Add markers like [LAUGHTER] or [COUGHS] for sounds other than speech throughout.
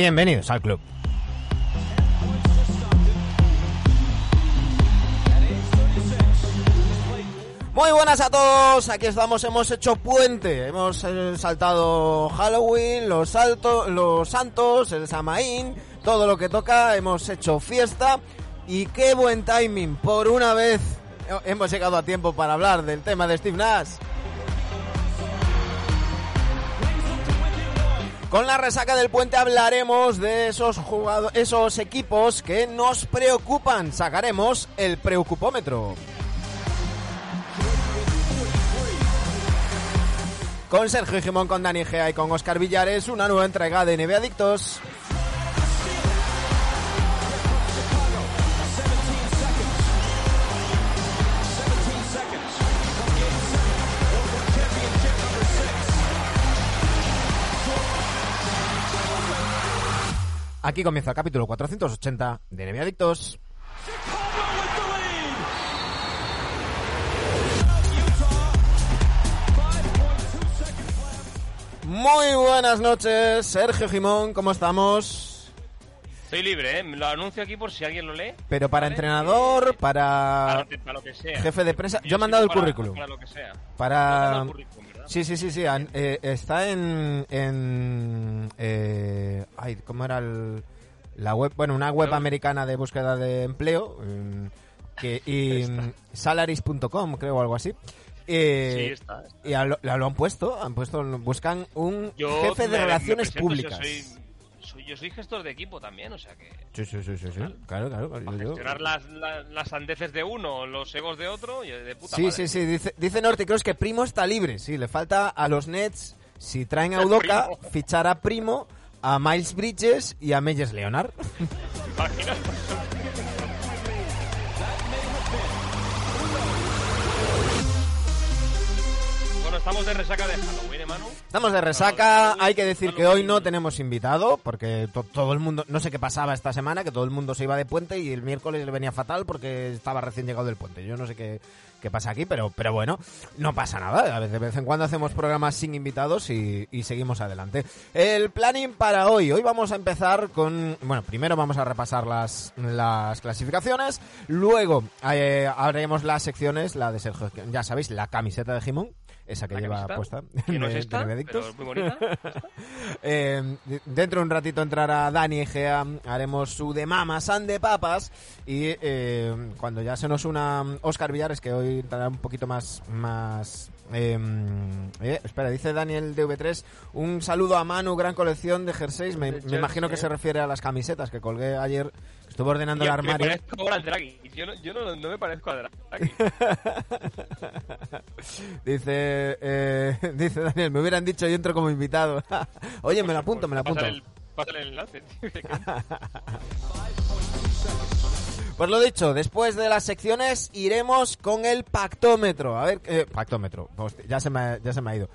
bienvenidos al club. Muy buenas a todos, aquí estamos, hemos hecho puente, hemos eh, saltado Halloween, los, saltos, los santos, el Samaín, todo lo que toca, hemos hecho fiesta y qué buen timing, por una vez hemos llegado a tiempo para hablar del tema de Steve Nash. Con la resaca del puente hablaremos de esos esos equipos que nos preocupan. Sacaremos el preocupómetro. Con Sergio Gimón, con Dani Gea y con Oscar Villares, una nueva entrega de NBA Adictos. Aquí comienza el capítulo 480 de NBA Adictos. Muy buenas noches, Sergio Jimón, ¿cómo estamos? Estoy libre, ¿eh? Lo anuncio aquí por si alguien lo lee. Pero para ¿vale? entrenador, para, para, lo que, para lo que sea. jefe de prensa. Yo, he mandado el para- currículum. Para lo que sea. Para... Sí, sí, sí, sí. an- eh, está en... en eh, ay, ¿cómo era el- la web? Bueno, una web americana de búsqueda de empleo. mm, que, y [LAUGHS] mm, salaries.com, creo, o algo así. Eh, Sí, está. está. y a lo, lo han puesto, han puesto, buscan un Yo jefe de relaciones públicas. Soy- yo soy gestor de equipo también, o sea que... Sí, sí, sí, sí, sí. Claro, claro. Para yo- gestionar las, la- las sandeces de uno, los egos de otro, y de puta Sí, madre. sí, sí. Dice, dice Norte, creo que Primo está libre. Sí, le falta a los Nets, si traen a [LAUGHS] Primo. fichar a Primo, a Miles Bridges y a Meyers Leonard. [LAUGHS] Bueno, estamos de resaca de Halloween. Estamos de resaca, hay que decir que hoy no tenemos invitado, porque to- todo el mundo, no sé qué pasaba esta semana, que todo el mundo se iba de puente y el miércoles le venía fatal porque estaba recién llegado del puente. Yo no sé qué, qué pasa aquí, pero, pero bueno, no pasa nada. A veces, de vez en cuando hacemos programas sin invitados y, y seguimos adelante. El planning para hoy, hoy vamos a empezar con, bueno, primero vamos a repasar las, las clasificaciones, luego eh, haremos las secciones, la de Sergio, ya sabéis, la camiseta de Jimón. Esa que lleva camiseta, puesta. Que no [LAUGHS] es esta, Benedictos. pero es muy bonita. [LAUGHS] Eh, de- dentro de un ratito entrará Dani Egea, haremos su de mama, san de papas y eh, cuando ya se nos una Oscar Villares, que hoy entrará un poquito más... más eh, eh, espera, dice Daniel DV3, un saludo a Manu, gran colección de jerseys, me, imagino que se refiere a las camisetas que colgué ayer, estuve ordenando Yo el me armario. parezco Draghi. Yo, no, yo no, no me parezco a Draghi. [LAUGHS] dice, eh, [LAUGHS] dice Daniel, me hubieran dicho y entro como invitado. [LAUGHS] Oye, me lo apunto, me lo apunto. Pásale el, pásale el enlace. Pues lo dicho, después de las secciones iremos con el pactómetro. A ver, eh, pactómetro. Hostia, ya se me, ha- ya se me ha ido.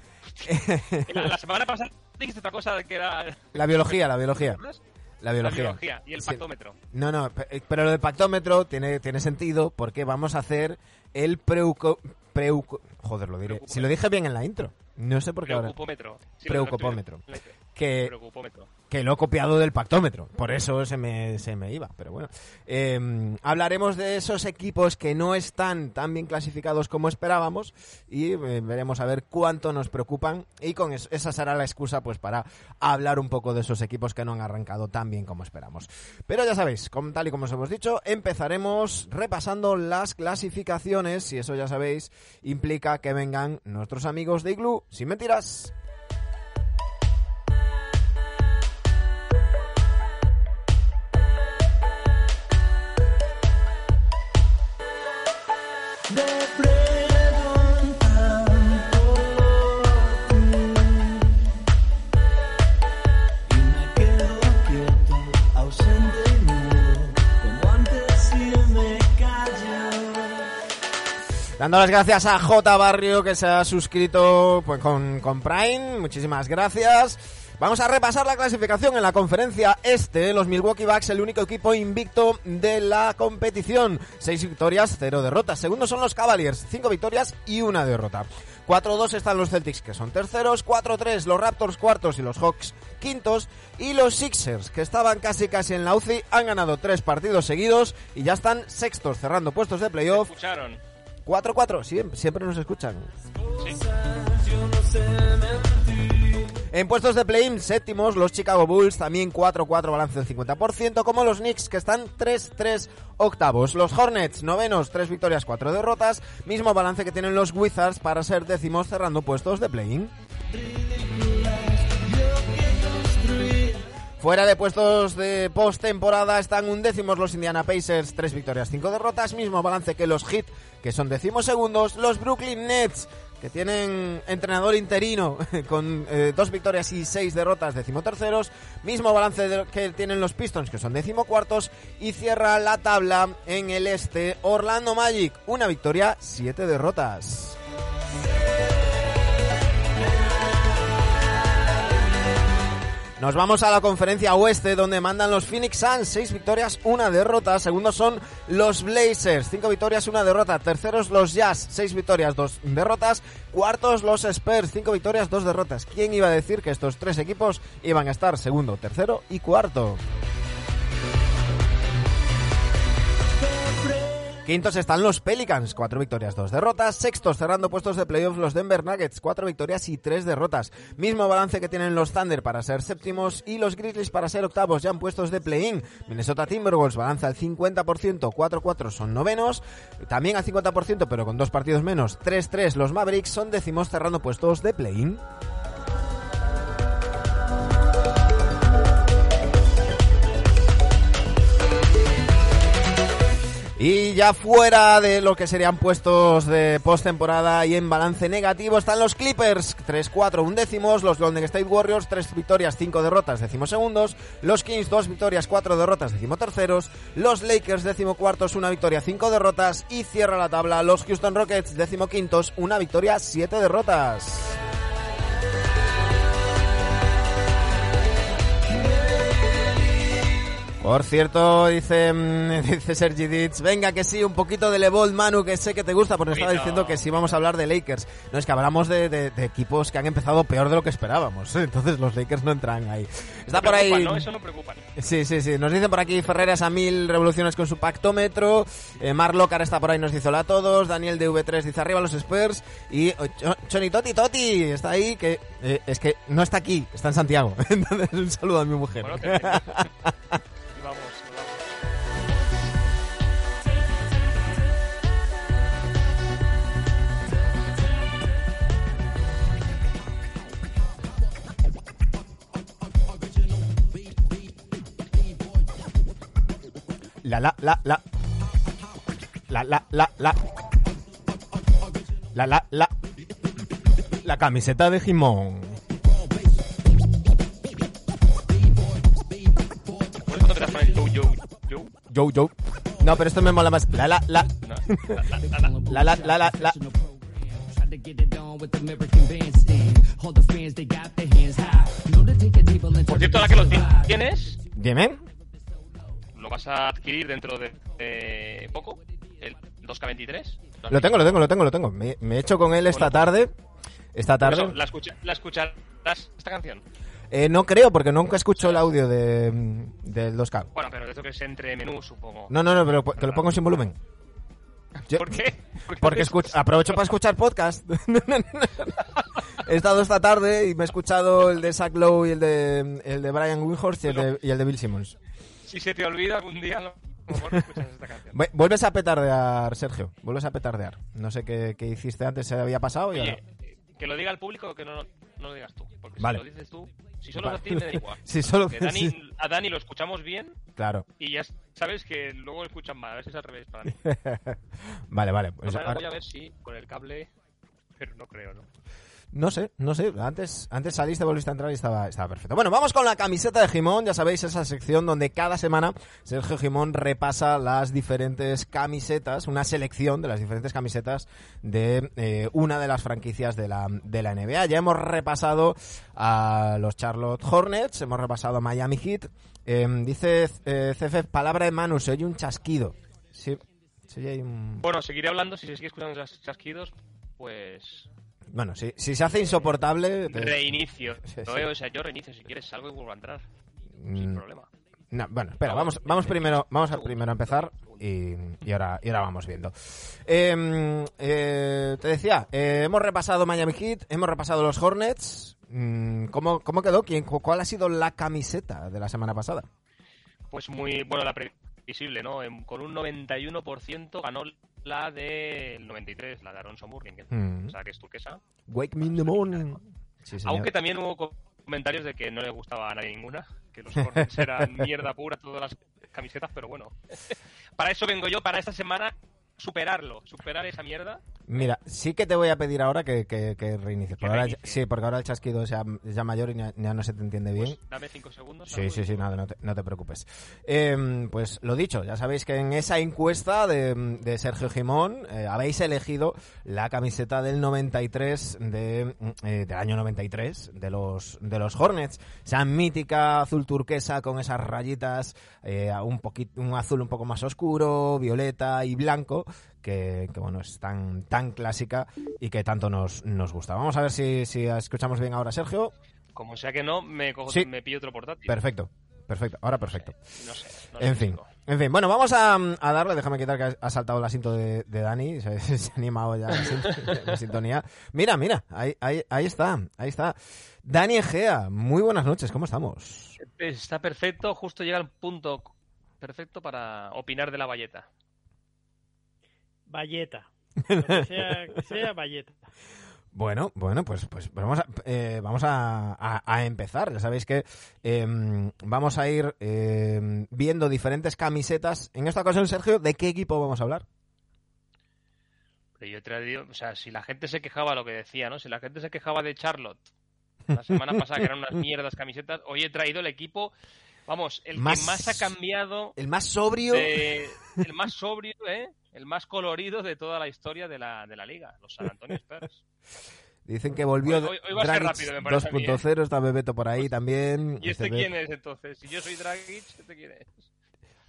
la, la semana pasada dijiste otra cosa que era... La biología, la biología. La La biología. y el Sí. pactómetro. No, no, eh, pero lo del pactómetro tiene, tiene sentido porque vamos a hacer el preuco... preuco- joder, lo diré. Si lo dije bien en la intro. No sé por qué ahora. Preocupómetro. Sí, Preocupómetro. Que, Preocupómetro. Que lo he copiado del pactómetro, por eso se me, se me iba, pero bueno. Eh, hablaremos de esos equipos que no están tan bien clasificados como esperábamos y eh, veremos a ver cuánto nos preocupan y con eso, esa será la excusa pues para hablar un poco de esos equipos que no han arrancado tan bien como esperamos. Pero ya sabéis, como, tal y como os hemos dicho, empezaremos repasando las clasificaciones y eso ya sabéis implica que vengan nuestros amigos de Igloo, sin mentiras. Dando las gracias a J Barrio que se ha suscrito pues, con, con Prime. Muchísimas gracias. Vamos a repasar la clasificación en la conferencia este. Los Milwaukee Bucks, el único equipo invicto de la competición. Seis victorias, cero derrotas. Segundo son los Cavaliers, cinco victorias y una derrota. 4-2 están los Celtics, que son terceros. 4-3 los Raptors cuartos y los Hawks quintos. Y los Sixers, que estaban casi casi en la UCI, han ganado tres partidos seguidos y ya están sextos, cerrando puestos de playoff. Escucharon. 4-4, siempre, siempre nos escuchan. Sí. En puestos de play-in, séptimos, los Chicago Bulls, también 4-4 balance del 50%, como los Knicks, que están 3-3 octavos. Los Hornets, novenos, 3 victorias, 4 derrotas, mismo balance que tienen los Wizards para ser décimos cerrando puestos de play-in. Fuera de puestos de postemporada están undécimos los Indiana Pacers, 3 victorias, 5 derrotas, mismo balance que los Heat, que son decimosegundos, los Brooklyn Nets, que tienen entrenador interino [LAUGHS] con eh, dos victorias y seis derrotas, decimoterceros, mismo balance que tienen los Pistons, que son decimocuartos, y cierra la tabla en el este Orlando Magic, una victoria, siete derrotas. Nos vamos a la conferencia oeste donde mandan los Phoenix Suns, seis victorias, una derrota. Segundos son los Blazers, cinco victorias, una derrota. Terceros los Jazz, seis victorias, dos derrotas. Cuartos los Spurs, cinco victorias, dos derrotas. ¿Quién iba a decir que estos tres equipos iban a estar segundo, tercero y cuarto? Quintos están los Pelicans, cuatro victorias, dos derrotas. Sextos cerrando puestos de playoffs los Denver Nuggets, cuatro victorias y tres derrotas. Mismo balance que tienen los Thunder para ser séptimos y los Grizzlies para ser octavos ya en puestos de play-in. Minnesota Timberwolves balanza al 50%, 4-4 son novenos. También al 50% pero con dos partidos menos, 3-3 los Mavericks son décimos cerrando puestos de play-in. Y ya fuera de lo que serían puestos de postemporada y en balance negativo están los Clippers, 3-4 undécimos, los Golden State Warriors, 3 victorias, 5 derrotas, decimosegundos, los Kings, 2 victorias, 4 derrotas, decimoterceros, los Lakers, decimocuartos, 1 victoria, 5 derrotas y cierra la tabla los Houston Rockets, decimoquintos, 1 victoria, 7 derrotas. Por cierto, dice, mm, [LAUGHS] dice Sergi Ditz, venga que sí, un poquito de Lebold, Manu, que sé que te gusta, porque nos estaba diciendo que sí vamos a hablar de Lakers. No, es que hablamos de, de- de equipos que han empezado peor de lo que esperábamos, entonces los Lakers no entran ahí. Está por ahí... ¿no? Eso no preocupa. Sí, sí, sí. Nos dicen por aquí Ferreras a mil revoluciones con su pactómetro. Eh, Mar Locar está por ahí, nos dice hola a todos. Daniel de V3 dice arriba los Spurs. Y oh, Cho- Choni Toti Toti está ahí, que eh, es que no está aquí, está en Santiago. [LAUGHS] Entonces un saludo a mi mujer. Bueno, [LAUGHS] La la la la. La la la la. La la la. La camiseta de Jimón. Yo, yo. No, pero esto me mola más. La la la. La, la, la, la. La la la la la. Por cierto, ahora que lo into a ti- vibe. tienes, Dime. Lo vas a adquirir dentro de poco, el 2K23. Lo tengo, lo tengo, lo tengo, lo tengo. Me, me he hecho con él esta tarde. Esta eso, tarde. ¿La, escucha, ¿La escucharás esta canción? Eh, no creo, porque nunca escucho el audio de, del 2K. Bueno, pero eso que es entre menú, supongo. No, no, no, pero que lo pongo sin volumen. Yo- ¿Por qué? Porque escuch- aprovecho para escuchar podcast. [LAUGHS] he estado esta tarde y me he escuchado el de Zach Lowe y el de, el de Brian Windhorst y el de, y el de Bill Simmons. Si se te olvida algún día, lo mejor no escuchas esta canción. Vu- Vuelves a petardear, Sergio. Vuelves a petardear. No sé qué, qué hiciste antes, se había pasado y ahora... Oye, que lo diga el público o que no, no lo digas tú. Porque Vale. si lo dices tú, si solo Vale. a ti me da [LAUGHS] igual. Si solo- Dani- sí. A Dani lo escuchamos bien Claro. y ya sabes que luego lo escuchan mal. A ver si es al revés para mí. [LAUGHS] vale, vale. Pues ahora- voy a ver si con el cable... Pero no creo, ¿no? No sé, no sé. Antes, antes saliste, volviste a entrar y estaba, estaba perfecto. Bueno, vamos con la camiseta de Jimón. Ya sabéis, esa sección donde cada semana Sergio Jimón repasa las diferentes camisetas, una selección de las diferentes camisetas de eh, una de las franquicias de la, de la NBA. Ya hemos repasado a los Charlotte Hornets, hemos repasado a Miami Heat. Eh, dice eh, CF, palabra de Manu, se oye un chasquido. Sí. Bueno, seguiré hablando. Si se sigue escuchando los chasquidos, pues Bueno, si, si se hace insoportable... te- reinicio. Sí, No, sí. o sea, yo reinicio. Si quieres, salgo y vuelvo a entrar. Sin Mm, problema. No, bueno, espera, vamos, vamos primero, vamos a primero a empezar y, y ahora, y ahora vamos viendo. Eh, eh, te decía, eh, hemos repasado Miami Heat, hemos repasado los Hornets. Mm, ¿Cómo, cómo quedó? ¿Quién, cu- ¿Cuál ha sido la camiseta de la semana pasada? Pues muy bueno la previsible, ¿no? En- con un 91% ganó la del 93, la de Aronso Murgen, que Mm. o sea, que es turquesa. Wake me in the morning. Sí. Aunque también hubo co- comentarios de que no le gustaba a nadie ninguna, que los Hornets [LAUGHS] eran mierda pura todas las camisetas, pero bueno. para eso vengo yo, para esta semana, superarlo, superar esa mierda. Mira, sí que te voy a pedir ahora que, que, que reinicies. Porque ahora- sí, porque ahora el chasquido es ya, mayor y ya, ya no se te entiende bien. Pues dame cinco segundos. Sí, sí, sí, nada, no te, no te preocupes. Eh, pues lo dicho, ya sabéis que en esa encuesta de, de Sergio Gimón eh, habéis elegido la camiseta del 93, de, eh, del año 93, de los, de los Hornets. Esa mítica azul turquesa con esas rayitas, eh, un, poquito, un azul un poco más oscuro, violeta y blanco, que, que, bueno, es tan, tan clásica y que tanto nos, nos gusta. Vamos a ver si, si escuchamos bien ahora, Sergio. Como sea que no, me, cojo, Sí. me pillo otro portátil. Perfecto, perfecto, ahora perfecto. No sé. no sé, En fin, en fin. Bueno, vamos a, a darle. Déjame quitar que ha saltado el asiento de, de Dani. [LAUGHS] Se, se ha animado ya la, sin- [LAUGHS] la sintonía. Mira, mira, ahí, ahí, ahí está, ahí está. Dani Egea, muy buenas noches, ¿cómo estamos? Está perfecto, justo llega el punto perfecto para opinar de la valleta. Valleta. [LAUGHS] Que sea, que sea valleta. Bueno, bueno, pues, pues vamos, a, eh, vamos a, a- a empezar. Ya sabéis que em, vamos a ir em, viendo diferentes camisetas. En esta ocasión, Sergio, ¿de qué equipo vamos a hablar? Pero yo he traído, o sea, si la gente se quejaba lo que decía, ¿no? Si la gente se quejaba de Charlotte la semana [LAUGHS] pasada, que eran unas mierdas camisetas, hoy he traído el equipo, vamos, el Más- que más ha cambiado, El más sobrio. de- el más sobrio, ¿eh? El más colorido de toda la historia de la, de la liga, los San Antonio Spurs. [LAUGHS] Dicen que volvió Hoy- hoy- hoy Dragic rápido, me parece a mí, ¿eh? 2.0, está Bebeto por ahí también. ¿Y este Este quién es entonces? Si yo soy Dragic, ¿este quién es?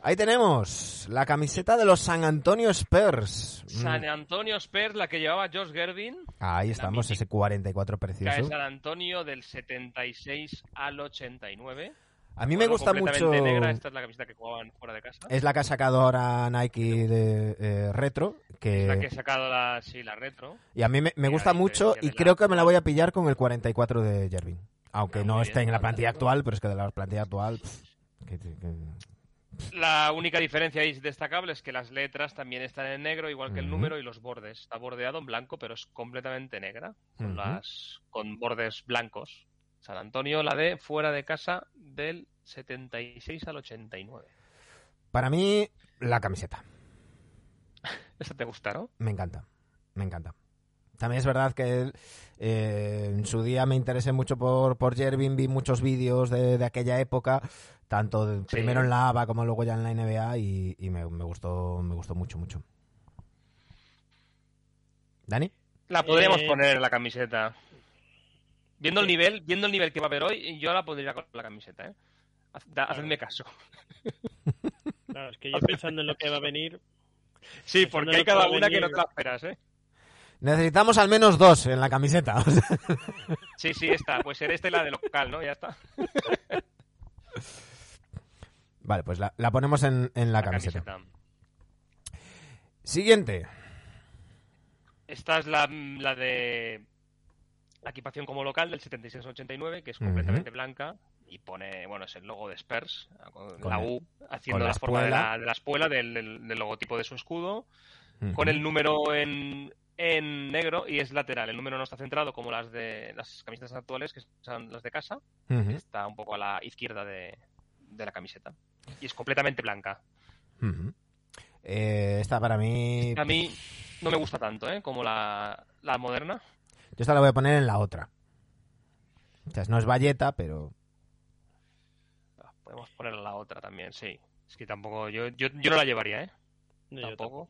Ahí tenemos la camiseta de los San Antonio Spurs. Mm, San Antonio Spurs, la que llevaba Josh Gervin, Ahí estamos, ese 44 que es precioso. San Antonio del 76 al 89. A mí me gusta mucho. completamente negra, esta es la camiseta que jugaban fuera de casa. Es la que ha sacado ahora Nike de eh, retro. Es la que Que... sacado la, sí, la retro. Y a mí me, gusta mucho y la- creo que me la voy a pillar con el 44 de Jervin. Aunque Ah, no esté bien, en la plantilla actual, pero es que de la plantilla actual. pff, que- que- La única diferencia ahí destacable es que las letras también están en negro, igual que el número y los bordes. Está bordeado en blanco, pero es completamente negra, con, las, con bordes blancos. San Antonio, la de fuera de casa del 76 al 89. Para mí, la camiseta. [LAUGHS] Esa te gusta, ¿no? Me encanta, me encanta. También es verdad que él, eh, en su día me interesé mucho por, por Jervin, vi muchos vídeos de, de aquella época, tanto de- Sí. primero en la ABA como luego ya en la NBA y, y me, me gustó me gustó mucho, mucho. ¿Dani? La podríamos Eh, poner en la camiseta. Viendo el nivel, viendo el nivel que va a haber hoy, yo la pondría con la camiseta, ¿eh? Hacedme caso. [LAUGHS] Claro, es que yo pensando en lo que va a venir, Sí, porque hay cada una que no te la esperas, ¿eh? Necesitamos al menos dos en la camiseta. o [LAUGHS] sea. Sí, sí, esta. Pues ser este la de local, ¿no? Ya está. [LAUGHS] vale, pues la, la ponemos en, en la, La camiseta. camiseta. Siguiente. Esta es la, la de la equipación como local del 76-89, que es completamente blanca y pone, bueno, es el logo de Spurs, con, Con la U, haciendo la la, forma de la, de la espuela del, del- del logotipo de su escudo, con el número en, en negro y es lateral. El número no está centrado como las de las camisetas actuales, que son las de casa, está un poco a la izquierda de, de la camiseta. Y es completamente blanca. Eh, esta para mí... A mí no me gusta tanto, ¿eh? Como la, la moderna. Yo esta la voy a poner en la otra. O sea, no es Valleta, pero... Podemos poner la otra también, sí. Es que tampoco. Yo, yo, yo no la llevaría, ¿eh? No, yo Tampoco.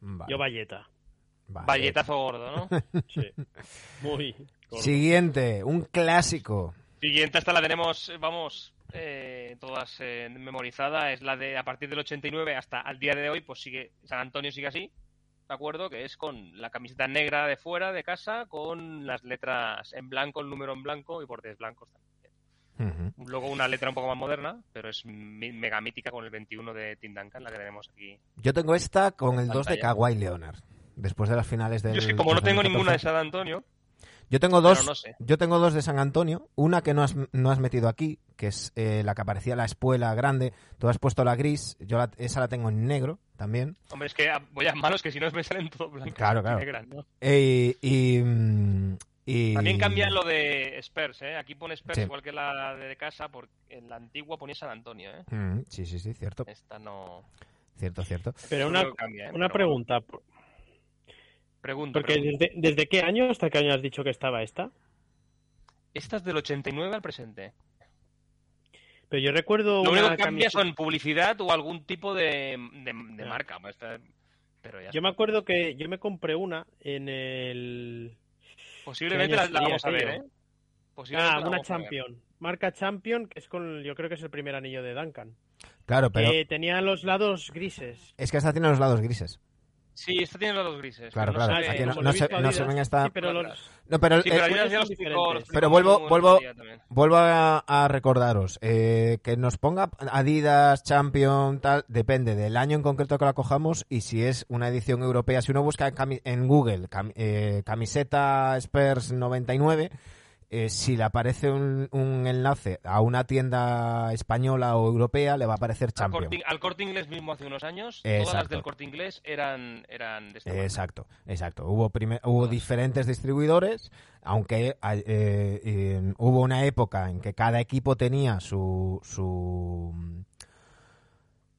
Vale, Yo valleta. vale. Valletazo gordo, ¿no? [LAUGHS] Sí. Muy. gordo. Siguiente, un clásico. Siguiente, esta la tenemos, vamos, eh, todas eh, memorizada. Es la de a partir del 89 hasta al día de hoy, pues sigue, San Antonio sigue así, ¿de acuerdo? Que es con la camiseta negra de fuera de casa, con las letras en blanco, el número en blanco y bordes blancos también. Luego una letra un poco más moderna, pero es mega mítica con el 21 de Tim Duncan, la que tenemos aquí. Yo tengo esta con el 2 de Pantalla. Kawhi Leonard. Después de las finales del. Yo es que como no tengo 2014. ninguna de San Antonio, Yo tengo dos. pero no sé. Yo tengo dos de San Antonio. Una que no has, no has metido aquí, que es eh, la que aparecía la espuela grande. Tú has puesto la gris. Yo la- esa la tengo en negro también. Hombre, es que voy a manos que si no me salen todo blancas Claro, claro. negras, ¿no? Eh, y, mm, y- También cambia lo de Spurs, ¿eh? Aquí pone Spurs Sí. igual que la de casa, porque en la antigua ponía San Antonio, ¿eh? Mm, sí, sí, sí, cierto. Esta no... Cierto, cierto. Pero una, cambia, ¿eh? una Pero pregunta. Pregunto, Porque pregunto. desde, ¿desde qué año hasta qué año has dicho que estaba esta? Esta es del 89 al presente. Pero yo recuerdo Lo único que cambia son publicidad o algún tipo de, de, de Ya. marca. pues, esta- Pero ya Yo me acuerdo que yo me compré una en el... Posiblemente ¿Qué la, vamos a ver? ¿eh? Ah, una. Champion. Marca Champion, que es con, yo creo que es el primer anillo de Duncan. Claro, pero Que tenía los lados grises. es que esta tiene los lados grises. Sí, esta tiene los dos grises. Claro, no claro, no- se- no ven esta- Sí, pero los... No, pero, Sí, pero eh, Pero vuelvo- vuelvo- vuelvo a, a recordaros eh, que nos ponga Adidas, Champion, tal, depende del año en concreto que la cojamos y si es una edición europea. Si uno busca en, cami- en Google cam- eh, camiseta Spurs 99, eh, si le aparece un, un enlace a una tienda española o europea, le va a aparecer Al Champion. corte, al Corte Inglés mismo hace unos años, todas las del Corte Inglés eran, eran de esta marca. Exacto, exacto. Hubo, prime- hubo diferentes distribuidores, aunque eh, eh, hubo una época en que cada equipo tenía su, su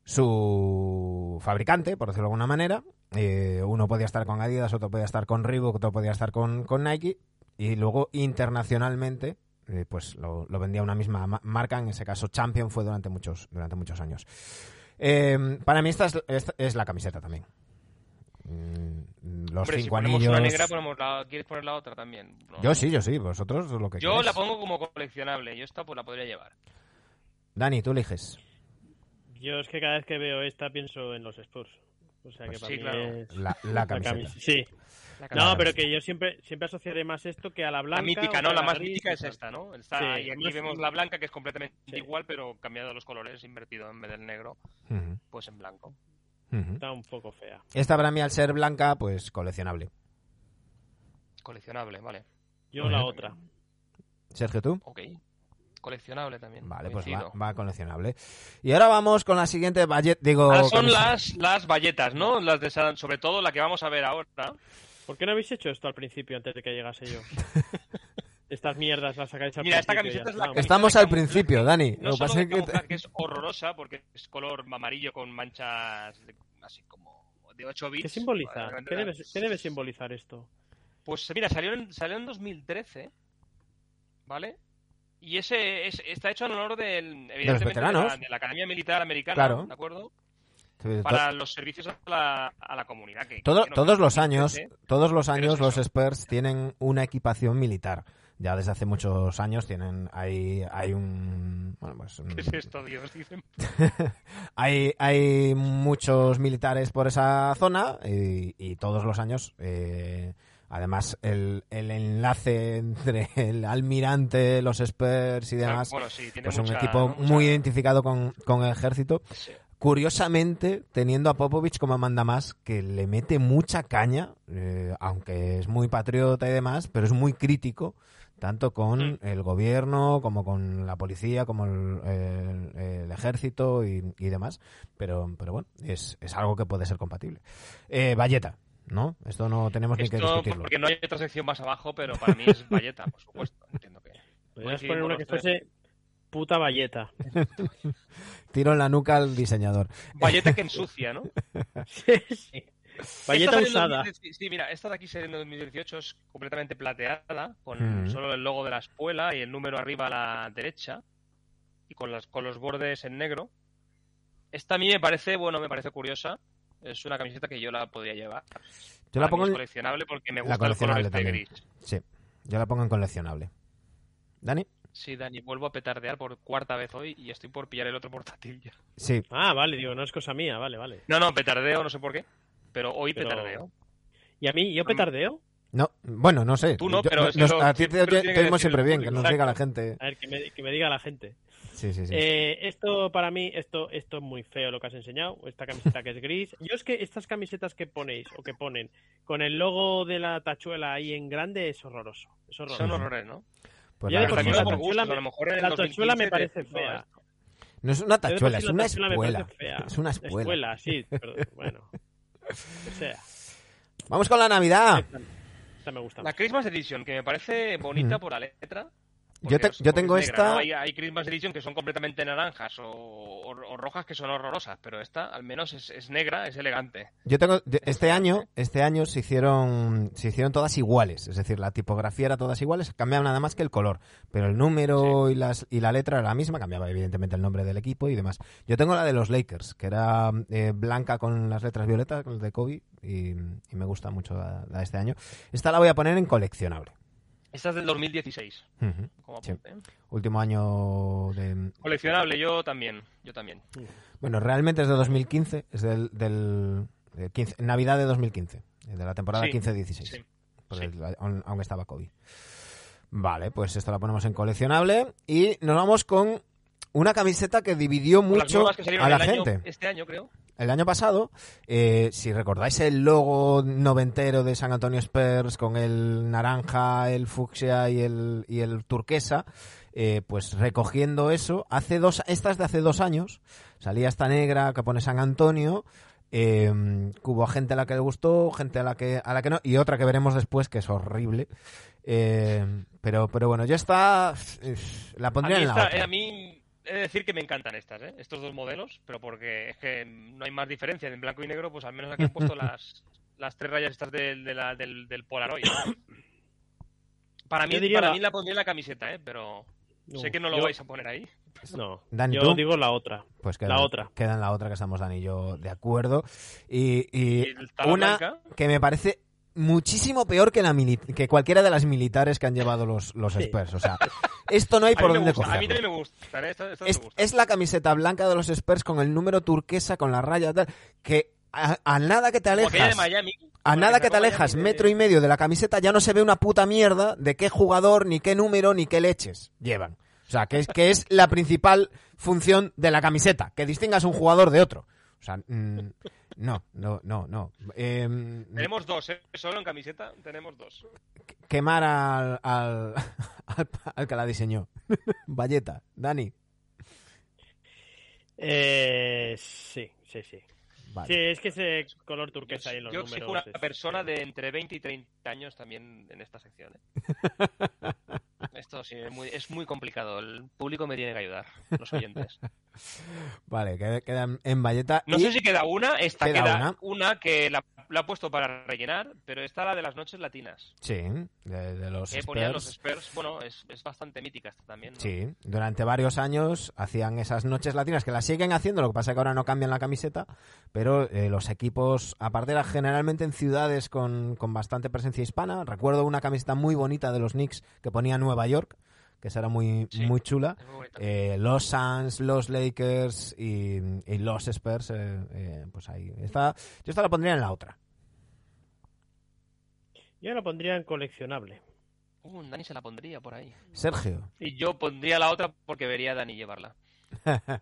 su fabricante, por decirlo de alguna manera. Eh, uno podía estar con Adidas, otro podía estar con Reebok, otro podía estar con, con Nike. Y luego internacionalmente, eh, pues lo, lo vendía una misma ma- marca. En ese caso, Champion fue durante muchos, durante muchos años. Eh, para mí esta es, esta es la camiseta también. Mm, Los Hombre, si cinco ponemos anillos. una negra, ponemos la... ¿quieres poner la otra también? No. Yo sí, yo sí, vosotros lo que Yo la pongo como coleccionable. Yo esta pues la podría llevar. Dani, tú eliges. Yo es que cada vez que veo esta pienso en los Spurs. O sea que Pues para sí, mí claro. es La, la la camiseta. camis- Sí. No, pero que yo siempre siempre asociaré más esto que a la blanca. La mítica, ¿no? La más gris mítica es esta, ¿no? Está, Sí, y aquí vemos la blanca, que es completamente Sí. igual, pero cambiado los colores, invertido en vez del negro, pues en blanco. Está un poco fea. Esta para mí, al ser blanca, pues coleccionable. Coleccionable, vale. Yo Muy la bien. otra. Sergio, tú. Ok. Coleccionable también. Vale, pues va, coleccionable. Y ahora vamos con la siguiente. Digo, Ah, son las, las valletas, ¿no? Las de sobre todo la que vamos a ver ahora. ¿Por qué no habéis hecho esto al principio antes de que llegase yo? [LAUGHS] Estas mierdas las sacáis al Mira, esta principio. camiseta es la Estamos de al camuflaje. principio, Dani. No Lo que solo pasa de es que es horrorosa porque es color amarillo con manchas de- así como de 8 bits. ¿Qué simboliza? ¿Qué debe, qué debe simbolizar esto? Pues mira, salió en, salió en 2013, ¿vale? Y ese es- está hecho en honor del, evidentemente, veteranos. De, la, de la Academia Militar Americana, Claro. ¿de acuerdo? Para los servicios a la, a la comunidad. Que, todo- que no- todos los años, todos los años es los. Spurs tienen una equipación militar. Ya desde hace muchos años tienen hay hay un bueno, pues, un- [LAUGHS] ¿Qué es esto, Dios? Dicen. [LAUGHS] hay, hay muchos militares por esa zona y, y todos los años, eh, además, el, el enlace entre el almirante, los Spurs y demás, Bueno, sí, tiene pues un equipo mucha- muy identificado con, con el ejército. Sí. Curiosamente, teniendo a Popovich como manda más, que le mete mucha caña, eh, aunque es muy patriota y demás, pero es muy crítico, tanto con Mm. el gobierno como con la policía, como el, el- el ejército y, y demás. Pero, pero bueno, es, es algo que puede ser compatible. Eh, Valleta, ¿no? Esto no tenemos ni que Esto discutirlo. porque no hay otra sección más abajo, pero para mí es valleta, por supuesto. Entiendo que. Podrías poner una que fuese puta valleta. [LAUGHS] Tiro en la nuca al diseñador. Valleta que [LAUGHS] ensucia, ¿no? sí, sí. Valleta usada. 2010 Sí, mira, esta de aquí en 2018 es completamente plateada, con Mm. solo el logo de la espuela y el número arriba a la derecha, y con, las, con los bordes en negro. Esta a mí me parece, bueno, me parece curiosa. Es una camiseta que yo la podría llevar. Yo la pongo en... coleccionable porque me la gusta el color este gris. Sí, yo la pongo en coleccionable. ¿Dani? Sí, Dani, vuelvo a petardear por cuarta vez hoy y estoy por pillar el otro portátil ya. Sí, Ah, vale, digo, no es cosa mía, vale, vale. No, no, petardeo, no sé por qué, pero hoy Pero- petardeo. ¿Y a mí, yo petardeo? No, bueno, no sé. Tú no, Yo- pero es que nos- lo- a ti te, oímos siempre bien, que nos diga la gente. A ver, que me, que me diga la gente. Sí, sí, sí. Eh, esto para mí, esto, esto es muy feo lo que has enseñado. Esta camiseta que es gris. Yo es que estas camisetas que ponéis o que ponen con el logo de la tachuela ahí en grande es horroroso. Es horroroso. Son horrores, ¿no? Pues yo la de por la por tachuela gustos, me- a lo mejor en la tachuela me 2015 parece fea. No es una tachuela, es una espuela. Es una espuela. Espuela, sí, pero [LAUGHS] bueno. O sea, Vamos con la Navidad. esta, esta me gusta. La Christmas Edition, que me parece bonita Ujú. por la letra. Yo te- yo tengo es negra, esta- ¿no? Hay, hay Christmas Edition que son completamente naranjas o, o- o rojas que son horrorosas, pero esta al menos es, es negra, es elegante. Yo tengo este año, este año se hicieron se hicieron todas iguales, es decir, la tipografía era todas iguales, cambiaba nada más que el color, pero el número y las y la letra era la misma, cambiaba evidentemente el nombre del equipo y demás. Yo tengo la de los Lakers, que era eh, blanca con las letras violetas, con el de Kobe y, y me gusta mucho la, la de este año. Esta la voy a poner en coleccionable. Esta es del 2016, Ujú. como Sí. ¿eh? Último año de Coleccionable, yo también, yo también. Bueno, realmente es de 2015, es del, del de 15 Navidad de 2015, de la temporada Sí, 15-16. sí. aún estaba Kobe. Vale, pues esto la ponemos en coleccionable y nos vamos con una camiseta que dividió mucho que a la año- gente. este año, creo. El año pasado, eh, si recordáis el logo noventero de San Antonio Spurs con el naranja, el fucsia y el, y el turquesa, eh, pues recogiendo eso, hace dos, esta es de hace dos años, salía esta negra que pone San Antonio, eh, hubo gente a la que le gustó, gente a la que, a la que no, y otra que veremos después que es horrible. Eh, pero, pero bueno, yo esta eh, la A pondría mí, en la esta- otra. eh, a mí he de decir que me encantan estas, ¿eh? estos dos modelos, pero porque es que no hay más diferencia en blanco y negro, pues al menos aquí han puesto [LAUGHS] las, las tres rayas estas del, de la- del, del Polaroid. [COUGHS] Para mí, diría para la- mí la pondría en la camiseta, ¿eh? pero No, sé que no lo yo- vais a poner ahí. No, Dani, yo ¿tú? digo la otra. Pues La queda, otra. Queda en la otra que estamos Dani y yo de acuerdo. Y, y Y una blanca. que me parece muchísimo peor que la que cualquiera de las militares que han llevado los, los Sí. Spurs. O sea, [LAUGHS] esto no hay por dónde gusta, a mí cogerlo. también me gusta, ¿eh? Me Es, gusta. es la camiseta blanca de los Spurs con el número turquesa, con la raya tal, que a, a nada que te aquella de alejas, Miami. a nada que te alejas Miami metro y medio de la camiseta ya no se ve una puta mierda de qué jugador, ni qué número, ni qué leches llevan. O sea, que es, que es la principal función de la camiseta, que distingas un jugador de otro. O sea, mm, no, no, no, no. Em, Tenemos dos, ¿eh? Solo en camiseta tenemos dos. quemar al, al, [LAUGHS] al, al que la diseñó. [LAUGHS] Valleta, Dani. Eh, sí, sí, sí. Vale. Sí, es que ese color Yo, turquesa ahí en los yo números. exijo una es- persona de entre 20 y 30 años también en esta sección. ¿eh? [LAUGHS] Esto sí, es muy, es muy complicado. El público me tiene que ayudar, los oyentes. [LAUGHS] Vale, queda, queda en- Valleta. No y- sé si queda una, esta Queda queda, una. una. que la, la he puesto para rellenar, pero esta la de las noches latinas. Sí, de, de los Que ponían los Spurs. Spurs, bueno, es, es bastante mítica esta también. ¿no? Sí, durante varios años hacían esas noches latinas que las siguen haciendo, lo que pasa es que ahora no cambian la camiseta, pero eh, los equipos, aparte era generalmente en ciudades con, con bastante presencia hispana, recuerdo una camiseta muy bonita de los Knicks que ponía Nueva York, que esa era muy, Sí. muy chula. Muy. Eh, los Suns, los Lakers y, y los Spurs, eh, eh, pues ahí. Esta, yo esta la pondría en la otra. Yo la pondría en coleccionable. Uh, Dani se la pondría por ahí. Sergio, Y yo pondría la otra porque vería a Dani llevarla. [LAUGHS]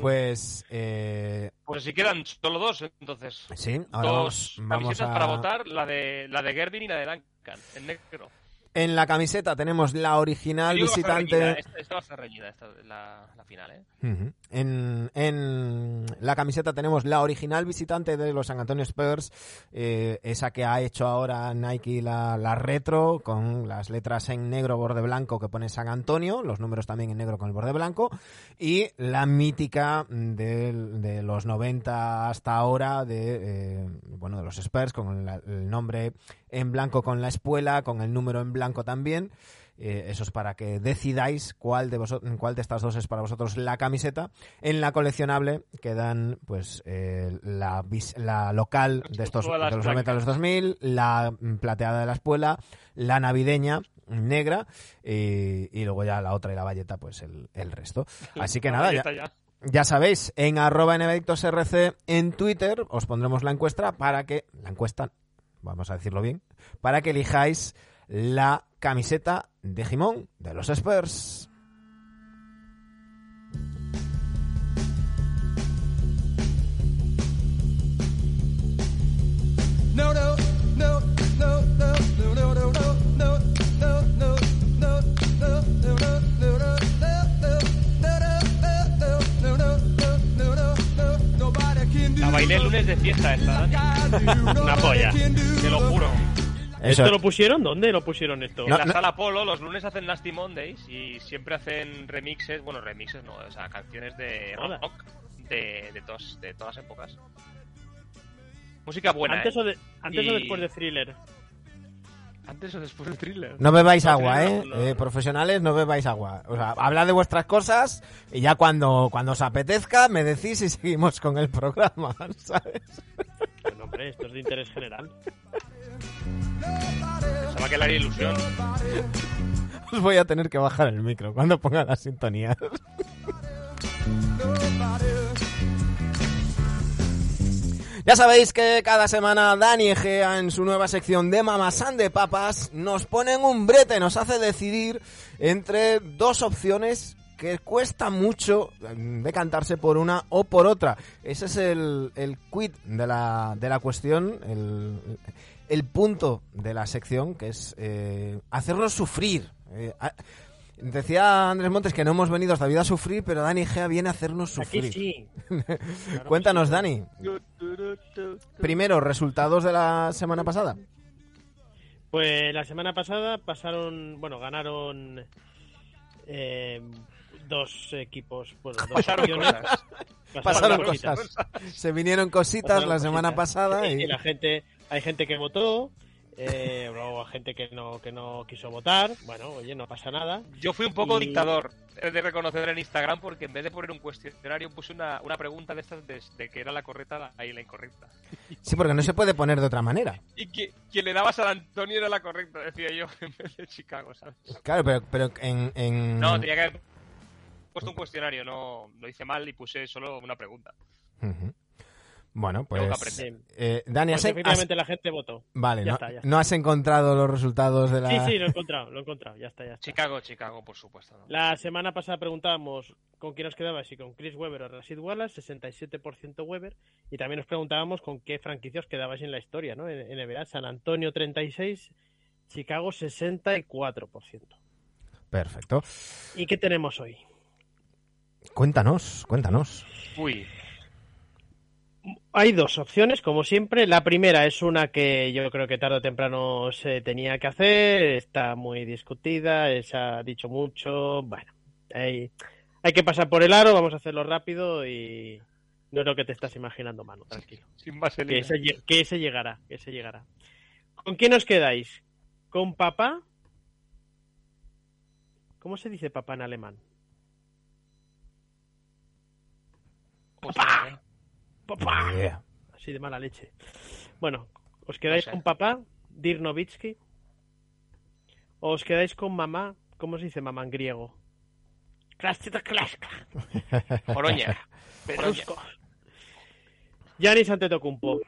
pues eh, Pues si quedan solo dos, entonces. sí, ahora dos vamos, a... para votar, la de la de Gervin y la de Duncan, en negro. En la camiseta tenemos la original Yo reñida, visitante. Esta, esta va a ser reñida, esta, la, la final, ¿eh? Ujú. En, la camiseta tenemos la original visitante de los San Antonio Spurs, eh, esa que ha hecho ahora Nike la, la retro, con las letras en negro borde blanco que pone San Antonio, los números también en negro con el borde blanco, y la mítica del- de, los 90 hasta ahora de, eh, bueno, de los Spurs, con el nombre en blanco con la espuela, con el número en blanco también. Eh, eso es para que decidáis cuál de, vosotros, cuál de estas dos es para vosotros la camiseta. En la coleccionable quedan pues eh, la, la local de estos de los 90 a los 2000, la mm, plateada de la espuela, la navideña negra y, y luego ya la otra y la valleta pues el, el resto. [LAUGHS] Así que nada, ya, ya. ya sabéis, en arroba rc en Twitter os pondremos la encuesta para que, la encuesta, vamos a decirlo bien, para que elijáis la camiseta de Jimón de los Spurs. No, no, no, no, no, no, no, no, no, La bailé el lunes de fiesta esta. Una polla. Te lo juro. ¿Esto lo pusieron? ¿Dónde lo pusieron esto? No, en la no. sala Polo los lunes hacen Nasty Mondays y siempre hacen remixes, bueno, remixes no, o sea, canciones de Hola. rock de, de, tos- de todas épocas. Música buena, antes ¿eh? o, de- antes o Y- después de Thriller. Antes o después del thriller. No bebáis No, agua, no, ¿eh? no. Eh, Profesionales, no bebáis agua. O sea, hablad de vuestras cosas y ya cuando, cuando os apetezca me decís y seguimos con el programa, [LAUGHS] ¿sabes? Hombre, esto es de interés general. Pensaba que le haría ilusión. Os voy a tener que bajar el micro cuando ponga la sintonía. Ya sabéis que cada semana Dani Egea en su nueva sección de Mamazán de Papas nos pone en un brete, nos hace decidir entre dos opciones que cuesta mucho mm, decantarse por una o por otra. Ese es el, el quid de la, de la cuestión, el, el punto de la sección, que es eh, hacernos sufrir. Eh, a- decía Andrés Montes que no hemos venido esta vida a sufrir, pero Dani Egea viene a hacernos Aquí sufrir. sí. [LAUGHS] Cuéntanos, Dani. Primero, resultados de la semana pasada. Pues la semana pasada pasaron, bueno, ganaron eh, dos equipos, bueno, dos Pasaron opciones. cosas. Pasaron cosas. Se vinieron cositas Pasaron la semana cositas. pasada Y y... la gente, hay gente que votó, eh, luego hay gente que no, que no quiso votar. Bueno, oye, no pasa nada. Yo fui un poco Y- dictador, de reconocer en Instagram, porque en vez de poner un cuestionario puse una, una pregunta de estas de, de que era la correcta ahí la incorrecta. Sí, porque no se puede poner de otra manera. Y que quien le daba a San Antonio era la correcta, decía yo, [LAUGHS] en vez de Chicago, ¿sabes? Claro, pero, pero en... en- No, tenía que haber puesto un cuestionario, no lo hice mal y puse solo una pregunta. Bueno, pues... eh, Dani, Pues has, efectivamente la gente votó. Vale, Ya no, está, ya está. no has encontrado los resultados de la... Sí, sí, lo he encontrado, lo he encontrado, ya está, ya está. Chicago, Chicago, por supuesto. ¿no? La semana pasada preguntábamos con quién os quedabais y con Chris Webber o Rashid Wallace, 67% Webber, y también os preguntábamos con qué franquicia os quedabais en la historia, ¿no? En en NBA, San Antonio 36, Chicago 64%. Perfecto. ¿Y qué tenemos hoy? Cuéntanos, cuéntanos. Uy, Hay dos opciones, como siempre. La primera es una que yo creo que tarde o temprano se tenía que hacer, está muy discutida, se ha dicho mucho. Bueno, hay, hay que pasar por el aro, vamos a hacerlo rápido y no es lo que te estás imaginando, mano, tranquilo. sin Que ese, que ese llegará, que ese llegará. ¿Con quién os quedáis? ¿Con papá? ¿Cómo se dice papá en alemán? Hostia, ¿eh? ¡Papá! Idea. Así de mala leche. Bueno, ¿os quedáis No sé. con papá, Dirk Nowitzki? ¿O os quedáis con mamá? ¿Cómo se dice mamá en griego? Krasita Klaska. Oroña. Giannis Antetokounmpo.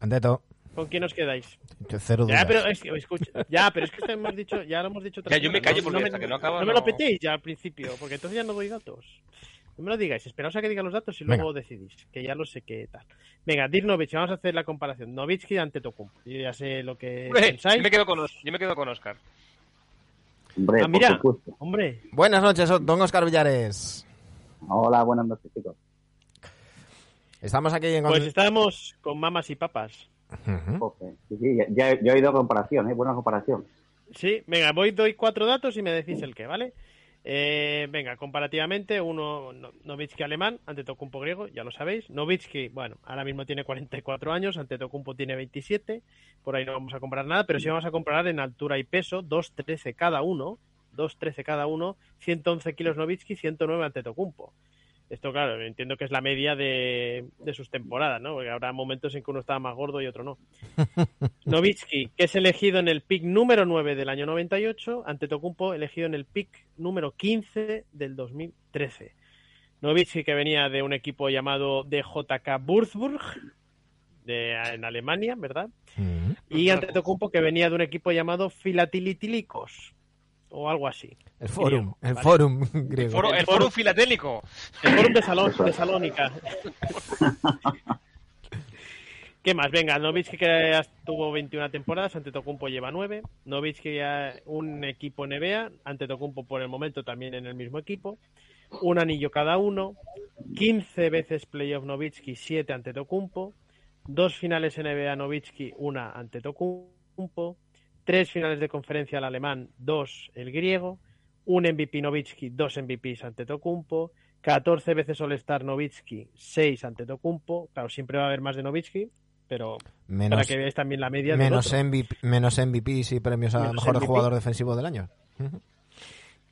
Anteto, ¿Con quién os quedáis? cero Ya, pero es que, escucha, ya, pero es que esto hemos dicho, ya lo hemos dicho [LAUGHS] Ya, yo me callo porque me- hasta que no acaba, No me lo no- petéis ya al principio, porque entonces ya no doy datos. No me lo digáis, esperaos a que diga los datos y luego decidís, que ya lo sé qué tal. Venga, Dirk Nowitzki, vamos a hacer la comparación. Nowitzki ante Tocumpo. Yo ya sé lo que Hombre, pensáis. Yo me, quedo con, Os- yo me quedo con Oscar. Hombre, Ah, mira. Hombre, Buenas noches, don Oscar Villares. Hola, buenas noches, chicos. Estamos aquí en... pues estábamos con mamas y papas. Joder, Sí, sí, ya, ya- ya he oído comparación, ¿eh? Buena comparación. Sí, venga, voy, doy cuatro datos y me decís el qué, ¿vale? Eh, venga, comparativamente, uno no- Novitsky alemán, ante Tocumpo griego, ya lo sabéis. Novitsky, bueno, ahora mismo tiene 44 años, ante Tocumpo tiene 27, por ahí no vamos a comparar nada, pero sí vamos a comparar en altura y peso, 2.13 cada uno, 2.13 cada uno, 111 kilos Novitsky, 109 ante Tocumpo. Esto, claro, entiendo que es la media de, de sus temporadas, ¿no? Porque habrá momentos en que uno estaba más gordo y otro no. [LAUGHS] Novitsky, que es elegido en el pick número 9 del año 98, ante Tocumpo elegido en el pick número 15 del 2013. Novitsky, que venía de un equipo llamado DJK Würzburg, de, en Alemania, ¿verdad? Ujú. Y ante Tocumpo, que venía de un equipo llamado Filatilitilicos, o algo así. El forum, Griego, el vale. forum griego. Foro- el foro filatélico. El Forum de, Salón, de Salónica. [LAUGHS] ¿Qué más? Venga, Novitsky que ya tuvo 21 temporadas, Antetokounmpo lleva 9. Novitsky ya un equipo NBA, Antetokounmpo por el momento también en el mismo equipo. Un anillo cada uno. 15 veces playoff Novitsky, 7 Antetokounmpo. Dos finales NBA Novitsky, una Antetokounmpo. Tres finales de conferencia al alemán, dos el griego. Un MVP Novitsky, dos MVPs Antetokounmpo. 14 veces All-Star Novitsky, 6 Antetokounmpo. Claro, siempre va a haber más de Novitsky, pero para Menos, que veáis también la media del menos, otro. MVP, menos MVPs y premios a Menos mejor MVP. jugador defensivo del año.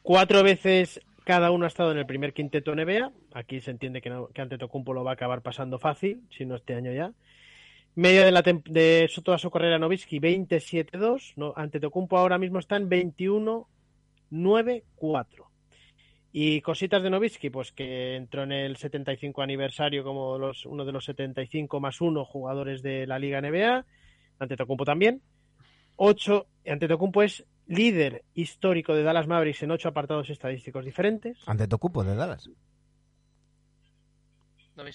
Cuatro veces cada uno ha estado en el primer quinteto NBA. Aquí se entiende que, no, que Antetokounmpo lo va a acabar pasando fácil, si no este año ya. Media de, la de su- toda su carrera Novitsky, 27-2. No, Antetokounmpo ahora mismo está en 21-9-4. Y cositas de Novitsky, pues que entró en el 75 aniversario como los, uno de los 75 más uno jugadores de la Liga NBA. Antetokounmpo también. 8. Antetokounmpo es líder histórico de Dallas Mavericks en ocho apartados estadísticos diferentes. Ante Tocupo de Dallas.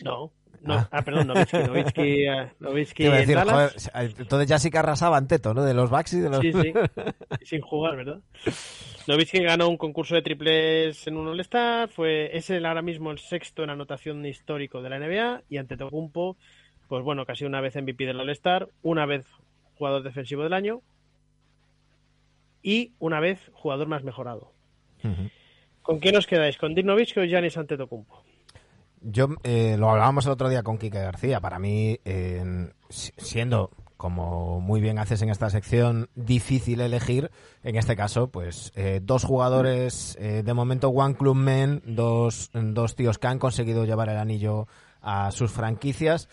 No, no, Ah. ah, perdón, Novitsky, Novitsky, [LAUGHS] eh, Novitsky en decir, Dallas. joder, entonces ya sí que arrasaba Anteto, ¿no? De los Bucks y de los... Sí, sí, [LAUGHS] sin jugar, ¿verdad? Novitsky ganó un concurso de triples en un All-Star, fue, es el ahora mismo el sexto en anotación histórico de la NBA y Antetokounmpo, pues bueno, casi una vez MVP del All-Star, una vez jugador defensivo del año y una vez jugador más mejorado. ¿Con quién os quedáis? ¿Con Dirk Nowitzki o Giannis Antetokounmpo? Yo eh, lo hablábamos el otro día con Quique García. Para mí, eh, si- siendo como muy bien haces en esta sección, difícil elegir. En este caso, pues eh, dos jugadores, eh, de momento One Club Men, dos, dos tíos que han conseguido llevar el anillo a sus franquicias.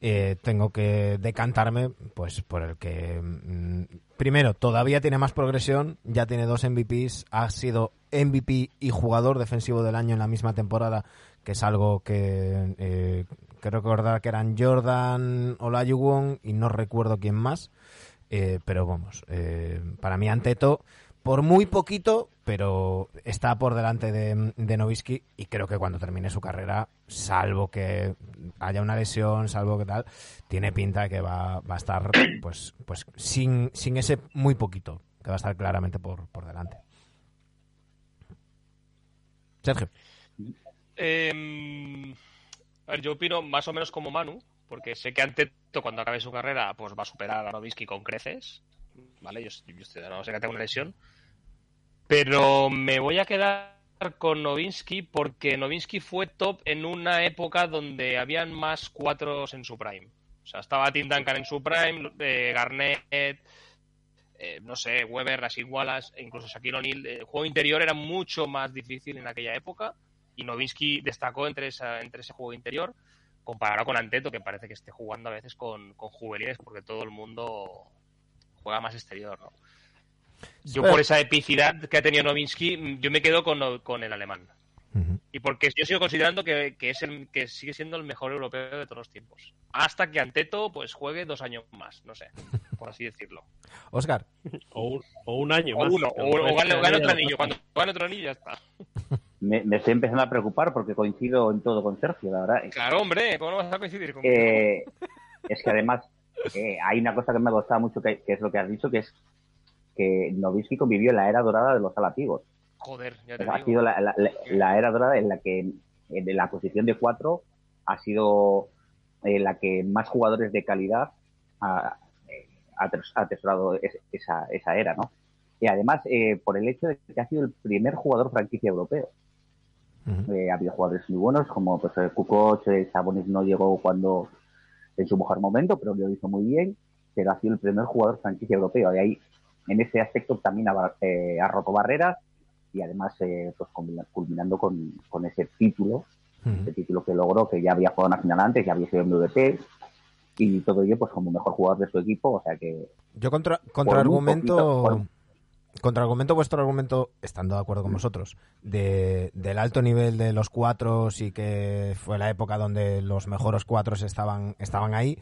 Eh, tengo que decantarme pues por el que mm, primero todavía tiene más progresión ya tiene dos MVPs ha sido MVP y jugador defensivo del año en la misma temporada que es algo que eh, recordar que eran Jordan Olajuwon y no recuerdo quién más. Eh, pero vamos eh, para mí Anteto por muy poquito pero está por delante de, de Nowitzki y creo que cuando termine su carrera salvo que haya una lesión salvo que tal tiene pinta de que va, va a estar [CLEARS THROAT] pues pues sin, sin ese muy poquito que va a estar claramente por, por delante Sergio Eh, a ver, yo opino más o menos como Manu, porque sé que Anteto cuando acabe su carrera pues va a superar a Novisky con creces. Vale, yo, yo estoy, no sé que tengo una lesión. Pero me voy a quedar con Novinsky porque Novinsky fue top en una época donde habían más cuatros en su prime. O sea, estaba Tim Duncan en su prime, eh, Garnett, eh, no sé, Weber, Rasheed Wallace, e incluso Shaquille O'Neal. El juego interior era mucho más difícil en aquella época y Novinsky destacó entre, esa, entre ese juego interior comparado con Anteto, que parece que esté jugando a veces con, con juveniles porque todo el mundo juega más exterior, ¿no? Yo por esa epicidad que ha tenido Novinsky, yo me quedo con, con el alemán. Y porque yo sigo considerando que, que es el que sigue siendo el mejor europeo de todos los tiempos. Hasta que Anteto pues juegue dos años más, no sé, por así decirlo. Oscar O un, o un año O más. uno, o, o gane, otro anillo. Cuando gane otro anillo ya está. Me, me estoy empezando a preocupar porque coincido en todo con Sergio, la verdad. Claro, hombre, ¿cómo no vas a coincidir conmigo? Eh, es que además eh, hay una cosa que me ha gustado mucho, que, que es lo que has dicho, que es que Novisky convivió en la era dorada de los alatigos. Joder, ya te ha digo. sido la, la- la- la era dorada en la que en la posición de cuatro ha sido eh, la que más jugadores de calidad ha, eh, ha ates- ha atesorado es- esa, esa era, ¿no? Y además, eh, por el hecho de que ha sido el primer jugador franquicia europeo. Eh, ha habido jugadores muy buenos, como pues, eh, Kukoc, eh, Sabonis no llegó cuando en su mejor momento, pero lo hizo muy bien, pero ha sido el primer jugador franquicia europeo. De ahí, en ese aspecto, también ha, eh, ha roto barreras y además, eh, pues culmina- culminando con, con ese título, ese título que logró, que ya había jugado una final antes, ya había sido MVP, y todo ello pues como mejor jugador de su equipo, o sea que Yo contra, Por contraargumento, por- contraargumento vuestro argumento, estando de acuerdo con vosotros, de, del alto nivel de los cuatros y que fue la época donde los mejores cuatros estaban, estaban ahí,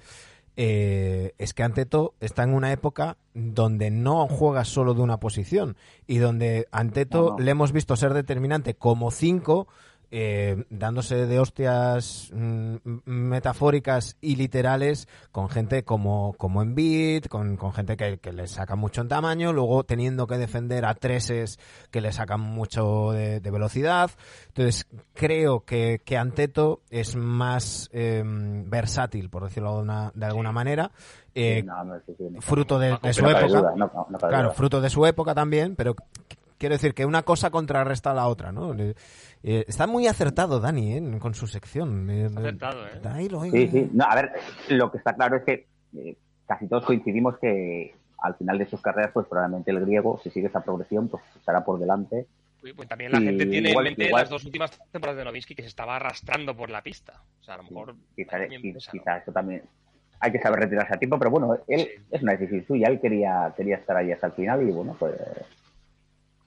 eh, es que Anteto está en una época donde no juega solo de una posición y donde Anteto No, no. le hemos visto ser determinante como cinco, eh, dándose de hostias mm, metafóricas y literales con gente como, como Embiid, con, con gente que, que le saca mucho en tamaño, luego teniendo que defender a treses que le sacan mucho de, de velocidad. Entonces, creo que, que Anteto es más eh, versátil, por decirlo de, una- de alguna manera. eh, no, no, sí, sí, no, fruto de, de su época. duda, no- Claro, fruto de su época también, pero qu- quiero decir que una cosa contrarresta a la otra, ¿no? Eh, está muy acertado Dani, ¿eh? Con su sección. Eh, Acertado, ¿eh? ahí lo- Sí, sí. No, a ver, lo que está claro es que eh, casi todos coincidimos que al final de sus carreras, pues probablemente el griego, si sigue esa progresión, pues estará por delante. Uy, Pues también la Y gente tiene igual- en mente igual- las dos últimas temporadas de Novisky que se estaba arrastrando por la pista. O sea, a lo mejor. Quizá, también qui- pesa, ¿no? quizá eso también. Hay que saber retirarse a tiempo, pero bueno, él Sí. es una decisión suya. Él quería, quería estar ahí hasta el final y bueno, pues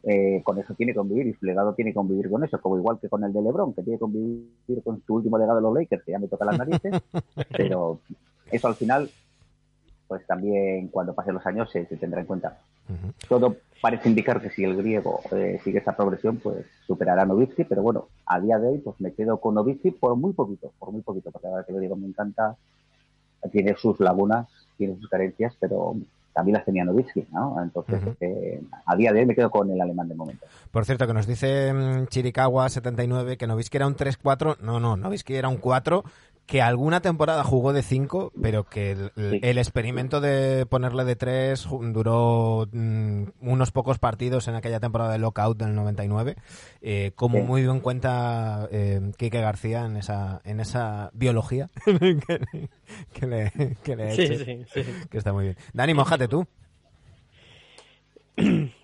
eh, con eso tiene que convivir y su legado tiene que convivir con eso, como igual que con el de LeBron, que tiene que convivir con su último legado de los Lakers, que ya me toca las narices, [LAUGHS] pero eso al final, pues también cuando pasen los años se, se tendrá en cuenta. Todo parece indicar que si el griego eh, sigue esa progresión, pues superará a Novitsky, pero bueno, a día de hoy pues me quedo con Novitsky por muy poquito, por muy poquito, porque ahora que lo digo me encanta, tiene sus lagunas, tiene sus carencias, pero también las tenía Novitsky, ¿no? Entonces, Ujú. eh, a día de hoy me quedo con el alemán de momento. Por cierto, que nos dice mm, Chiricahua79 que Novisky era un 3-4. No, no, Novisky era un 4 que alguna temporada jugó de 5, pero que el, el- Sí. el experimento de ponerle de 3 duró mm, unos pocos partidos en aquella temporada de lockout del 99, eh, como Sí. muy bien cuenta eh, Quique García en esa, en esa biología [LAUGHS] que, que le, que le he hecho, sí, sí. que está muy bien. Dani, mojate tú. [CLEARS THROAT] [CLEARS THROAT]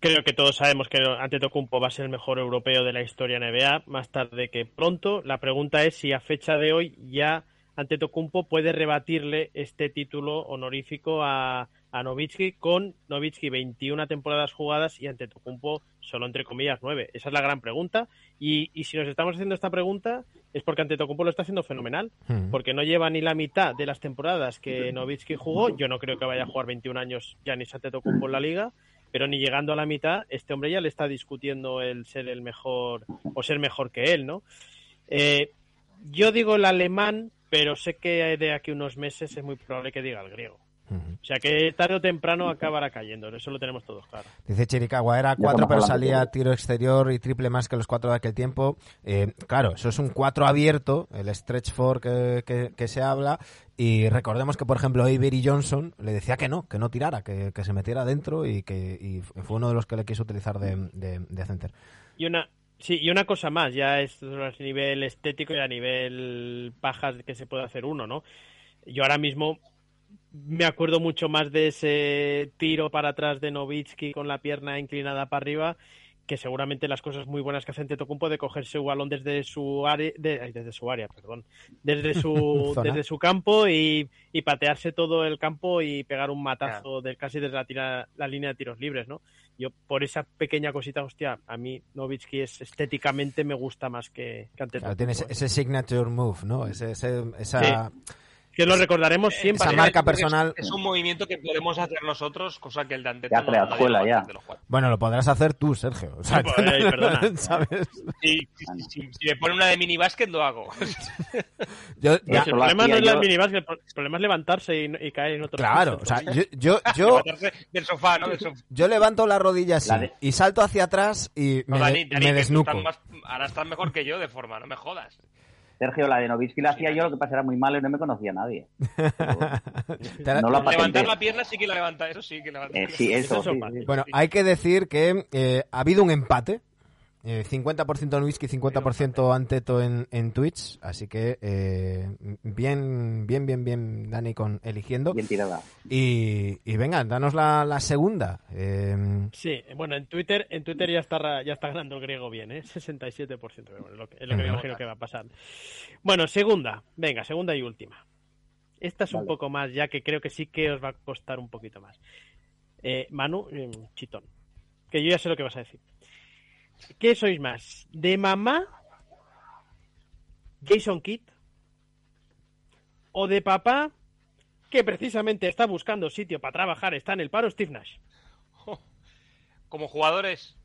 Creo que todos sabemos que Antetokounmpo va a ser el mejor europeo de la historia NBA, más tarde que pronto. La pregunta es si a fecha de hoy ya Antetokounmpo puede rebatirle este título honorífico a, a Nowitzki con Nowitzki 21 temporadas jugadas y Antetokounmpo solo entre comillas 9. Esa es la gran pregunta. Y, y si nos estamos haciendo esta pregunta es porque Antetokounmpo lo está haciendo fenomenal Mm. porque no lleva ni la mitad de las temporadas que Nowitzki jugó. Yo no creo que vaya a jugar 21 años Giannis Antetokounmpo en la liga, pero ni llegando a la mitad, este hombre ya le está discutiendo el ser el mejor o ser mejor que él, ¿no? Eh, yo digo el alemán, pero sé que de aquí a unos meses es muy probable que diga el griego. O sea que tarde o temprano acabará cayendo, eso lo tenemos todos claro. Dice Chiricahua, era Ya 4 estamos pero salía tiro exterior y triple más que los 4 de aquel tiempo. Eh, claro, eso es un 4 abierto, el stretch four que, que- que se habla. Y recordemos que, por ejemplo, Avery Johnson le decía que no, que no tirara, que, que se metiera dentro y que fue uno de los que le quiso utilizar de, de- de center. Y una, sí, y una cosa más, ya es a nivel estético y a nivel pajas que se puede hacer uno, ¿no? Yo ahora mismo me acuerdo mucho más de ese tiro para atrás de Novitsky con la pierna inclinada para arriba que seguramente las cosas muy buenas que hace Antetokounmpo de cogerse un balón desde su área, de- desde su área, perdón, desde su [LAUGHS] desde su campo y, y patearse todo el campo y pegar un matazo de, casi desde la, tira- la línea de tiros libres, ¿no? Yo por esa pequeña cosita, hostia, a mí Novitsky es estéticamente me gusta más que, que Antetokounmpo. Claro, tiene ese, ese signature move, ¿no? Ese, ese- esa, Que lo recordaremos siempre. Esa marca es- personal- Es, un movimiento que podemos hacer nosotros, cosa que el de Anteto Ya no- escuela, ya. de los. Bueno, lo podrás hacer tú, Sergio. O sea, Pues, eh, perdona. [LAUGHS] ¿sabes? Si, si- si- si me pone una de minibásquet, lo hago. [LAUGHS] Yo, ya- el problema no es las yo- minibásquet, el problema es levantarse y, y caer en otro claro, o sea, yo, yo, [LAUGHS] yo, Levantarse del sofá, ¿no? Del sofá. yo levanto la rodilla así La de- y salto hacia atrás y me, No, Dani, me desnuco. estás más- ahora estás mejor que yo de forma, no me jodas. Sergio, la de Novitsky la hacía yo, lo que pasa era muy malo y no me conocía nadie. [LAUGHS] La- No la. Levantar la pierna sí que la levanta, eso sí que levanta. Eh, sí, [LAUGHS] eso, Eso sí, sí. Bueno, hay que decir que eh, ha habido un empate. Eh, 50% en whisky, 50% Anteto en, en Twitch. Así que eh, bien, bien, bien, bien, Dani, con eligiendo. Bien tirada. Y, y venga, danos la, la segunda. Eh, Sí, bueno, en Twitter, en Twitter ya está ya está ganando el griego bien, ¿eh? 67%, pero bueno, es lo que, es lo que me imagino que va a pasar. Bueno, segunda, venga, segunda y última. Esta es un poco más, ya que creo que sí que os va a costar un poquito más. Eh, Manu, eh, chitón, que yo ya sé lo que vas a decir. ¿Qué sois más? ¿De mamá Jason Kidd? ¿O de papá que precisamente está buscando sitio para trabajar, está en el paro, Steve Nash? [LAUGHS] Como jugadores,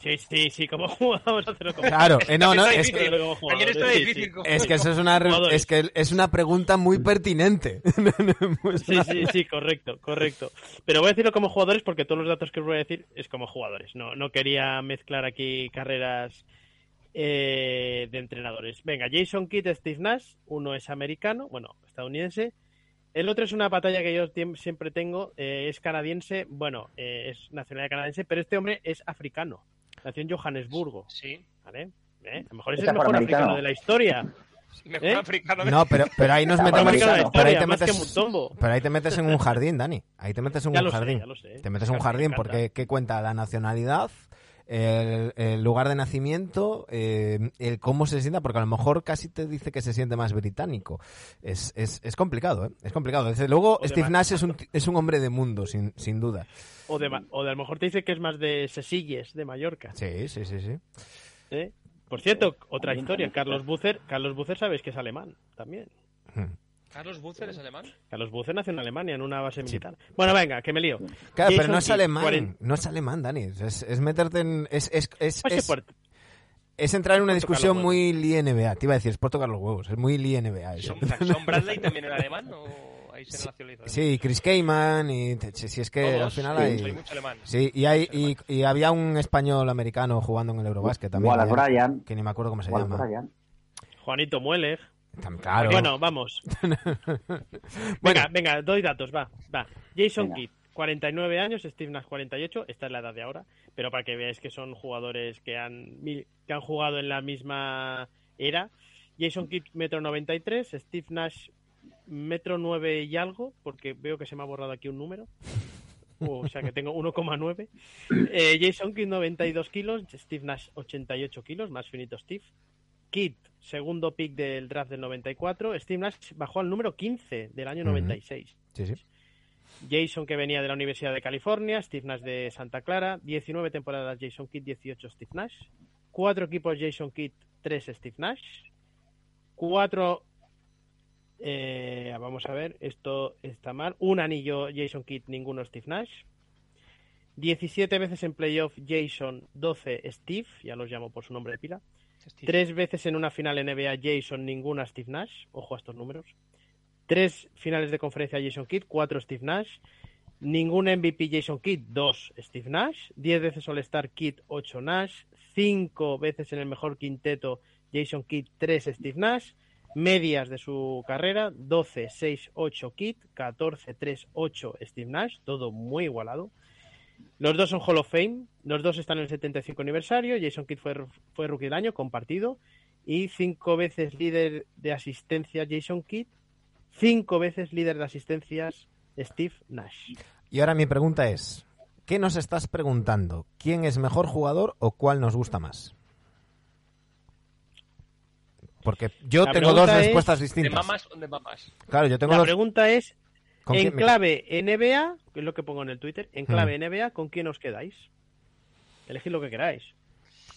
Sí, sí, sí, como [LAUGHS] a hacerlo como claro, eh, no, [LAUGHS] no, es difícil. que, está sí, sí. es eso es una, Jugadores. es que es una pregunta muy pertinente. [LAUGHS] Sí, sí, sí, correcto, correcto. Pero voy a decirlo como jugadores porque todos los datos que os voy a decir es como jugadores. No, no quería mezclar aquí carreras eh, de entrenadores. Venga, Jason Kidd, Steve Nash, uno es americano, bueno, estadounidense. El otro es una batalla que yo siempre tengo, eh, es canadiense, bueno, eh, es nacionalidad canadiense, pero este hombre es africano. Nació en Johannesburgo, Sí, ¿vale? ¿Eh? A lo mejor es Es el mejor africano de la historia. [LAUGHS] mejor ¿Eh? africano. de- No, pero, pero ahí nos metemos. Pero ahí, historia, te metes, Mutombo. pero ahí te metes en un jardín, Dani. Ahí te metes en Ya un lo sé, jardín. ya lo sé. Te metes en un jardín porque ¿qué cuenta? La nacionalidad, el, el lugar de nacimiento, eh, el cómo se sienta, porque a lo mejor casi te dice que se siente más británico. Es, es, es complicado, ¿eh? Es complicado. Desde luego, O Steve. Nash es un, es un hombre de mundo, sin, sin duda. O de, o de a lo mejor te dice que es más de Sesilles, de Mallorca. Sí, sí, sí, sí. ¿eh? Por cierto, otra historia. Carlos Bucer, Carlos Bucer sabéis que es alemán también. Carlos Bucer es alemán. Carlos Bucer nació en Alemania, en una base militar. Bueno, venga, que me lío. Claro, pero Jason no es Kidd, alemán. 40 No es alemán, Dani. Es, es meterte en. Es, es, es, es- sí, es entrar en una discusión muy Lie NBA. Te iba a decir, es por tocar los huevos. Es muy Lie NBA eso. Sean Bradley también era alemán o ahí se nacionalizó. Sí, Chris Cayman y si, si es que Todos, al final sí, hay soy mucho alemán. sí y hay y, y había un español americano jugando en el Eurobasket también Wallace Bryan. que ni me acuerdo cómo se Wallace llama Bryan. Juanito Mueller. Claro Bueno, vamos. [LAUGHS] Bueno. Venga, venga, doy datos, va, va. Jason Venga. Kidd, 49 años, Steve Nash 48, esta es la edad de ahora, pero para que veáis que son jugadores que han, que han jugado en la misma era. Jason Kidd, metro 93, Steve Nash, metro 9 y algo, porque veo que se me ha borrado aquí un número. [LAUGHS] O sea que tengo 1,9. [LAUGHS] Eh, Jason Kidd 92 kilos, Steve Nash 88 kilos, más finito Steve. Kidd, segundo pick del draft del 94. Steve Nash bajó al número 15 del año Ujú. 96. sí sí Jason que venía de la Universidad de California, Steve Nash de Santa Clara, 19 temporadas Jason Kidd, 18 Steve Nash, cuatro equipos Jason Kidd, 3 Steve Nash, cuatro eh, vamos a ver, esto está mal, un anillo Jason Kidd, ninguno Steve Nash, 17 veces en playoff Jason, 12 Steve, ya los llamo por su nombre de pila, Tres veces en una final NBA Jason, ninguna Steve Nash. Ojo a estos números. Tres finales de conferencia Jason Kidd, cuatro Steve Nash. Ningún MVP Jason Kidd, dos Steve Nash. Diez veces All-Star Kidd, ocho Nash. Cinco veces en el mejor quinteto Jason Kidd, tres Steve Nash. Medias de su carrera, 12, 6, 8 Kidd, 14, 3, 8 Steve Nash. Todo muy igualado. Los dos son Hall of Fame, los dos están en el 75 aniversario, Jason Kidd fue, fue rookie del año, compartido, y cinco veces líder de asistencias Jason Kidd, cinco veces líder de asistencias Steve Nash. y ahora mi pregunta es ¿qué nos estás preguntando? ¿quién es mejor jugador o cuál nos gusta más? porque yo La tengo dos es, respuestas ¿De distintas mamas o de mamas? claro yo tengo La dos pregunta es, ¿con en me- clave NBA, que es lo que pongo en el Twitter, en clave Hmm. NBA, ¿con quién os quedáis? Elegid lo que queráis.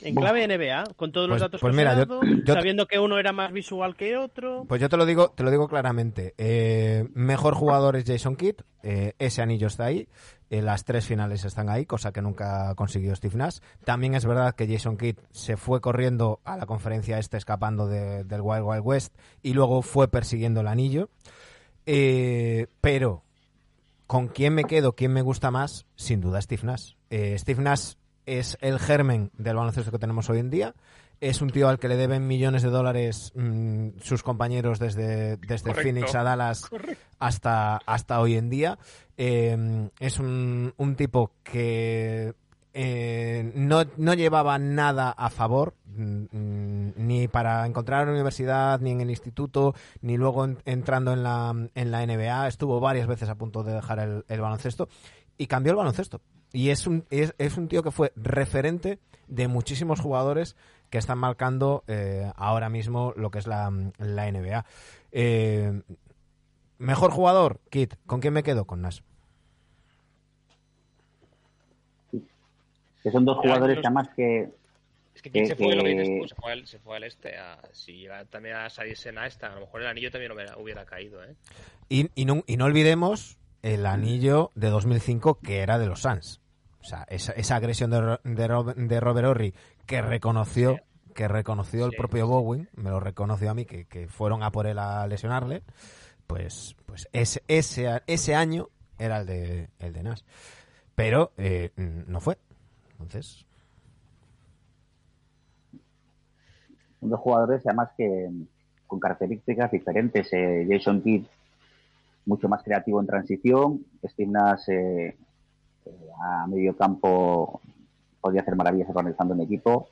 En clave NBA, con todos los Pues- datos pues que mira, yo- dado, yo sabiendo que uno era más visual que otro. Pues yo te lo digo, te lo digo claramente. Eh, mejor jugador es Jason Kidd. eh, ese anillo está ahí. eh, las tres finales están ahí, cosa que nunca consiguió Steve Nash. También es verdad que Jason Kidd se fue corriendo a la conferencia este escapando de- del Wild Wild West y luego fue persiguiendo el anillo. Eh, pero con quién me quedo, quién me gusta más, sin duda Steve Nash. Eh, Steve Nash es el germen del baloncesto que tenemos hoy en día. Es un tío al que le deben millones de dólares mm, sus compañeros desde, desde Correcto. Phoenix a Dallas hasta, hasta hoy en día. Eh, es un, un tipo que eh, no, no llevaba nada a favor, mm, mm, ni para encontrar en la universidad, ni en el instituto, ni luego en- entrando en la, en la NBA. Estuvo varias veces a punto de dejar el, baloncesto y cambió el baloncesto. Y es un, es, es un tío que fue referente de muchísimos jugadores que están marcando eh, ahora mismo lo que es la, la NBA. Eh, mejor jugador, Kit. ¿Con quién me quedo? Con Nash. Que son dos jugadores los- que además que Es que Eh, se fue, lo que dices tú, se fue al, se fue al este. A, si llega también a salirse en esta, a lo mejor el anillo también hubiera, hubiera caído, ¿eh? Y, y no, y no olvidemos el anillo de 2005 que era de los Suns. O sea, esa, esa agresión de, de, Rob- de Robert Horry que reconoció que reconoció el propio sí. Bowen, me lo reconoció a mí, que, que fueron a por él a lesionarle, pues, pues ese, ese, a- ese año era el de, el de Nash. Pero eh, no fue. Entonces, dos jugadores además que con características diferentes. Eh, Jason Kidd mucho más creativo en transición, Steve eh, eh, a medio campo podía hacer maravillas organizando un equipo.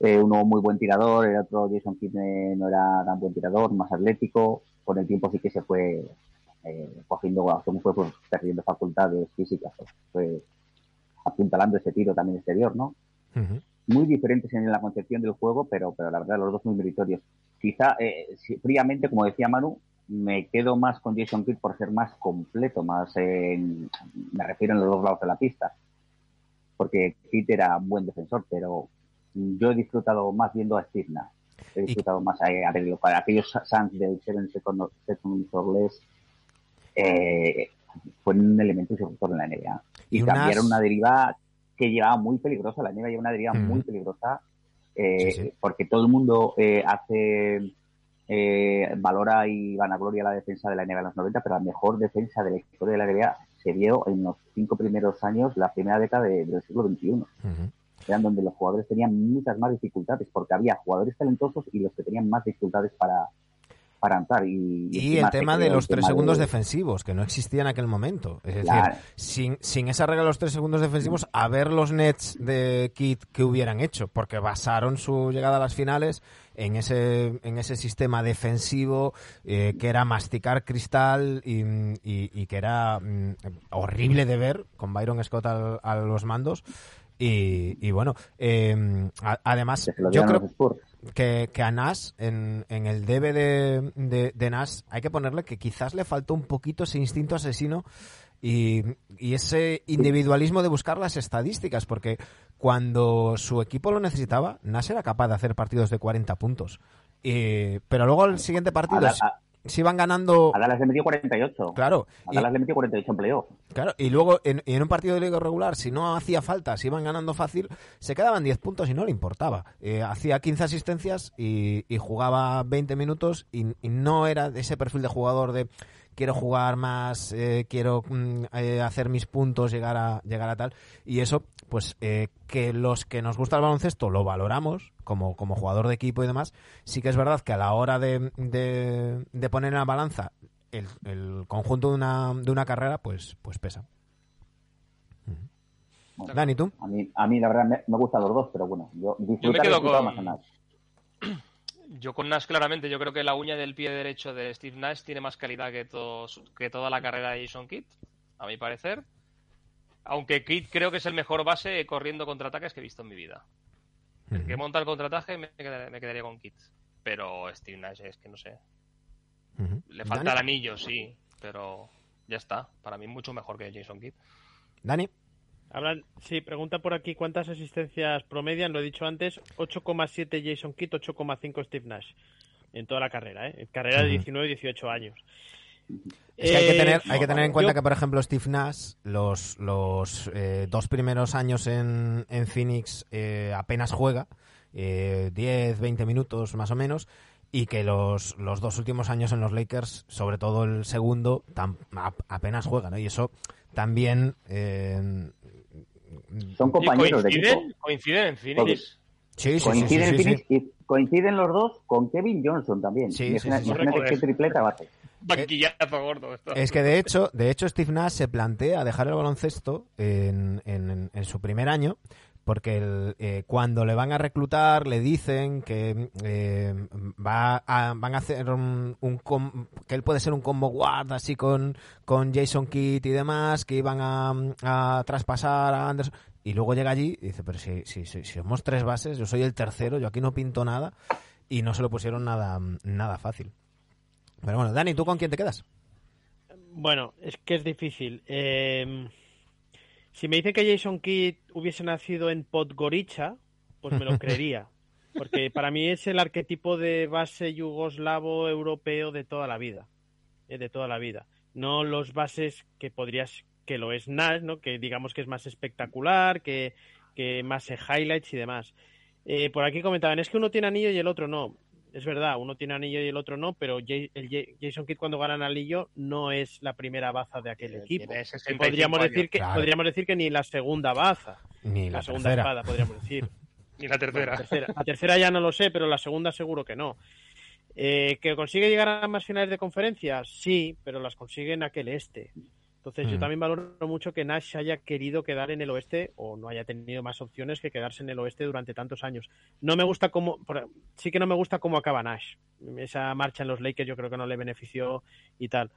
Eh, uno muy buen tirador, el otro Jason Kidd no era tan buen tirador, más atlético. Con el tiempo sí que se fue eh, cogiendo, fue pues, perdiendo facultades físicas, pues, fue apuntalando ese tiro también exterior, ¿no? muy diferentes en la concepción del juego, pero, pero la verdad los dos muy meritorios. Quizá, eh, fríamente, como decía Manu, me quedo más con Jason Kidd por ser más completo, más, me refiero en los dos lados de la pista, porque Kidd era un buen defensor, pero yo he disfrutado más viendo a Nash. He disfrutado más a, a para aquellos Suns del Seven Second Second or Less, eh, fue un elemento disruptor en la NBA. Y, Y una deriva que llevaba muy peligrosa, la NBA lleva una deriva muy peligrosa, eh, Sí, sí. porque todo el mundo eh, hace, eh, valora y vanagloria la defensa de la NBA en los 90, pero la mejor defensa de la historia de la NBA se vio en los cinco primeros años, la primera década de- del siglo XXI eran donde los jugadores tenían muchas más dificultades, porque había jugadores talentosos y los que tenían más dificultades para, para entrar. Y, el te tema de los tres segundos de- defensivos, que no existía en aquel momento. Es decir, sin, sin esa regla de los tres segundos defensivos, a ver los nets de Kit que hubieran hecho, porque basaron su llegada a las finales en ese, en ese sistema defensivo eh, que era masticar cristal y, que era mm, horrible de ver con Byron Scott al- a los mandos. Y, y bueno, eh, a- además, yo creo. Que, que a Nas, en, en el debe de, de, de Nas, hay que ponerle que quizás le faltó un poquito ese instinto asesino y, y ese individualismo de buscar las estadísticas, porque cuando su equipo lo necesitaba, Nas era capaz de hacer partidos de 40 puntos. Y- pero luego el siguiente partido, A, a- si iban ganando... a Dallas le metió 48. Claro, A y- Dallas le metió 48 en playoff. Claro, y luego en, y en un partido de liga regular, si no hacía falta, si iban ganando fácil, se quedaban 10 puntos y no le importaba. Eh, hacía 15 asistencias y, y jugaba 20 minutos y, y no era de ese perfil de jugador de quiero jugar más, eh, quiero mm, eh, hacer mis puntos, llegar a, llegar a tal. Y eso, pues eh, que los que nos gusta el baloncesto lo valoramos como, como jugador de equipo y demás, sí que es verdad que a la hora de, de, de poner en la balanza el, el conjunto de una, de una carrera, pues, pues pesa. Bueno, Dani, ¿tú? A mí, a mí la verdad me, me gustan los dos, pero bueno, yo disfrutar he quedo con- más a Nash. [CLEARS THROAT] Yo con Nash claramente, yo creo que la uña del pie derecho de Steve Nash tiene más calidad que, todos, que toda la carrera de Jason Kidd, a mi parecer. Aunque Kidd creo que es el mejor base corriendo contraataques que he visto en mi vida. El que monta el contraataque me quedaría, me quedaría con Kidd. Pero Steve Nash es que no sé. Le falta Dani, el anillo, sí, pero ya está. Para mí mucho mejor que Jason Kidd. Dani, Hablan, sí, pregunta por aquí cuántas asistencias promedian, lo he dicho antes, 8,7 Jason Kidd, 8,5 Steve Nash en toda la carrera, ¿eh? Carrera de Ujú. 19 18 años. Es que hay que Eh, tener, hay que tener en cuenta yo- que, por ejemplo, Steve Nash, los, los eh, dos primeros años en, en Phoenix eh, apenas juega, eh, 10, 20 minutos más o menos, y que los, los dos últimos años en los Lakers, sobre todo el segundo, a- apenas juega, ¿no? Y eso también... eh, Son compañeros de equipo. ¿Coinciden? ¿Coinciden en Phoenix? sí, sí, Coinciden, sí, en sí. Phoenix y coinciden los dos con Kevin Johnson también. Sí, Imagina- sí, sí, sí. imagínate qué tripleta va a hacer. Banquillazo gordo. Es que de hecho, de hecho Steve Nash se plantea dejar el baloncesto en, en- en su primer año porque el, eh, cuando le van a reclutar le dicen que eh, va a, van a hacer un, un com- que él puede ser un combo guard así con, con Jason Kidd y demás que iban a, a traspasar a Anderson y luego llega allí y dice pero si, si, si, si somos tres bases yo soy el tercero yo aquí no pinto nada y no se lo pusieron nada nada fácil pero bueno Dani ¿tú con quién te quedas? Bueno, es que es difícil. Eh, si me dicen que Jason Kidd hubiese nacido en Podgorica, pues me lo [LAUGHS] creería. Porque para mí es el arquetipo de base yugoslavo europeo de toda la vida. eh, de toda la vida. No los bases que podrías, que lo es Nash, ¿no? Que digamos que es más espectacular, que, que más eh, highlights y demás. Eh, por aquí comentaban, es que uno tiene anillo y el otro no. Es verdad, uno tiene anillo y el otro no, pero Jay- el Jay- Jason Kidd cuando gana el anillo no es la primera baza de aquel equipo. Tiene Y 65 podríamos años. decir que Claro. podríamos decir que ni la segunda baza, Ni la, la, segunda tercera. espada podríamos decir. [LAUGHS] La tercera. La tercera. La tercera ya no lo sé, pero la segunda seguro que no. Eh, ¿Que consigue llegar a más finales de conferencia? Sí, pero las consigue en aquel este. Entonces yo Mm. también valoro mucho que Nash haya querido quedar en el oeste o no haya tenido más opciones que quedarse en el oeste durante tantos años. No me gusta cómo, sí que no me gusta cómo acaba Nash. Esa marcha en los Lakers yo creo que no le benefició y tal.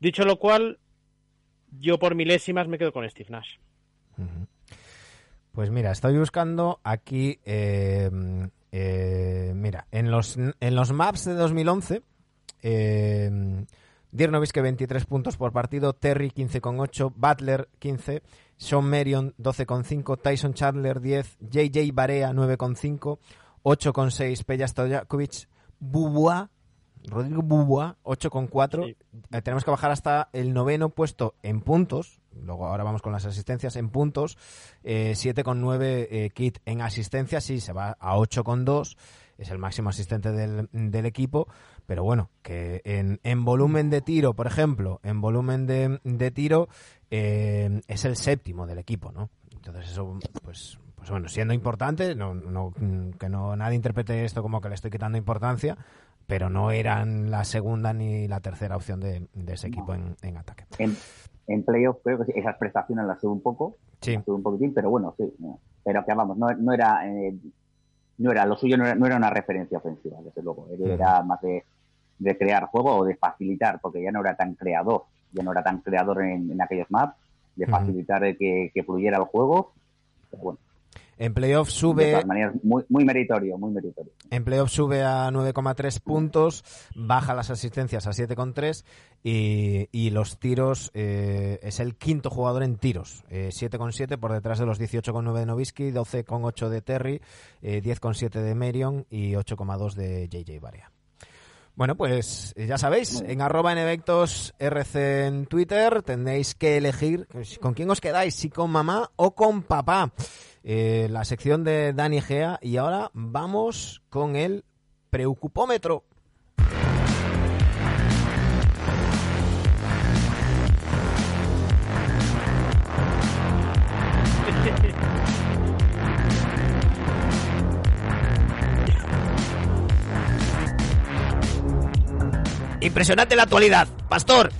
Dicho lo cual, yo por milésimas me quedo con Steve Nash. Pues mira, estoy buscando aquí, eh, eh, mira, en los, en los maps de 2011, eh, Dirk Nowitzki 23 puntos por partido, Terry 15,8, Butler 15, Sean Marion 12,5, Tyson Chandler 10, JJ Barea 9,5, 8,6 Peja Stojakovic, Bubois, Rodrigo Bubois 8,4. Sí. Eh, tenemos que bajar hasta el noveno puesto en puntos. Luego ahora vamos con las asistencias en puntos. Eh, 7,9 eh, Kit en asistencias. Sí, se va a 8,2. Es el máximo asistente del, del equipo. Pero bueno, que en, en volumen de tiro, por ejemplo, en volumen de, de tiro, eh, es el séptimo del equipo, ¿no? Entonces eso, pues, pues bueno, siendo importante, no, no, que no nadie interprete esto como que le estoy quitando importancia, pero no eran la segunda ni la tercera opción de, de ese equipo en, en ataque. En, en playoff creo que sí, esas prestaciones las sube un poco, Sí. las sube un poquitín, pero bueno, sí. Pero que vamos, no, no era eh, no era lo suyo, no era, no era una referencia ofensiva, desde luego. Era, era más de, de crear juego o de facilitar, porque ya no era tan creador, ya no era tan creador en, en aquellos maps, de facilitar que, que fluyera el juego. Pero bueno, En playoff de sube, todas maneras, muy, muy meritorio, muy meritorio. en playoff sube a 9,3 puntos, baja las asistencias a 7,3 y, y los tiros eh, es el quinto jugador en tiros, eh, 7,7 por detrás de los 18,9 de Novisky, 12,8 de Terry, eh, 10,7 de Marion y 8,2 de JJ Barea. Bueno, pues eh, ya sabéis, en arroba en eventos RC en Twitter tendréis que elegir con quién os quedáis, si con mamá o con papá. Eh, la sección de Dani Gea y ahora vamos con el preocupómetro. Impresionante la actualidad, Pastor.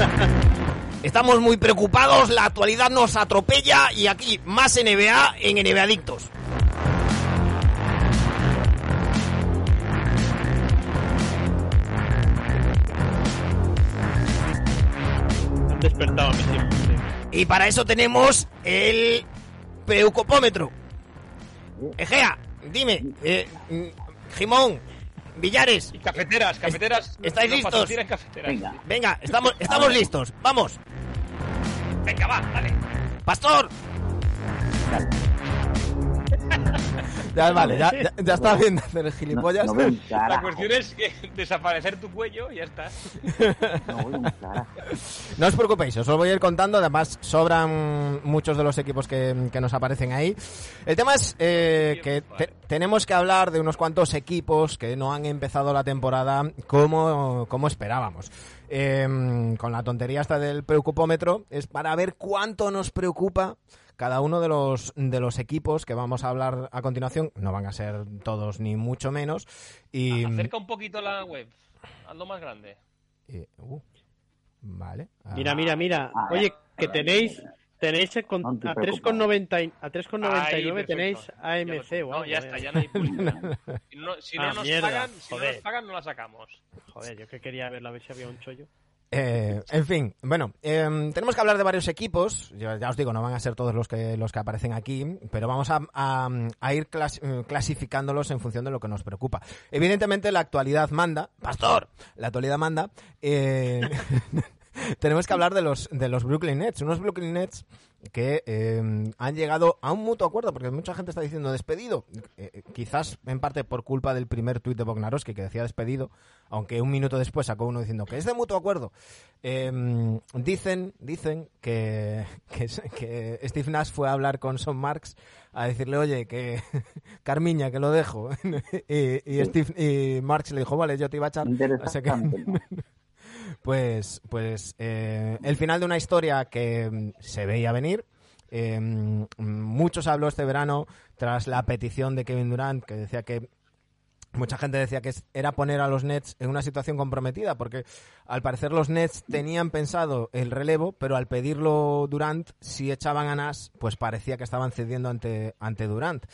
[LAUGHS] Estamos muy preocupados, la actualidad nos atropella y aquí más NBA en NBA Adictos. Han despertado a mis hijos. sí. Y para eso tenemos el preocupómetro. Egea, dime, eh, mm, Jimón, Villares, Y cafeteras, cafeteras. ¿Estáis listos? cafeteras. Venga. venga, estamos, estamos listos, vamos. Venga, va, dale. ¡Pastor! Ya, vale, ya, ya, ya está bien de hacer el No, gilipollas. no veo un La cuestión es que [LAUGHS] desaparecer tu cuello y ya está. No un. No os preocupéis, os lo voy a ir contando. Además, sobran muchos de los equipos que, que nos aparecen ahí. El tema es eh, que te- tenemos que hablar de unos cuantos equipos que no han empezado la temporada como, como esperábamos. Eh, con la tontería esta del preocupómetro, es para ver cuánto nos preocupa cada uno de los, de los equipos que vamos a hablar a continuación. No van a ser todos ni mucho menos. Y, Acerca un poquito la web. Hazlo más grande. y- uh, vale. Mira, mira, mira. Ah, Oye, que tenéis tenéis el con- No te a preocupes. 3,90 a 3,99 Ahí, tenéis. AMC Ya lo- o No, ya eh. está, ya no hay [LAUGHS] publicidad. Si no, si no Ah, nos mierda, pagan, si no joder. nos pagan, no la sacamos. Joder, yo que quería verla a ver si había un chollo. Eh, en fin, bueno, em, tenemos que hablar de varios equipos. Ya, ya os digo, no van a ser todos los que los que aparecen aquí, pero vamos a, ir eh, clasificándolos en función de lo que nos preocupa. Evidentemente, la actualidad manda, Pastor, la actualidad manda. eh, [LAUGHS] tenemos que hablar de los de los Brooklyn Nets, unos Brooklyn Nets que eh, han llegado a un mutuo acuerdo, porque mucha gente está diciendo despedido, eh, quizás en parte por culpa del primer tuit de Bognarowski que decía despedido, aunque un minuto después sacó uno diciendo que es de mutuo acuerdo. Eh, dicen dicen que, [LAUGHS] que, que Steve Nash fue a hablar con Son Marks a decirle, oye, que [LAUGHS] Carmiña, que lo dejo. [LAUGHS] y, y, Steve, y Marks le dijo, vale, yo te iba a echar. Así que-. Pues, pues eh, el final de una historia que mm, se veía venir. Eh, mm, mucho se habló este verano tras la petición de Kevin Durant, que decía que mucha gente decía que era poner a los Nets en una situación comprometida, porque al parecer los Nets tenían pensado el relevo, pero al pedirlo Durant, si echaban a Nash, pues parecía que estaban cediendo ante, ante Durant.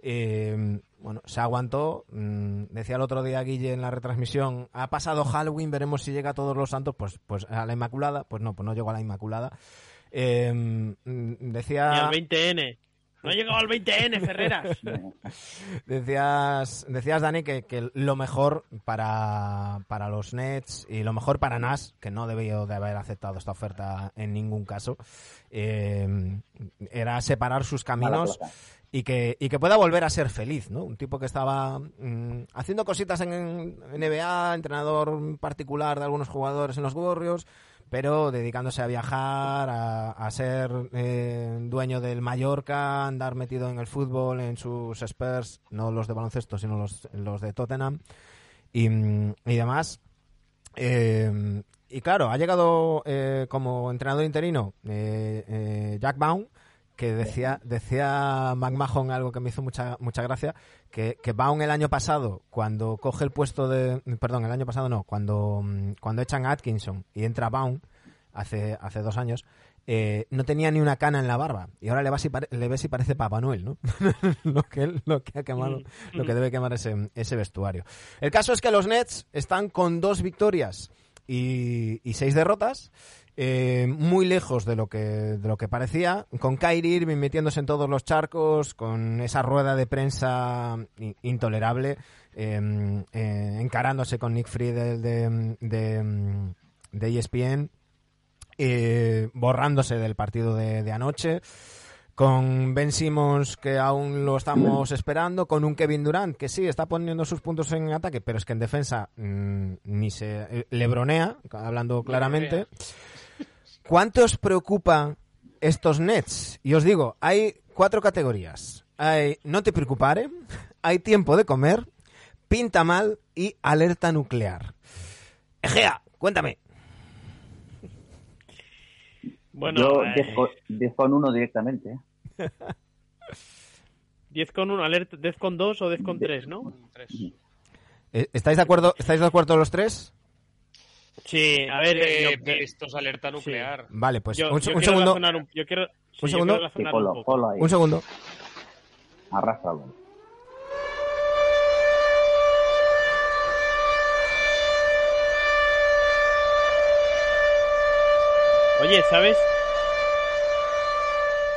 Eh, bueno, se aguantó. mm, decía el otro día Guille en la retransmisión, ha pasado Halloween, veremos si llega a todos los santos, pues, pues a la Inmaculada. Pues no, pues no llegó a la Inmaculada. Eh, mm, decía... al 20N. No ha llegado al 20N, Ferreras. [LAUGHS] Decías, decías Dani, que, que lo mejor para, para los Nets y lo mejor para Nas, que no debió de haber aceptado esta oferta en ningún caso, eh, era separar sus caminos. Y que, y que pueda volver a ser feliz, ¿no? Un tipo que estaba mm, haciendo cositas en NBA, entrenador particular de algunos jugadores en los Warriors, pero dedicándose a viajar, a, a ser eh, dueño del Mallorca, andar metido en el fútbol, en sus Spurs, no los de baloncesto, sino los, los de Tottenham y, mm, y demás. Eh, y claro, ha llegado eh, como entrenador interino eh, Jack Baum, que decía, decía McMahon algo que me hizo mucha, mucha gracia, que, que Baum el año pasado, cuando coge el puesto de... Perdón, el año pasado no, cuando, mm, cuando echan a Atkinson y entra Baum, hace, hace dos años, eh, no tenía ni una cana en la barba. Y ahora le, vas y le ves y parece Papá Noel, ¿no? [LAUGHS] lo, que, lo que ha quemado, lo que debe quemar ese, ese vestuario. El caso es que los Nets están con dos victorias y, y seis derrotas. Eh, muy lejos de lo que de lo que parecía, con Kyrie Irving metiéndose en todos los charcos, con esa rueda de prensa intolerable, eh, eh, encarándose con Nick Friedel de, de, de ESPN, eh, borrándose del partido de, de anoche, con Ben Simmons que aún lo estamos esperando, con un Kevin Durant que sí está poniendo sus puntos en ataque, pero es que en defensa mm, ni se eh, lebronea, hablando claramente. ¿Cuánto os preocupa estos Nets? Y os digo, hay cuatro categorías. Hay no te preocupare, [LAUGHS] hay tiempo de comer, pinta mal y alerta nuclear. Egea, cuéntame. [LAUGHS] Bueno, Yo eh, 10 con, 10 con 1 directamente. ¿eh? [LAUGHS] 10 con 1, alerta, 10 con 2 o 10 con 3, ¿no? Tres. Eh, ¿Estáis de acuerdo? ¿Estáis de acuerdo los tres? Sí, a ver, Eh, yo, que esto es alerta nuclear. Vale, pues yo- un, yo un quiero segundo. razonar un, yo quiero, sí, yo segundo. quiero Sí, razonar un. Un segundo. Arrástralo. Oye, ¿sabes?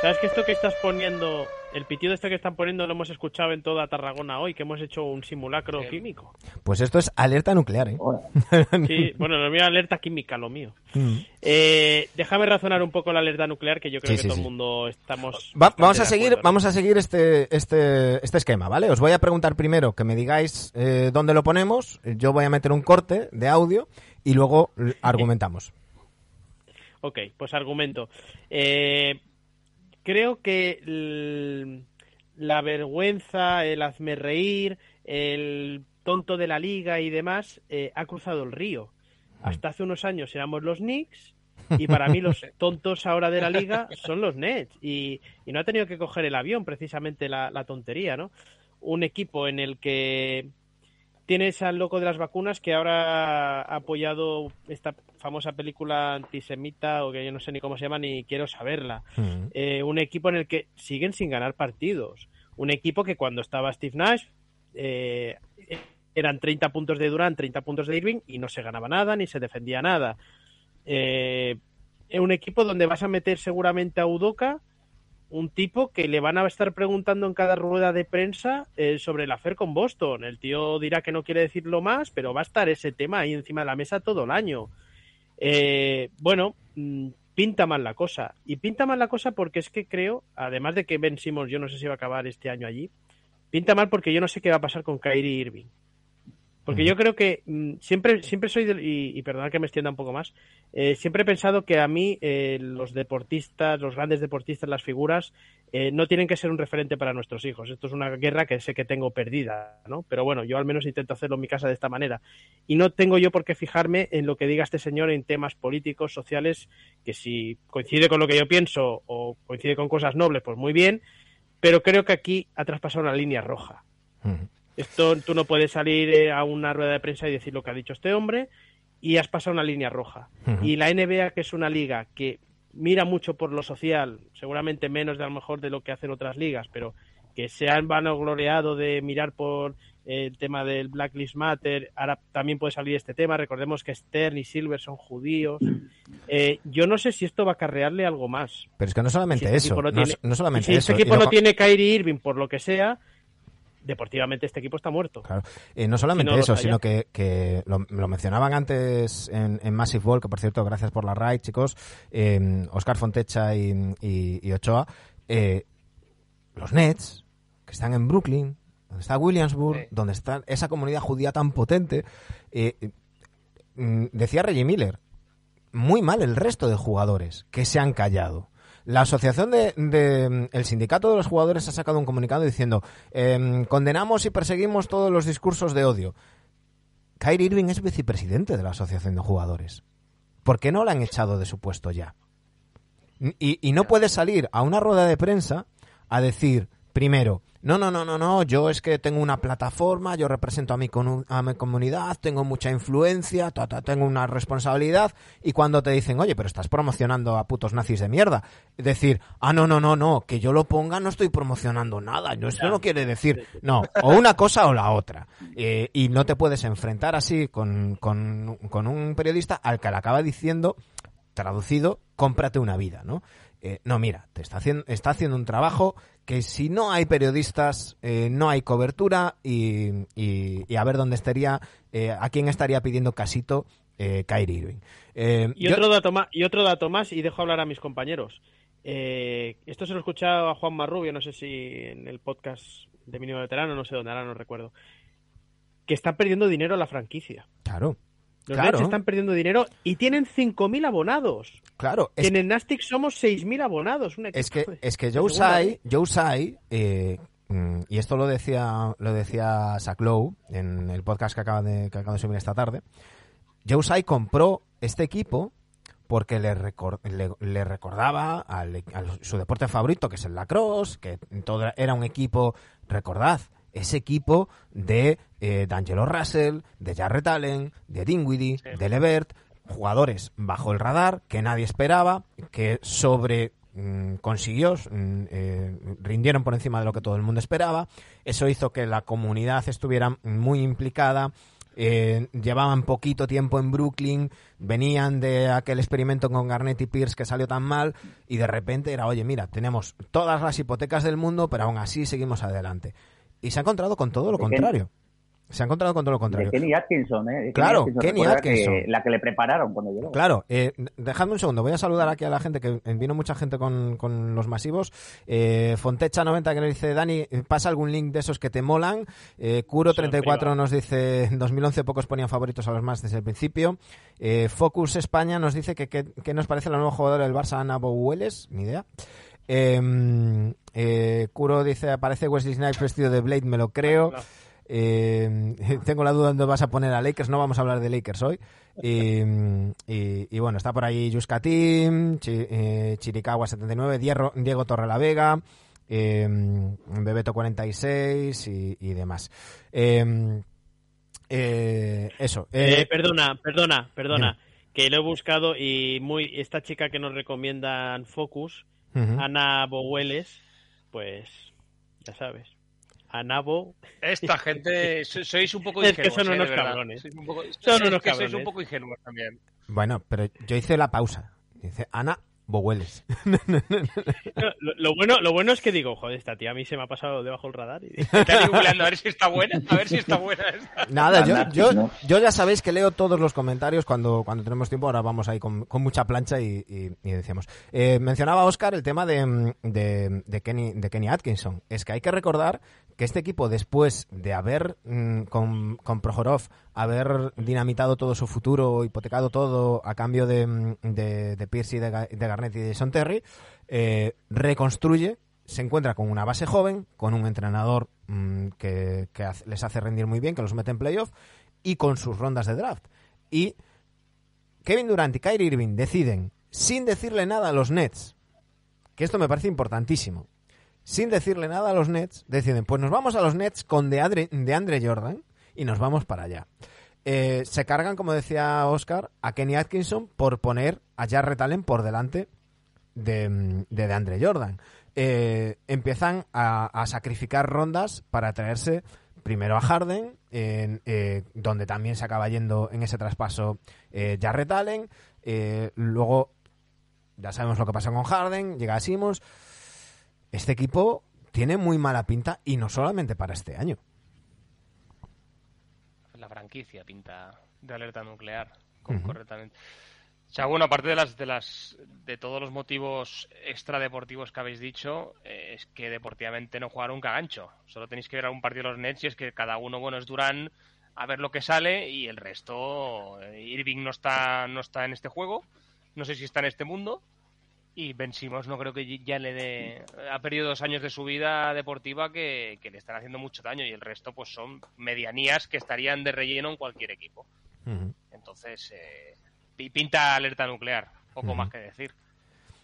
¿Sabes que esto que estás poniendo El pitido este que están poniendo lo hemos escuchado en toda Tarragona hoy, que hemos hecho un simulacro Bien. químico. Pues esto es alerta nuclear, ¿eh? Sí, bueno, lo mío alerta química, lo mío. Mm. Eh, déjame razonar un poco la alerta nuclear, que yo creo Sí, que sí, todo sí. el mundo estamos. Va- vamos a seguir, acuerdo, ¿no? vamos a seguir este, este, este esquema, ¿vale? Os voy a preguntar primero que me digáis eh, dónde lo ponemos. Yo voy a meter un corte de audio y luego argumentamos. Ok, pues argumento. Eh, creo que el- la vergüenza, el hazme reír, el tonto de la liga y demás eh, ha cruzado el río. Hasta hace unos años éramos los Knicks y para mí los [LAUGHS] tontos ahora de la liga son los Nets y, y no ha tenido que coger el avión precisamente la, la tontería, ¿no? Un equipo en el que tienes al loco de las vacunas que ahora ha apoyado esta famosa película antisemita o que yo no sé ni cómo se llama ni quiero saberla. Mm. Eh, un equipo en el que siguen sin ganar partidos. Un equipo que cuando estaba Steve Nash eh, eran 30 puntos de Durant, 30 puntos de Irving y no se ganaba nada ni se defendía nada. Eh, un equipo donde vas a meter seguramente a Udoka, un tipo que le van a estar preguntando en cada rueda de prensa eh, sobre el hacer con Boston. El tío dirá que no quiere decirlo más, pero va a estar ese tema ahí encima de la mesa todo el año. Eh, bueno, mm, pinta mal la cosa. Y pinta mal la cosa porque es que creo, además de que Ben Simmons yo no sé si va a acabar este año allí, pinta mal porque yo no sé qué va a pasar con Kyrie Irving. Porque yo creo que mm, siempre, siempre soy, del- y, y perdonad que me extienda un poco más, eh, siempre he pensado que a mí eh, los deportistas, los grandes deportistas, las figuras, eh, no tienen que ser un referente para nuestros hijos. Esto es una guerra que sé que tengo perdida, ¿no? Pero bueno, yo al menos intento hacerlo en mi casa de esta manera. Y no tengo yo por qué fijarme en lo que diga este señor en temas políticos, sociales, que si coincide con lo que yo pienso o coincide con cosas nobles, pues muy bien, pero creo que aquí ha traspasado una línea roja. Mm. Esto tú no puedes salir eh, a una rueda de prensa y decir lo que ha dicho este hombre y has pasado una línea roja. Y la NBA, que es una liga que mira mucho por lo social, seguramente menos de a lo mejor de lo que hacen otras ligas, pero que se han vanagloriado de mirar por eh, el tema del Black Lives Matter, ahora también puede salir este tema, recordemos que Stern y Silver son judíos. Eh, yo no sé si esto va a acarrearle algo más. Pero es que no solamente Si este eso, equipo no no, tiene- no solamente si este eso. y equipo no tiene Kyrie Irving por lo que sea, deportivamente este equipo está muerto. Claro. Eh, no solamente Si no lo eso, sino que, que lo, lo mencionaban antes en, en Massive Ball, que por cierto, gracias por la raid, chicos, eh, Oscar Fontecha y, y- y Ochoa, eh, los Nets, que están en Brooklyn, donde está Williamsburg, Sí. donde está esa comunidad judía tan potente, eh, mm, decía Reggie Miller, muy mal el resto de jugadores que se han callado. La asociación de, de- el sindicato de los jugadores ha sacado un comunicado diciendo em, condenamos y perseguimos todos los discursos de odio. Kyrie Irving es vicepresidente de la asociación de jugadores. ¿Por qué no la han echado de su puesto ya? Y, y no puede salir a una rueda de prensa a decir, primero, no, no, no, no, no, yo es que tengo una plataforma, yo represento a mi, a mi comunidad, tengo mucha influencia, ta, ta, tengo una responsabilidad, y cuando te dicen, oye, pero estás promocionando a putos nazis de mierda, decir, ah, no, no, no, no, que yo lo ponga no estoy promocionando nada, no, eso no quiere decir, no, o una cosa o la otra, Eh, y no te puedes enfrentar así con, con, con un periodista al que le acaba diciendo traducido, cómprate una vida, ¿no? Eh, no, mira, te está haciendo, está haciendo un trabajo que si no hay periodistas, eh, no hay cobertura y, y- y a ver dónde estaría, eh, a quién estaría pidiendo casito eh, Kyrie Irving. Eh, Y yo- otro, dato más, y otro dato más, y dejo hablar a mis compañeros. Eh, esto se lo he escuchado a Juan Marrubio, no sé si en el podcast de Mínimo Veterano, no sé dónde, ahora no recuerdo. Que están perdiendo dinero la franquicia. Claro, Los Claro. Están perdiendo dinero y tienen 5.000 abonados. claro. Que Es, en el Nastic somos 6.000 abonados. Un es que, es que Joe Tsai, eh, mm, y esto lo decía, lo decía Zach Lowe en el podcast que acaba de, que acaba de subir esta tarde, Joe Tsai compró este equipo porque le, recor- le, le recordaba al- a su deporte favorito, que es el lacrosse, que todo era un equipo, recordad, ese equipo de eh, D'Angelo Russell, de Jarrett Allen, de Dinwiddie, de Levert, jugadores bajo el radar que nadie esperaba, que sobre mm, consiguió, mm, eh, rindieron por encima de lo que todo el mundo esperaba. Eso hizo que la comunidad estuviera muy implicada. eh, llevaban poquito tiempo en Brooklyn, venían de aquel experimento con Garnett y Pierce que salió tan mal y de repente era, oye, mira, tenemos todas las hipotecas del mundo, pero aún así seguimos adelante. Y se ha encontrado con todo lo ¿De contrario. Se ha encontrado con todo lo De contrario. Kenny Atkinson, ¿eh? De Kenny Claro, Atkinson, Kenny Atkinson. que- la que le prepararon cuando llegó. Claro, eh, dejadme un segundo, voy a saludar aquí a la gente, que vino mucha gente con, con los masivos. Eh, Fontecha90 que nos dice, Dani, pasa algún link de esos que te molan. Eh, Curo34 nos dice, en 2011 pocos ponían favoritos a los más desde el principio. Eh, Focus España nos dice que, que, que nos parece la nueva jugadora del Barça, Ana Boueles, ni idea. Eh, eh, Kuro dice, aparece Wesley Snipes vestido de Blade, me lo creo. Eh, [LAUGHS] tengo la duda dónde vas a poner a Lakers. No vamos a hablar de Lakers hoy. Y, [LAUGHS] y- y bueno, está por ahí Yuska Team, Chi- eh, Chiricahua79, Diego, Diego Torrelavega, eh, Bebeto 46 y, y demás. Eh, eh, eso. Eh, eh, perdona, perdona, perdona. Que lo he buscado y muy esta chica que nos recomiendan Focus. Ana Boweles, pues ya sabes. Anabo. Esta [LAUGHS] gente, so- sois un poco Es que ingenuos. son eh, unos cabrones. Sois un poco, Son es unos que sois cabrones. un poco ingenuos también. Bueno, pero yo hice la pausa. Dice Ana Boweles. [LAUGHS] Lo, lo bueno, lo bueno es que digo, joder, esta tía a mí se me ha pasado debajo del radar. Y... Googleando a ver si está buena. A ver si está buena esta. Nada, yo, Nada, yo, no. yo ya sabéis que leo todos los comentarios cuando, cuando tenemos tiempo. Ahora vamos ahí con, con mucha plancha y, y- y decíamos. Eh, mencionaba Oscar el tema de, de, de Kenny, de Kenny Atkinson. Es que hay que recordar que este equipo, después de haber mm, con, con Prohorov, haber dinamitado todo su futuro, hipotecado todo a cambio de, mm, de, Pierce y de, de Garnett y de Son Terry, eh, reconstruye se encuentra con una base joven, con un entrenador mm, que, les hace rendir muy bien, que los mete en playoff, y con sus rondas de draft. Y Kevin Durant y Kyrie Irving deciden, sin decirle nada a los Nets, que esto me parece importantísimo, sin decirle nada a los Nets, deciden, pues nos vamos a los Nets con DeAndre, DeAndre Jordan y nos vamos para allá. Eh, se cargan, como decía Oscar, a Kenny Atkinson por poner a Jarrett Allen por delante de, de DeAndre Jordan. Eh, empiezan a, sacrificar rondas para traerse primero a Harden, en, eh, donde también se acaba yendo en ese traspaso eh, Jarrett Allen. eh, luego, ya sabemos lo que pasa con Harden, llega a Simmons. Este equipo tiene muy mala pinta y no solamente para este año. Franquicia pinta de alerta nuclear, correctamente. O sea, bueno, aparte de las de las de todos los motivos extradeportivos que habéis dicho, eh, es que deportivamente no jugaron un cagancho. Solo tenéis que ver un partido de los Nets y es que cada uno, bueno, es Durán a ver lo que sale y el resto, eh, Irving no está no está en este juego, no sé si está en este mundo y Ben Simmons no creo que ya le dé ha perdido dos años de su vida deportiva que, que le están haciendo mucho daño y el resto pues son medianías que estarían de relleno en cualquier equipo. Entonces, eh, pi- pinta alerta nuclear, poco más que decir.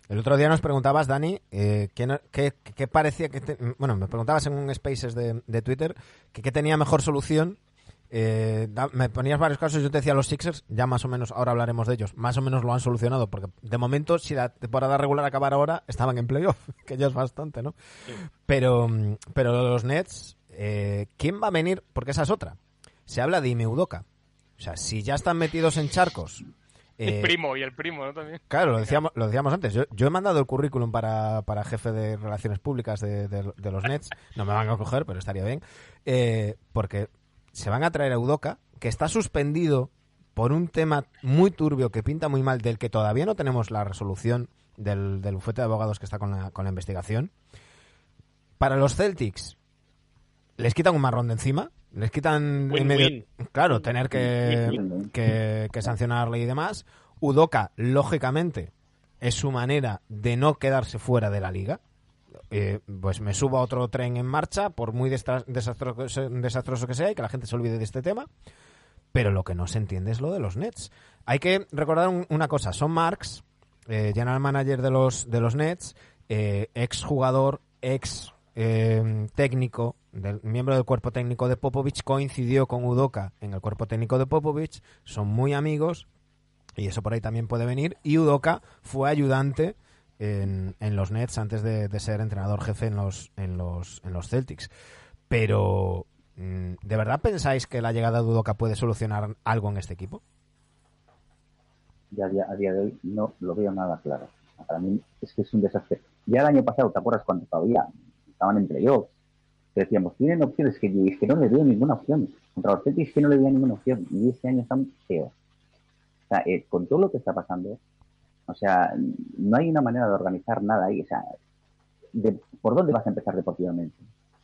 El otro día nos preguntabas, Dani, eh, ¿qué, qué- qué parecía que... te- bueno, me preguntabas en un Spaces de, de Twitter que qué tenía mejor solución. Eh, da- me ponías varios casos, yo te decía los Sixers, ya más o menos, ahora hablaremos de ellos, más o menos lo han solucionado, porque de momento, si la temporada regular acabara ahora, estaban en playoff, [LAUGHS] que ya es bastante, ¿no? Pero, pero los Nets, eh, ¿quién va a venir? Porque esa es otra. Se habla de Ime Udoka. O sea, si ya están metidos en charcos... El eh, primo y el primo, ¿no? También. Claro, lo decíamos, lo decíamos antes. Yo, yo he mandado el currículum para, para jefe de relaciones públicas de, de- de los Nets. No me van a coger, pero estaría bien. Eh, porque se van a traer a Udoca, que está suspendido por un tema muy turbio que pinta muy mal, del que todavía no tenemos la resolución del, del bufete de abogados que está con la, con la investigación. Para los Celtics, les quitan un marrón de encima. Les quitan en Win-win. medio. Claro, tener que, que, que sancionarle y demás. Udoka, lógicamente, es su manera de no quedarse fuera de la liga. Eh, pues me subo a otro tren en marcha, por muy desastroso, que sea, y que la gente se olvide de este tema. Pero lo que no se entiende es lo de los Nets. Hay que recordar un- una cosa. Son Marks, eh, general manager de los, de los Nets, eh, ex jugador, ex eh, técnico, del, miembro del cuerpo técnico de Popovich, coincidió con Udoka en el cuerpo técnico de Popovich, son muy amigos y eso por ahí también puede venir. Y Udoka fue ayudante en, los Nets antes de, ser entrenador jefe en los, en los, en los Celtics. Pero mm, ¿de verdad pensáis que la llegada de Udoka puede solucionar algo en este equipo? Ya a día, a día de hoy no lo veo nada claro. Para mí es que es un desastre. Ya el año pasado, ¿te acuerdas cuando todavía estaban en playoffs? Que decíamos, tienen opciones que, es que no le veo ninguna opción. Contra los Celtics que no le veía ninguna opción. Y este año están feos. O sea, eh, con todo lo que está pasando, o sea, no hay una manera de organizar nada ahí. O sea, de- ¿por dónde vas a empezar deportivamente?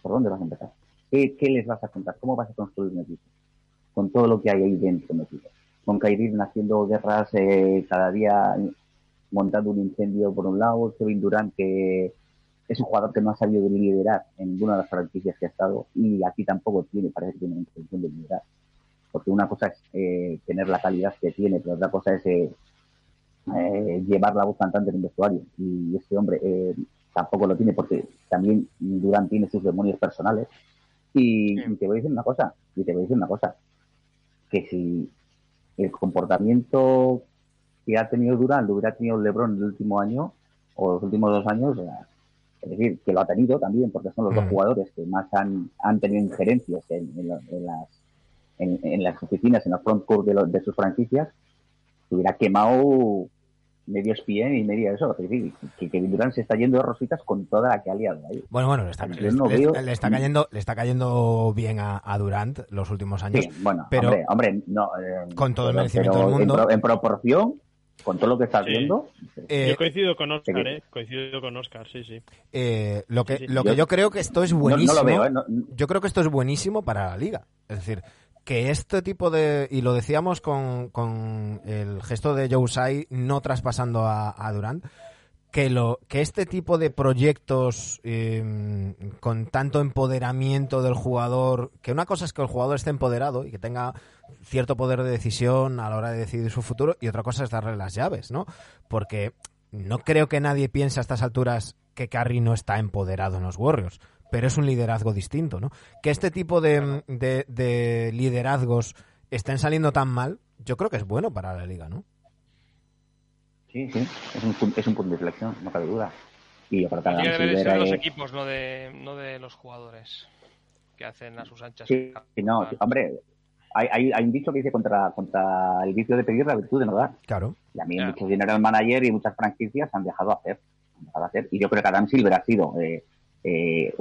¿Por dónde vas a empezar? ¿Qué, les vas a contar? ¿Cómo vas a construir un equipo? Con todo lo que hay ahí dentro metido. Con Irving haciendo guerras eh, cada día, montando un incendio por un lado, Kevin Durant que es un jugador que no ha sabido liderar en ninguna de las franquicias que ha estado y aquí tampoco tiene, parece que tiene intención de liderar. Porque una cosa es eh, tener la calidad que tiene, pero otra cosa es eh, eh, llevar la voz cantante en un vestuario. Y este hombre eh, tampoco lo tiene porque también Durant tiene sus demonios personales. Y, y te voy a decir una cosa, y te voy a decir una cosa, que si el comportamiento que ha tenido Durant lo hubiera tenido LeBron el último año o los últimos dos años, es decir, que lo ha tenido también porque son los dos Mm. jugadores que más han, han tenido injerencias en, en la- en las en, en las oficinas, en los front court de, los- de sus franquicias, se hubiera quemado medio ESPN y medio eso. Es decir, que Kevin Durant se está yendo de rositas con toda la que ha liado ahí. Bueno, bueno, le está, le- no le- veo- le está cayendo, le está cayendo bien a, a Durant los últimos años. Sí, bueno, pero- hombre, hombre, no. eh, Con todo el merecimiento del mundo. En, pro- en proporción, con todo lo que estás Sí. viendo, Eh, Yo coincido con Oscar. ¿eh? Coincido con Oscar, sí, sí. eh, lo que, Sí, sí. lo que Yo- yo creo que esto es no, no buenísimo. lo veo. ¿eh? No- Yo creo que esto es buenísimo para la liga. Es decir, que este tipo de. Y lo decíamos con, con el gesto de Joe Tsai no traspasando a, Durant. Que, lo, que este tipo de proyectos eh, con tanto empoderamiento del jugador, que una cosa es que el jugador esté empoderado y que tenga cierto poder de decisión a la hora de decidir su futuro, y otra cosa es darle las llaves, ¿no? Porque no creo que nadie piense a estas alturas que Curry no está empoderado en los Warriors, pero es un liderazgo distinto, ¿no? Que este tipo de, de- de liderazgos estén saliendo tan mal, yo creo que es bueno para la liga, ¿no? Sí, sí, es un, es un punto de inflexión, no cabe duda. Y yo creo que Tiene que ser de los equipos, no de, no de los jugadores que hacen a sus anchas. Sí, sí, no, sí, hombre, hay, hay, hay un dicho que dice contra, contra el vicio de pedir la virtud de no dar. Claro. Y a mí Ya. muchos general manager y muchas franquicias han dejado hacer. Han dejado hacer. Y yo creo que Adam Silver ha sido eh, eh,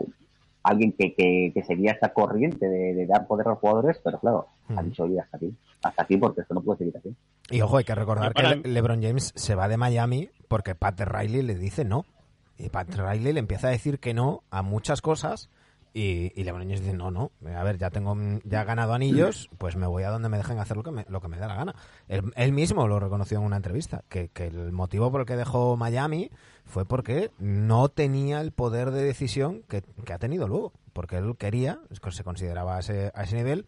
alguien que, que, que seguía esta corriente de, de dar poder a los jugadores, pero claro, ha dicho, oye, hasta aquí. Hasta aquí porque esto no puede seguir así. Y ojo, hay que recordar que Le- LeBron James se va de Miami porque Pat Riley le dice no. Y Pat Riley le empieza a decir que no a muchas cosas y, y LeBron James dice no, no, a ver, ya tengo ya he ganado anillos, pues me voy a donde me dejen hacer lo que me, lo que me dé la gana. Él, él mismo lo reconoció en una entrevista, que, que el motivo por el que dejó Miami fue porque no tenía el poder de decisión que, que ha tenido luego, porque él quería, se consideraba a ese, a ese nivel,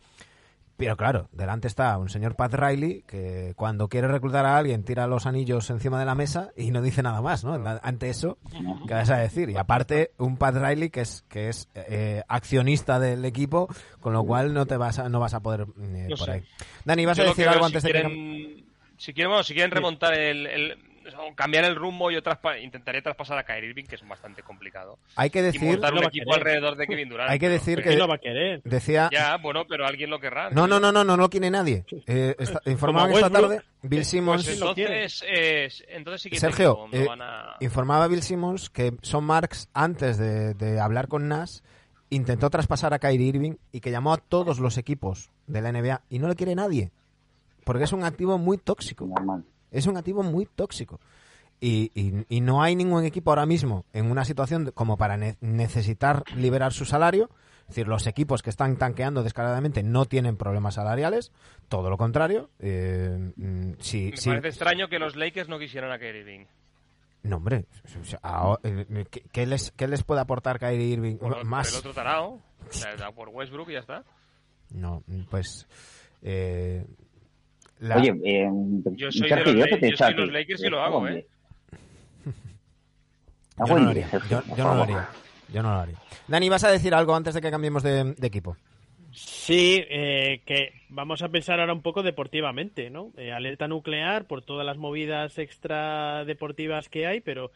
pero claro, delante está un señor Pat Riley que cuando quiere reclutar a alguien tira los anillos encima de la mesa y no dice nada más, ¿no? Ante eso, ¿qué vas a decir? Y aparte, un Pat Riley que es que es eh, accionista del equipo, con lo cual no te vas a, no vas a poder eh, por sé. ahí. Dani, ¿vas Yo a decir algo antes si de que si quieren, bueno, si quieren remontar el, el- o cambiar el rumbo, yo traspa- intentaré traspasar a Kyrie Irving, que es bastante complicado. hay que Y decir montar no un equipo alrededor de Kevin Durant. hay que pero- decir ¿Quién que lo va a querer? decía Ya, bueno, pero alguien lo querrá. no, no, no, no, no, no lo quiere nadie. Eh, está- informaban esta Westbrook. tarde Bill Simmons Pues quiere. entonces, es- entonces sí que Sergio, tengo- eh, van a... informaba Bill Simmons que Son Marks, antes de, de hablar con Nash, intentó traspasar a Kyrie Irving y que llamó a todos los equipos de la NBA y no le quiere nadie. Porque es un activo muy tóxico. Normal. Es un activo muy tóxico. Y, y- y no hay ningún equipo ahora mismo en una situación como para ne- necesitar liberar su salario. Es decir, los equipos que están tanqueando descaradamente no tienen problemas salariales. Todo lo contrario. Eh, mm, Me parece extraño que los Lakers no quisieran a Kyrie Irving. no, hombre, o sea, ahora, eh, ¿qué, qué les, qué les puede aportar Kyrie Irving? Por, por Más. el otro tarao, por Westbrook y ya está. No, pues. eh, la- Oye, eh, Yo soy Sergio, de los yo te soy los Lakers y lo hago, hombre. ¿eh? yo, no lo haría, yo, no lo haría. Yo no lo haría. Dani, ¿vas a decir algo antes de que cambiemos de, de equipo? Sí, eh, que vamos a pensar ahora un poco deportivamente, ¿no? Eh, alerta nuclear por todas las movidas extra deportivas que hay, pero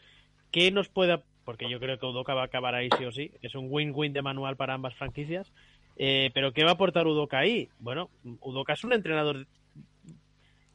¿qué nos puede...? Porque yo creo que Udoka va a acabar ahí sí o sí. Es un win-win de manual para ambas franquicias. Eh, pero ¿qué va a aportar Udoka ahí? Bueno, Udoka es un entrenador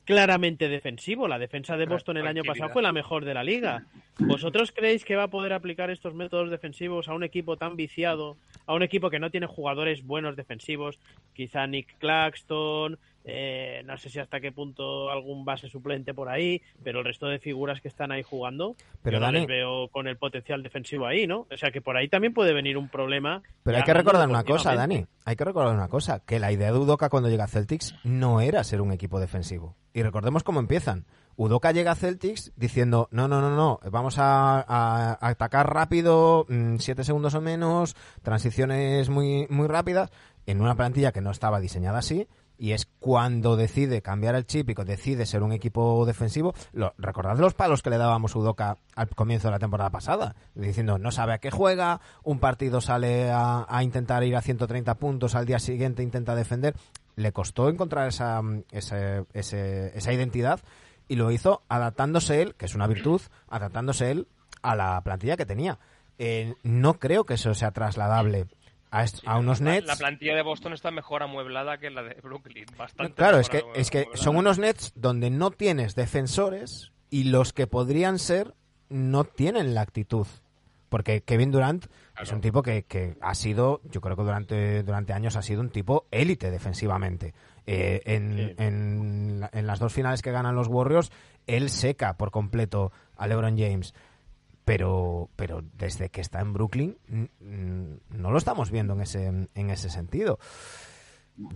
claramente defensivo. La defensa de Boston el año pasado fue la mejor de la liga. ¿Vosotros creéis que va a poder aplicar estos métodos defensivos a un equipo tan viciado, a un equipo que no tiene jugadores buenos defensivos? Quizá Nick Claxton, eh, no sé si hasta qué punto algún base suplente por ahí, pero el resto de figuras que están ahí jugando, Pero, yo no Dani- les veo con el potencial defensivo ahí, ¿no? O sea que por ahí también puede venir un problema. Pero hay que recordar una cosa, Dani. Hay que recordar una cosa, que la idea de Udoka cuando llega a Celtics no era ser un equipo defensivo. Y recordemos cómo empiezan. Udoka llega a Celtics diciendo, no, no, no, no, vamos a, a- a atacar rápido, mm, siete segundos o menos, transiciones muy, muy rápidas, en una plantilla que no estaba diseñada así. Y es cuando decide cambiar el chip y decide ser un equipo defensivo. Lo, recordad los palos que le dábamos a Udoka al comienzo de la temporada pasada, diciendo no sabe a qué juega, un partido sale a, a intentar ir a 130 puntos, al día siguiente intenta defender. Le costó encontrar esa, ese- ese- esa identidad y lo hizo adaptándose él, que es una virtud, adaptándose él a la plantilla que tenía. Eh, no creo que eso sea trasladable a, unos La- Nets. La plantilla de Boston está mejor amueblada que la de Brooklyn. Bastante Claro, es que, es que son unos Nets donde no tienes defensores y los que podrían ser no tienen la actitud. Porque Kevin Durant es un tipo que, que ha sido, yo creo que durante, durante años ha sido un tipo élite defensivamente. Eh, en, Sí. en, en las dos finales que ganan los Warriors, él seca por completo a LeBron James. Pero, pero desde que está en Brooklyn, no lo estamos viendo en ese, en ese sentido.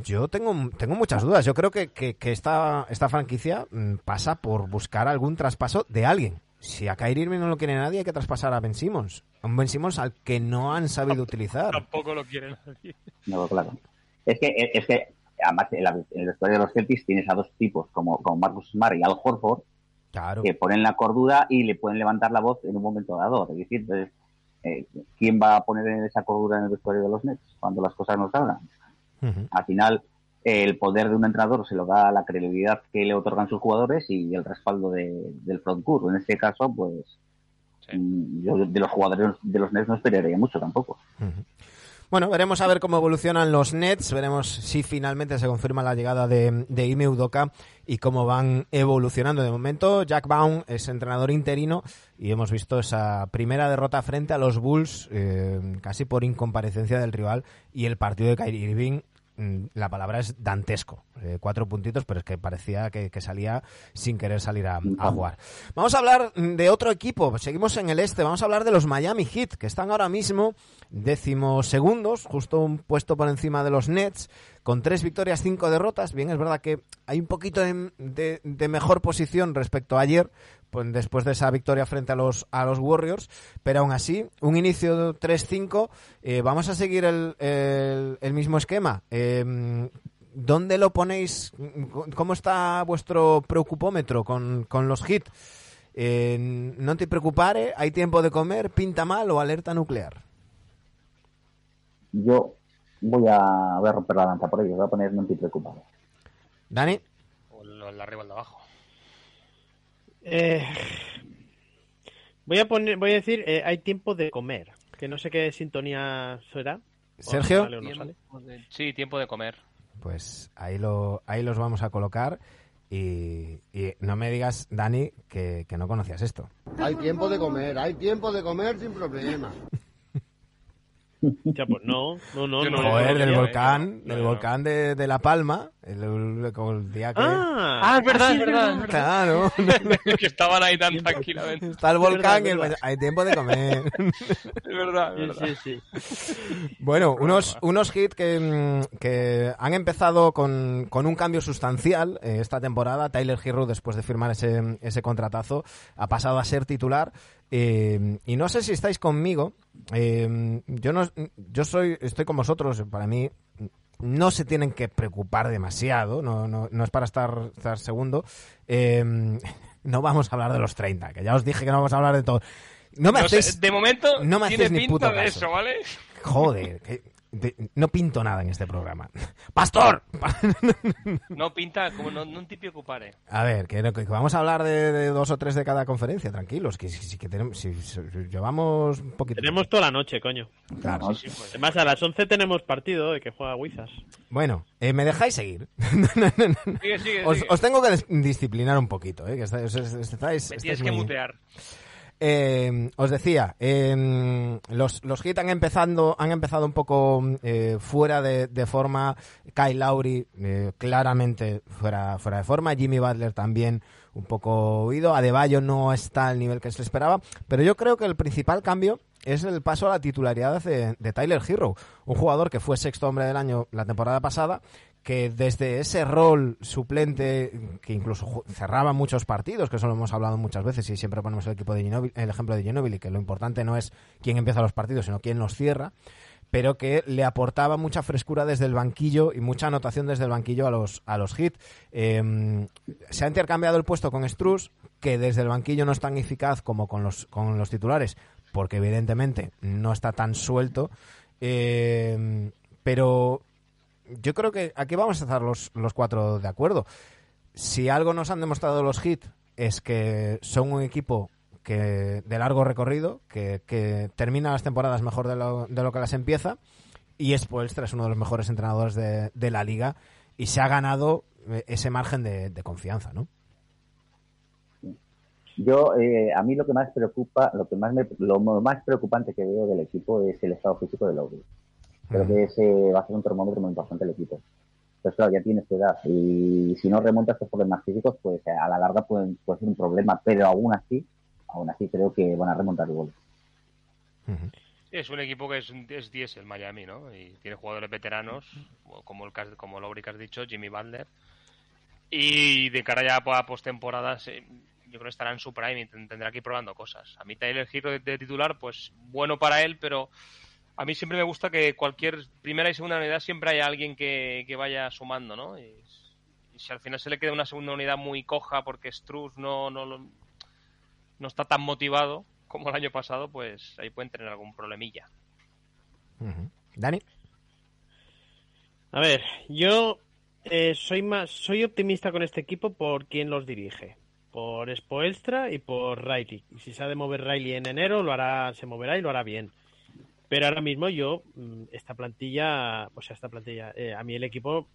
Yo tengo, tengo muchas dudas. Yo creo que, que, que esta, esta franquicia mm, pasa por buscar algún traspaso de alguien. Si a Kyrie Irving no lo quiere nadie, hay que traspasar a Ben Simmons. Un Ben Simmons al que no han sabido utilizar. Tampoco lo quiere nadie. No, claro. Es que, es que además, en la, en la historia de los Celtics tienes a dos tipos como, como Marcus Smart y Al Horford Claro. que ponen la cordura y le pueden levantar la voz en un momento dado. Es decir, entonces, eh, ¿quién va a poner esa cordura en el vestuario de los Nets cuando las cosas no salgan? Al final, eh, el poder de un entrenador se lo da la credibilidad que le otorgan sus jugadores y el respaldo de- del frontcourt. En este caso, pues, Sí. mm, yo de los jugadores de los Nets no esperaría mucho tampoco. Bueno, veremos a ver cómo evolucionan los Nets, veremos si finalmente se confirma la llegada de, de Ime Udoka y cómo van evolucionando. De momento, Jack Baum es entrenador interino y hemos visto esa primera derrota frente a los Bulls, eh, casi por incomparecencia del rival, y el partido de Kyrie Irving. Mm, La palabra es dantesco. Eh, cuatro puntitos, pero es que parecía que, que salía sin querer salir a, a jugar. Vamos a hablar de otro equipo. Seguimos en el este. Vamos a hablar de los Miami Heat, que están ahora mismo décimos segundos, justo un puesto por encima de los Nets, con tres victorias, cinco derrotas. Bien, es verdad que hay un poquito de, de- de mejor posición respecto a ayer, después de esa victoria frente a los, a los Warriors, pero aún así, un inicio de 3-5. eh, vamos a seguir el, el- el mismo esquema. Eh, ¿Dónde lo ponéis? ¿Cómo está vuestro preocupómetro con, con los hits? Eh, no te preocupare, hay tiempo de comer, pinta mal o alerta nuclear. Yo voy a, voy a romper la lanza por ello, voy a poner no preocupado. Dani, O de arriba o el de abajo. Eh, voy a poner, voy a decir, eh, hay tiempo de comer. Que no sé qué sintonía será. Sergio. sale o no sale. Tiempo de- Sí, tiempo de comer. pues ahí, lo, ahí los vamos a colocar. Y, y no me digas, Dani, que, que no conocías esto. Hay tiempo de comer, hay tiempo de comer sin problema. Ya, pues no, no, no. No, no, Joder, no, del volcán, del volcán de, de La Palma, el, el- el día que... Ah, Ah, es verdad, sí, es verdad. Claro, [LAUGHS] que estaban ahí tan tranquilamente. está el volcán verdad, y el- hay tiempo de comer. [LAUGHS] Es verdad, es verdad. Sí, sí, sí. Bueno, unos, unos hits que, mm, que han empezado con, con un cambio sustancial eh, esta temporada. Tyler Hero, después de firmar ese, ese contratazo, ha pasado a ser titular. Eh, y no sé si estáis conmigo. eh, yo no, yo soy, estoy con vosotros. Para mí no se tienen que preocupar demasiado. No, no, no es para estar, estar segundo. Eh, [LAUGHS] no vamos a hablar de los 30, que ya os dije que no vamos a hablar de todo. No me No sé, hacéis... de momento no me tiene hacéis ni pinta puto de caso. eso, ¿vale? Joder, que de- no pinto nada en este programa. [LAUGHS] ¡Pastor! [LAUGHS] No pinta como no, non ti preocupare. A ver, que, que vamos a hablar de, de dos o tres de cada conferencia, tranquilos, que sí que tenemos, si, si- llevamos un poquito. Tenemos toda la noche, coño. Claro. No, Sí, pues. Además, a las 11 tenemos partido de que juega Wizards. Bueno, eh, ¿me dejáis seguir? [LAUGHS] Sigue, sigue, os, sigue. os tengo que disciplinar un poquito, ¿eh? Que estáis, estáis- Me estáis tienes que muy- mutear. Eh, os decía, eh, los, los Heat han empezando, han empezado un poco eh, fuera de, forma. Kyle Lowry eh, claramente fuera, fuera de forma. Jimmy Butler también un poco oído. Adebayo no está al nivel que se esperaba. Pero yo creo que el principal cambio es el paso a la titularidad de, de Tyler Hero, un jugador que fue sexto hombre del año la temporada pasada, que desde ese rol suplente, que incluso cerraba muchos partidos, que eso lo hemos hablado muchas veces y siempre ponemos el equipo de Ginobili- el ejemplo de Ginobili, que lo importante no es quién empieza los partidos, sino quién los cierra, pero que le aportaba mucha frescura desde el banquillo y mucha anotación desde el banquillo a los, a los hits. Eh, se ha intercambiado el puesto con Struz, que desde el banquillo no es tan eficaz como con los, con los titulares, porque evidentemente no está tan suelto. Eh, pero yo creo que aquí vamos a estar los, los cuatro de acuerdo. Si algo nos han demostrado los hits es que son un equipo que de largo recorrido, que, que termina las temporadas mejor de lo, de lo que las empieza, y Spoelstra es uno de los mejores entrenadores de, de la liga y se ha ganado eh, ese margen de, de confianza, ¿no? Yo, eh, a mí lo que más preocupa, lo que más me, lo más preocupante que veo del equipo es el estado físico de Lowry. Creo que ese va a ser un termómetro muy importante del equipo. Pues claro, ya tienes tu edad y si no remontas estos problemas físicos, pues a la larga pueden, puede ser un problema, pero aún así, aún así creo que van a remontar igual. Ujú. Es un equipo que es, un- es 10 el Miami, ¿no? Y tiene jugadores veteranos, como el como Lowry que has dicho, Jimmy Butler. Y de cara ya a postemporada, se- yo creo que estará en su prime y ten- tendrá que ir probando cosas. A mí Tyler Hero de, de titular, pues bueno para él, pero a mí siempre me gusta que cualquier primera y segunda unidad siempre haya alguien que, que vaya sumando, ¿no? Y, y si al final se le queda una segunda unidad muy coja porque Struz no, no, lo- no está tan motivado como el año pasado, pues ahí pueden tener algún problemilla. Dani. A ver, yo eh, soy más, soy optimista con este equipo por quien los dirige, por Spoelstra y por Riley. Y si se ha de mover Riley en enero, lo hará, se moverá y lo hará bien. Pero ahora mismo yo, mm, esta plantilla, o sea, esta plantilla, eh, a mí el equipo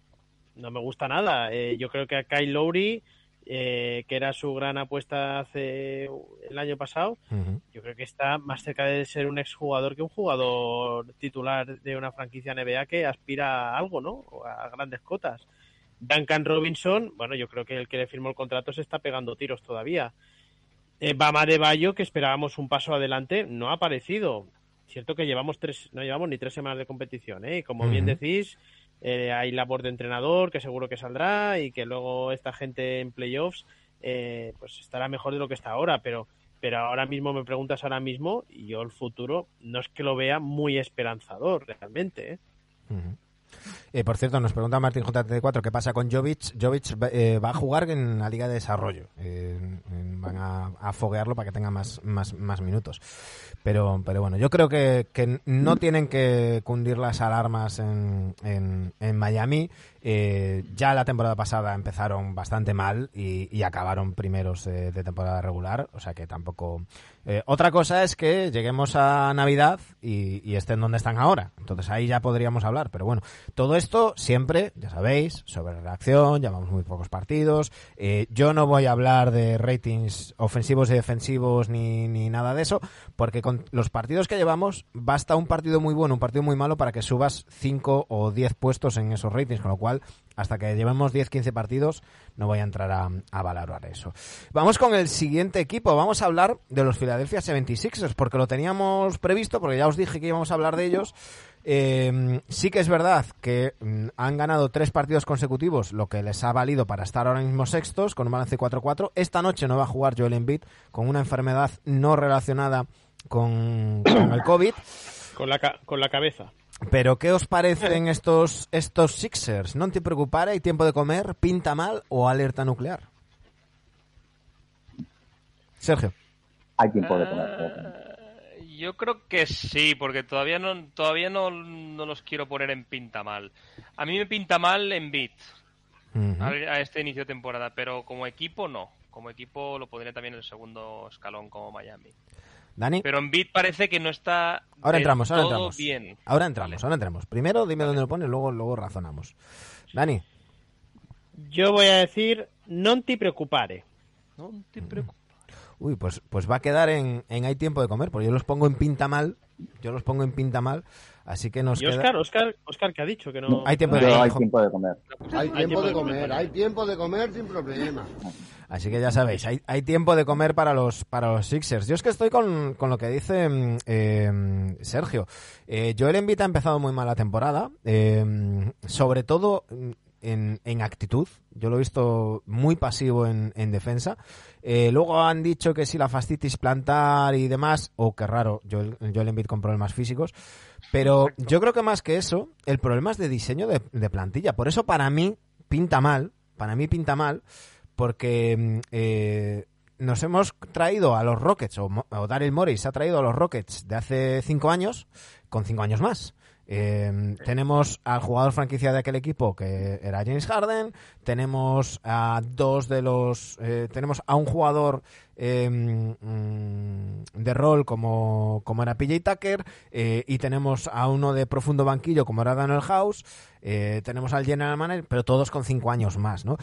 no me gusta nada. Eh, yo creo que a Kyle Lowry, eh, que era su gran apuesta hace el año pasado, yo creo que está más cerca de ser un exjugador que un jugador titular de una franquicia NBA que aspira a algo, ¿no? O a grandes cotas. Duncan Robinson, bueno, yo creo que el que le firmó el contrato se está pegando tiros todavía. Eh, Bama de Bayo, que esperábamos un paso adelante, no ha aparecido. Cierto que llevamos tres, no llevamos ni tres semanas de competición, ¿eh? Y como bien decís, eh, hay labor de entrenador que seguro que saldrá y que luego esta gente en playoffs eh, pues estará mejor de lo que está ahora, pero pero ahora mismo me preguntas ahora mismo y yo el futuro no es que lo vea muy esperanzador realmente, ¿eh? Eh, por cierto, nos pregunta Martín J34 qué pasa con Jovic. Jovic eh, va a jugar en la Liga de Desarrollo. Eh, van a, a foguearlo para que tenga más, más, más minutos. Pero, pero bueno, yo creo que, que no tienen que cundir las alarmas en, en, en Miami. Eh, ya la temporada pasada empezaron bastante mal y, acabaron primeros de temporada regular. O sea que tampoco. Eh, otra cosa es que lleguemos a Navidad y, estén donde están ahora. Entonces ahí ya podríamos hablar. Pero bueno, todo esto siempre, ya sabéis, sobre reacción. Llevamos muy pocos partidos. Eh, yo no voy a hablar de ratings ofensivos y defensivos ni, ni nada de eso, porque con los partidos que llevamos basta un partido muy bueno, un partido muy malo para que subas 5 o 10 puestos en esos ratings, con lo cual hasta que llevemos 10-15 partidos no voy a entrar a, a valorar eso. Vamos con el siguiente equipo, vamos a hablar de los Philadelphia 76ers, porque lo teníamos previsto, porque ya os dije que íbamos a hablar de ellos. Eh, sí que es verdad que mm, han ganado tres partidos consecutivos, lo que les ha valido para estar ahora mismo sextos, con un balance 4-4. Esta noche no va a jugar Joel Embiid con una enfermedad no relacionada con, con el COVID. Con la, con la cabeza. Pero ¿qué os parecen estos estos Sixers? ¿No te preocupara? ¿Hay tiempo de comer? ¿Pinta mal o alerta nuclear? Sergio. Hay tiempo de comer. que- Yo creo que sí, porque todavía no todavía no, no los quiero poner en pinta mal. A mí me pinta mal en beat a, a este inicio de temporada, pero como equipo no. Como equipo lo pondré también en el segundo escalón como Miami. Dani, Pero en beat parece que no está ahora entramos, ahora todo entramos. bien. Ahora entramos, Vale. ahora entramos. Primero dime dónde lo pones, luego, luego razonamos. Dani, Yo voy a decir, non ti preocupare. No te preocupes. uy, pues, pues va a quedar en, en hay tiempo de comer, porque yo los pongo en pinta mal, yo los pongo en pinta mal, así que nos Y queda... Oscar, Oscar, Oscar, que ha dicho que no. Hay tiempo de comer. hay tiempo de comer. Hay tiempo de comer, hay tiempo de comer sin problema. Así que ya sabéis, hay, hay tiempo de comer para los para los Sixers. Yo es que estoy con, con lo que dice mm, eh, Sergio. Eh, Joel Embiid ha empezado muy mal la temporada, eh, sobre todo mm, en, en actitud. Yo lo he visto muy pasivo en, en defensa. Eh, luego han dicho que si la fascitis plantar y demás, o qué raro, Joel, Joel Embiid con problemas físicos. Pero yo creo que más que eso, el problema es de diseño de, de plantilla. Por eso para mí pinta mal, para mí pinta mal, porque mm, eh, nos hemos traído a los Rockets, o, o Daryl Morey se ha traído a los Rockets de hace cinco años, con cinco años más. Eh, tenemos al jugador franquicia de aquel equipo que era James Harden, tenemos a dos de los, eh, tenemos a un jugador eh, de rol como, como era PJ Tucker eh, y tenemos a uno de profundo banquillo como era Daniel House, eh, tenemos al general manager, pero todos con cinco años más, ¿no?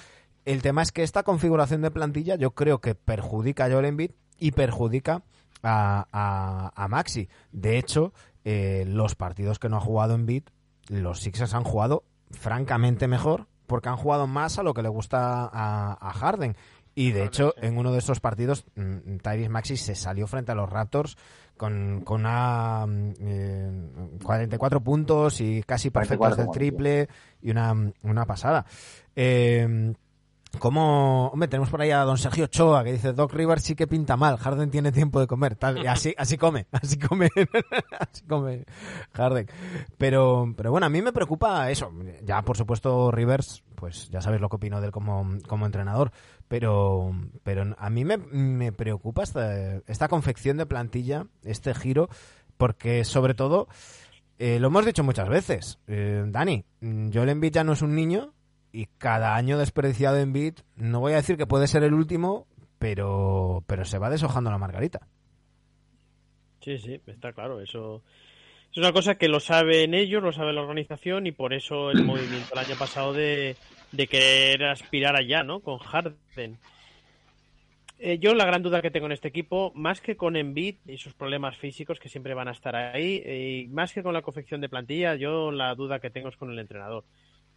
El tema es que esta configuración de plantilla yo creo que perjudica a Joel Embiid y perjudica a, a- a Maxi. De hecho, eh, los partidos que no ha jugado Embiid, los Sixers han jugado francamente mejor porque han jugado más a lo que le gusta a, a Harden. Y de hecho, en uno de esos partidos, mm, Tyrese Maxi se salió frente a los Raptors con, con una mm, eh, 44 puntos y casi perfectos 44 del triple y una, una pasada. Eh, como, hombre, tenemos por ahí a don Sergio Ochoa que dice Doc Rivers sí que pinta mal, Harden tiene tiempo de comer, tal, y así, así come, [LAUGHS] así come, [LAUGHS] así come Harden. Pero, pero bueno, a mí me preocupa eso. Ya, por supuesto, Rivers, pues ya sabéis lo que opino de él como, como entrenador, pero, pero a mí me, me preocupa esta, esta confección de plantilla, este giro, porque sobre todo, eh, lo hemos dicho muchas veces, eh, Dani, Joel Embiid ya no es un niño y cada año desperdiciado en Bit, no voy a decir que puede ser el último, pero, pero se va deshojando la margarita. Sí, sí, está claro. Eso es una cosa que lo saben ellos, lo sabe la organización y por eso el [CLEARS THROAT] movimiento el año pasado de, de querer aspirar allá, ¿no? Con Harden. Eh, yo la gran duda que tengo en este equipo, más que con Embiid y sus problemas físicos que siempre van a estar ahí, eh, y más que con la confección de plantilla, yo la duda que tengo es con el entrenador.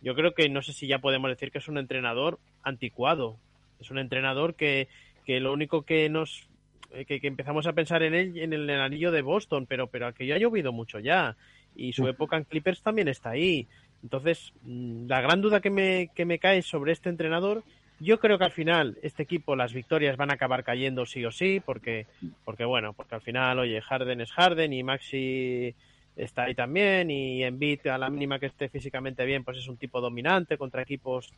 Yo creo que no sé si ya podemos decir que es un entrenador anticuado. Es un entrenador que, que lo único que nos eh, que, que empezamos a pensar en él en el, anillo de Boston, pero pero aquello ha llovido mucho ya y su época en Clippers también está ahí. Entonces, mm, la gran duda que me, que me cae sobre este entrenador, yo creo que al final este equipo las victorias van a acabar cayendo sí o sí, porque porque bueno, porque al final, oye, Harden es Harden y Maxi está ahí también y Embiid a la mínima que esté físicamente bien, pues es un tipo dominante contra equipos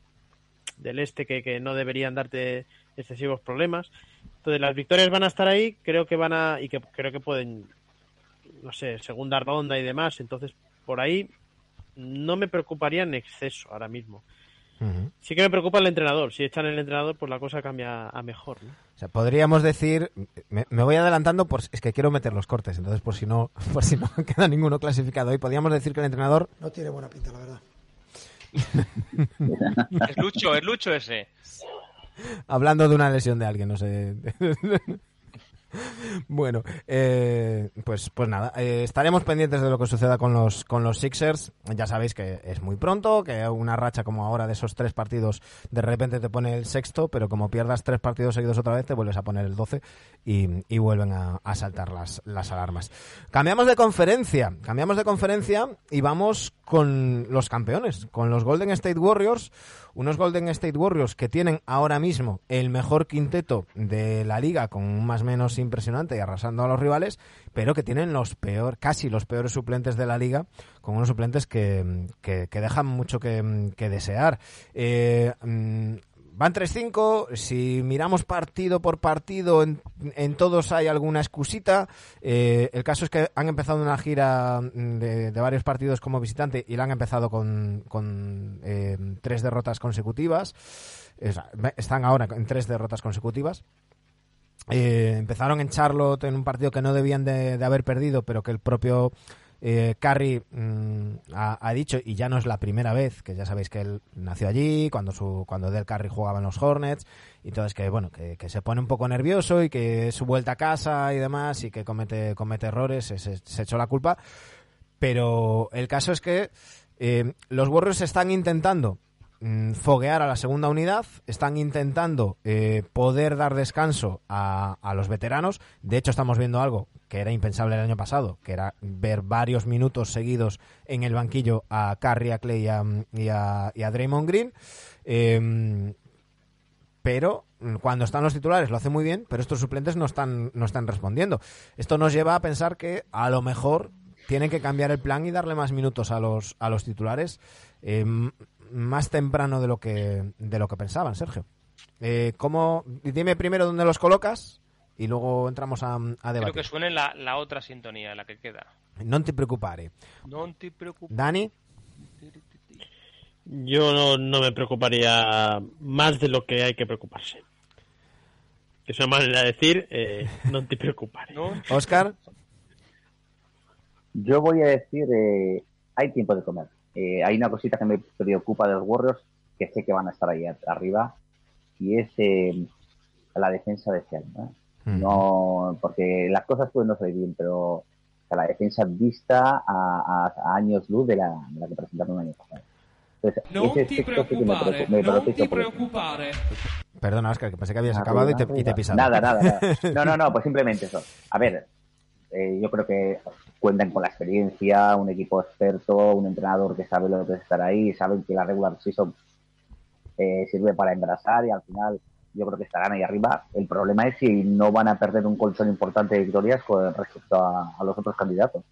del este que, que no deberían darte excesivos problemas. Entonces las victorias van a estar ahí, creo que van a y que creo que pueden no sé, segunda ronda y demás, entonces por ahí no me preocuparía en exceso ahora mismo. Sí que me preocupa el entrenador, si echan el entrenador pues la cosa cambia a mejor, ¿no? O sea, podríamos decir, me, me voy adelantando, por, es que quiero meter los cortes, entonces por si no, [LAUGHS] por si no [LAUGHS] queda ninguno clasificado. Y podríamos decir que el entrenador, No tiene buena pinta, la verdad. Es Lucho, es Lucho ese. hablando de una lesión de alguien, no sé. [LAUGHS] Bueno, eh, pues, pues nada, eh, estaremos pendientes de lo que suceda con los, con los Sixers. Ya sabéis que es muy pronto, que una racha como ahora de esos tres partidos de repente te pone el sexto, pero como pierdas tres partidos seguidos otra vez te vuelves a poner el 12 y, y vuelven a, a saltar las, las alarmas. Cambiamos de conferencia, cambiamos de conferencia y vamos con los campeones, con los Golden State Warriors, unos Golden State Warriors que tienen ahora mismo el mejor quinteto de la liga con más menos impresionante y arrasando a los rivales, pero que tienen los peor, casi los peores suplentes de la liga, con unos suplentes que, que, dejan mucho que, que desear. Eh, mm, van 3-5. Si miramos partido por partido, en, en todos hay alguna excusita. Eh, el caso es que han empezado una gira mm, de, varios partidos como visitante y la han empezado con, con, eh, tres derrotas consecutivas. Es- están ahora en tres derrotas consecutivas. Eh, empezaron en Charlotte en un partido que no debían de, haber perdido, pero que el propio eh, Curry mm, ha, dicho, y ya no es la primera vez, que ya sabéis que él nació allí, cuando su cuando Del Curry jugaba en los Hornets, y entonces que bueno, que, se pone un poco nervioso y que su vuelta a casa y demás, y que comete, comete errores, se, se- se echó la culpa. Pero el caso es que eh, los Warriors están intentando mm, foguear a la segunda unidad, están intentando eh, poder dar descanso a, a los veteranos. De hecho, estamos viendo algo que era impensable el año pasado, que era ver varios minutos seguidos en el banquillo a Curry, a Clay y a, y a, Draymond Green. Eh, pero mm, cuando están los titulares lo hacen muy bien, pero estos suplentes no están, no están respondiendo. Esto nos lleva a pensar que a lo mejor tienen que cambiar el plan y darle más minutos a los, a los titulares eh, m- más temprano de lo que, de lo que pensaban, Sergio. Eh, ¿cómo- dime primero dónde los colocas y luego entramos a, a Creo debatir. que suene la, la otra sintonía, la que queda. No te preocupare. No te preocupes. Dani, Yo no, no me preocuparía más de lo que hay que preocuparse. Que es una manera de decir, eh, no te [LAUGHS] preocupes. ¿No? Oscar, Yo voy a decir, eh, hay tiempo de comer. Eh, hay una cosita que me preocupa de los Warriors, que sé que van a estar ahí arriba, y es eh, la defensa de este año. ¿eh? Mm. No, porque las cosas pueden no salir bien, pero o sea, la defensa vista a, a- a años luz de la, de la que presentaron el año pasado. Entonces, Non ese ti que me preocupa- me preocupa ti preoccupare. perdona Oscar, que pensé que habías acabado y te, y te he pisado. Nada, nada, nada. [LAUGHS] No, no, no, pues simplemente eso. A ver, eh, yo creo que cuentan con la experiencia, un equipo experto, un entrenador que sabe lo que es estar ahí, saben que la regular season eh, sirve para embrasar y al final yo creo que estarán ahí arriba. El problema es si no van a perder un colchón importante de victorias con respecto a, a los otros candidatos.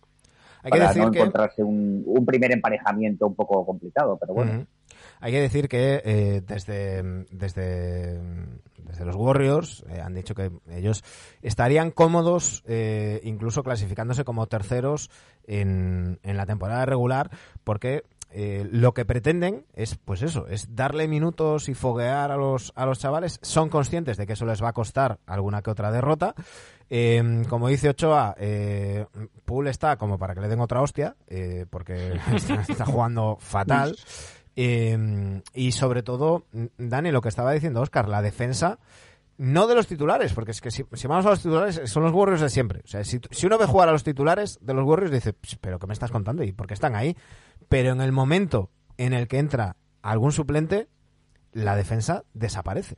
Hay que para decir no que... encontrarse un, un primer emparejamiento un poco complicado, pero bueno. Hay que decir que eh, desde, desde, desde los Warriors eh, han dicho que ellos estarían cómodos eh, incluso clasificándose como terceros en, en la temporada regular porque eh, lo que pretenden es pues eso, es darle minutos y foguear a los, a los chavales. Son conscientes de que eso les va a costar alguna que otra derrota. Eh, como dice Ochoa, eh, Poole está como para que le den otra hostia, eh, porque [LAUGHS] está jugando fatal. Eh, y sobre todo, Dani, lo que estaba diciendo Oscar, la defensa, no de los titulares, porque es que si, vamos a los titulares, son los Warriors de siempre. O sea, si, uno ve jugar a los titulares de los Warriors, dice, "Ps, ¿pero qué me estás contando? ¿Y por qué están ahí? Pero en el momento en el que entra algún suplente, la defensa desaparece.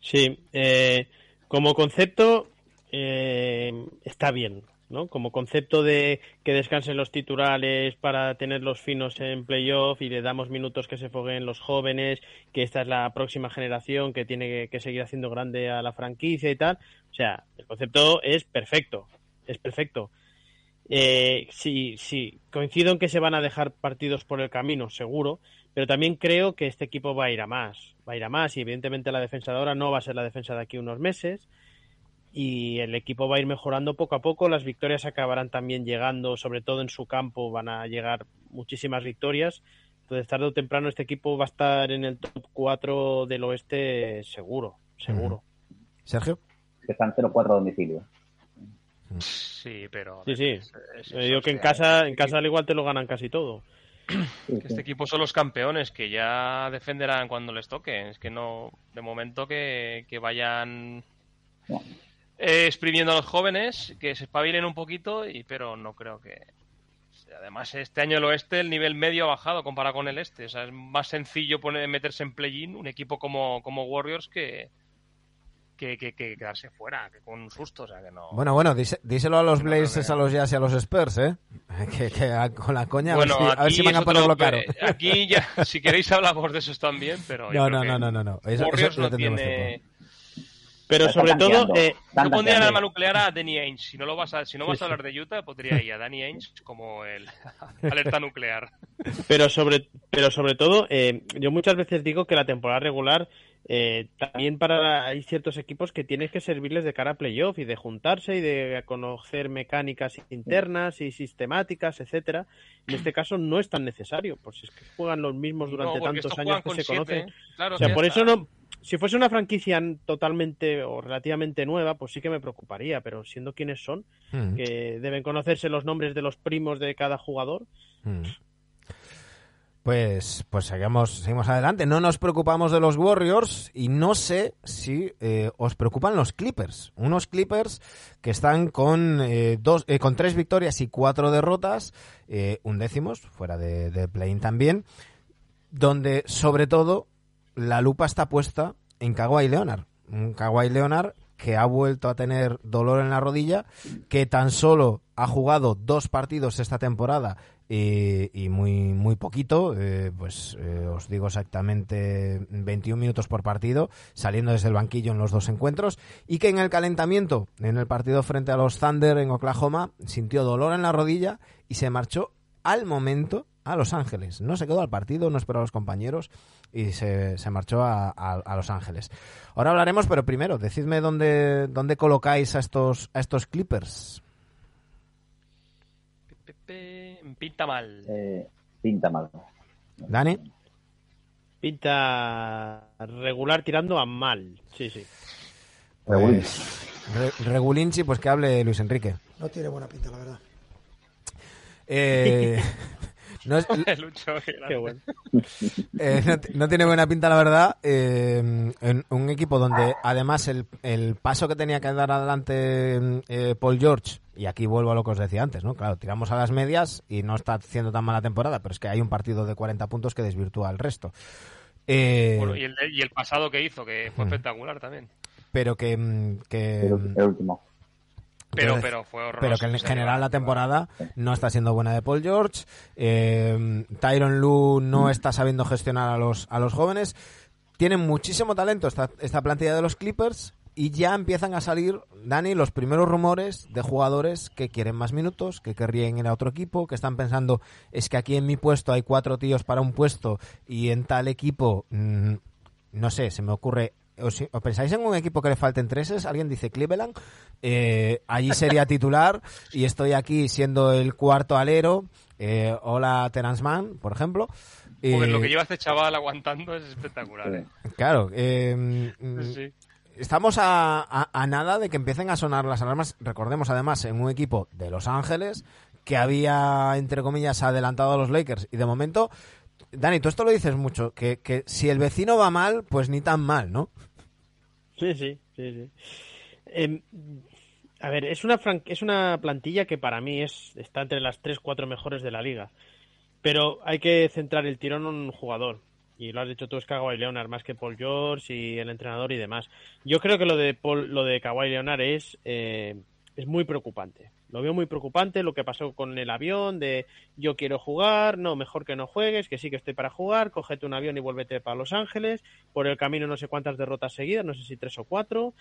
Sí, eh, como concepto eh, está bien, ¿no? Como concepto de que descansen los titulares para tenerlos finos en playoff y le damos minutos que se fogueen los jóvenes, que esta es la próxima generación que tiene que, seguir haciendo grande a la franquicia y tal. O sea, el concepto es perfecto, es perfecto. Eh, sí, sí, coincido en que se van a dejar partidos por el camino, seguro, pero también creo que este equipo va a ir a más, va a ir a más y evidentemente la defensa de ahora no va a ser la defensa de aquí unos meses y el equipo va a ir mejorando poco a poco, las victorias acabarán también llegando, sobre todo en su campo van a llegar muchísimas victorias, entonces tarde o temprano este equipo va a estar en el top 4 del oeste seguro, seguro. Sergio. Que están 0-4 a domicilio. Sí, pero. Sí, sí. es- es- Yo digo que en casa, este en casa al igual te lo ganan casi todo. Que este equipo son los campeones, que ya defenderán cuando les toque. Es que no, de momento que, que vayan No. Eh, exprimiendo a los jóvenes, que se espabilen un poquito, y pero no creo que... Además, este año el oeste, el nivel medio ha bajado comparado con el este. O sea, es más sencillo poner, meterse en play-in un equipo como, como Warriors que, que, que- que quedarse fuera, que con un susto. O sea, que no... Bueno, bueno, díse- díselo a los No, Blazers, no. a los Jazz y a los Spurs, ¿eh? [LAUGHS] Que, que a- con la coña, Bueno, a ver si, a ver aquí si van a ponerlo caro. Aquí ya, [LAUGHS] si queréis hablamos de esos también, pero... No, no, no, no, no. Eso- Warriors eso no tiene... Pero sobre todo, eh, Yo pondría el arma nuclear a Danny Ainge. Si no, lo vas a, si no Sí, vas a hablar de Utah, pondría ahí a Danny Ainge como el [LAUGHS] alerta nuclear. Pero sobre, pero sobre todo, eh, yo muchas veces digo que la temporada regular eh, también para hay ciertos equipos que tienes que servirles de cara a playoff y de juntarse y de conocer mecánicas internas y sistemáticas, etcétera. En este caso no es tan necesario, pues es que juegan los mismos durante No, tantos años que se siete, conocen. ¿eh? Claro, O sea, por está. eso no. Si fuese una franquicia totalmente o relativamente nueva, pues sí que me preocuparía, pero siendo quienes son, Mm, que deben conocerse los nombres de los primos de cada jugador, mm. Pues, pues seguimos, seguimos adelante. No nos preocupamos de los Warriors y no sé si eh, os preocupan los Clippers. Unos Clippers que están con, eh, dos, eh, con tres victorias y cuatro derrotas, eh, un décimos, fuera de, de play-in también, donde sobre todo la lupa está puesta en Kawhi Leonard. Un Kawhi Leonard que ha vuelto a tener dolor en la rodilla, que tan solo ha jugado dos partidos esta temporada y, y muy muy poquito, eh, pues eh, os digo exactamente 21 minutos por partido, saliendo desde el banquillo en los dos encuentros, y que en el calentamiento, en el partido frente a los Thunder en Oklahoma, sintió dolor en la rodilla y se marchó al momento a Los Ángeles. No se quedó al partido, no esperó a los compañeros y se, se marchó a, a- a Los Ángeles. Ahora hablaremos, pero primero, decidme dónde, dónde colocáis a estos, a estos Clippers. Pe- pe- Pinta mal. Eh, pinta mal. Dani. pinta regular tirando a mal. Sí, sí. Pues, Re- Regulinchi, pues que hable Luis Enrique. No tiene buena pinta, la verdad. Eh, [LAUGHS] no, es- [LAUGHS] Lucho, qué grande. Qué bueno. [LAUGHS] eh, no, t- no tiene buena pinta, la verdad. eh, en un equipo donde además el, el paso que tenía que dar adelante eh, Paul George, y aquí vuelvo a lo que os decía antes, ¿no? Claro, tiramos a las medias y no está haciendo tan mala temporada, pero es que hay un partido de 40 puntos que desvirtúa al resto. Eh, Bueno, y, el, y el pasado que hizo, que fue Mm. espectacular también. pero que, mm, que, El, el último. Pero, Entonces, pero fue horroroso. pero que en general rival. la temporada no está siendo buena de Paul George. Eh, Tyron Lu no está sabiendo gestionar a los, a los jóvenes. Tienen muchísimo talento esta, esta plantilla de los Clippers y ya empiezan a salir, Dani, los primeros rumores de jugadores que quieren más minutos, que querrían ir a otro equipo, que están pensando, es que aquí en mi puesto hay cuatro tíos para un puesto y en tal equipo, mm, no sé, se me ocurre... ¿Os, os pensáis en un equipo que le falten treses? Alguien dice Cleveland, eh, allí sería titular y estoy aquí siendo el cuarto alero. Eh, hola Terence Mann, por ejemplo. Porque Eh, lo que lleva este chaval aguantando es espectacular. ¿eh? Claro, eh, Sí, sí. estamos a, a- a nada de que empiecen a sonar las alarmas. Recordemos además en un equipo de Los Ángeles que había, entre comillas, adelantado a los Lakers y de momento, Dani, tú esto lo dices mucho, que, que si el vecino va mal, pues ni tan mal, ¿no? Sí, sí, sí, sí. Em, a ver, es una, es una plantilla que para mí es, está entre las 3-4 mejores de la liga. Pero hay que centrar el tirón en un jugador. Y lo has dicho tú, es Kawhi Leonard, más que Paul George y el entrenador y demás. Yo creo que lo de Paul, lo de Kawhi Leonard es, eh, es muy preocupante. Lo veo muy preocupante lo que pasó con el avión, de yo quiero jugar, no, mejor que no juegues, que sí que estoy para jugar, cógete un avión y vuélvete para Los Ángeles, por el camino no sé cuántas derrotas seguidas, no sé si tres o cuatro,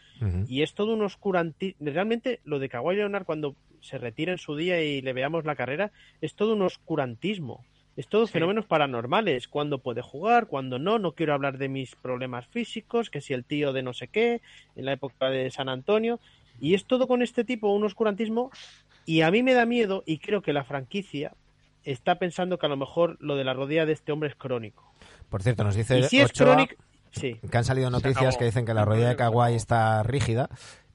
y es todo un oscurantismo. Realmente lo de Kawhi Leonard cuando se retira en su día y le veamos la carrera, es todo un oscurantismo. Es todo fenómenos paranormales, cuando puede jugar, cuando no, no quiero hablar de mis problemas físicos, que si el tío de no sé qué, en la época de San Antonio, y es todo con este tipo, un oscurantismo, y a mí me da miedo, y creo que la franquicia está pensando que a lo mejor lo de la rodilla de este hombre es crónico. Por cierto, nos dice Y si es Ochoa crónico, sí. que han salido noticias que dicen que la rodilla de Kawhi está rígida.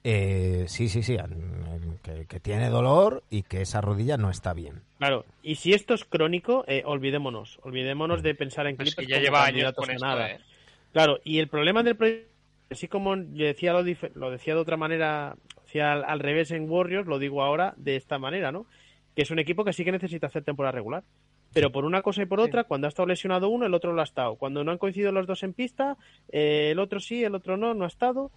Eh, sí, sí, sí, que, que tiene dolor y que esa rodilla no está bien. Claro, y si esto es crónico, eh, olvidémonos, olvidémonos de pensar en Clippers que ya lleva años candidatos con a esto, nada. ¿eh? Claro, y el problema del proyecto, así como yo decía lo, lo decía de otra manera, decía al, al revés en Warriors, lo digo ahora de esta manera, ¿no? Que es un equipo que sí que necesita hacer temporada regular. Pero por una cosa y por otra, cuando ha estado lesionado uno, el otro lo ha estado. Cuando no han coincidido los dos en pista, eh, el otro sí, el otro no, no ha estado.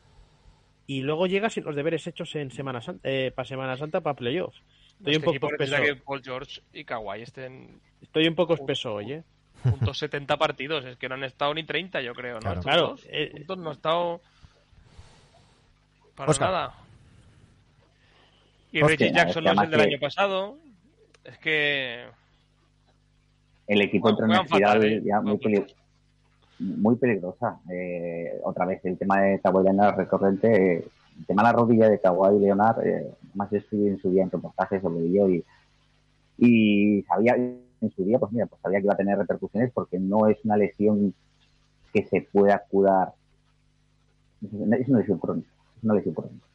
Y luego llega sin los deberes hechos en Semana Santa, eh, para Semana Santa, para playoffs. Estoy un poco espeso. que Paul George y Kawhi estén Estoy un poco espeso hoy, ¿eh? Juntos 70 partidos. Es que no han estado ni 30, yo creo, ¿no? Claro. Estos Claro, dos eh, juntos no han estado para nada. Y Hostia, Reggie Jackson no es el del año pasado. Es que... el equipo entra en una fatal, ¿eh? ya muy, muy peligrosa. Eh, otra vez, el tema de Kawhi Leonard recurrente. eh, el tema de la rodilla de Kawhi Leonard, eh, más yo escribí en su día en reportajes sobre ello y, y sabía en su día, pues mira, pues sabía que iba a tener repercusiones porque no es una lesión que se pueda curar. Es una lesión crónica. Es una lesión crónica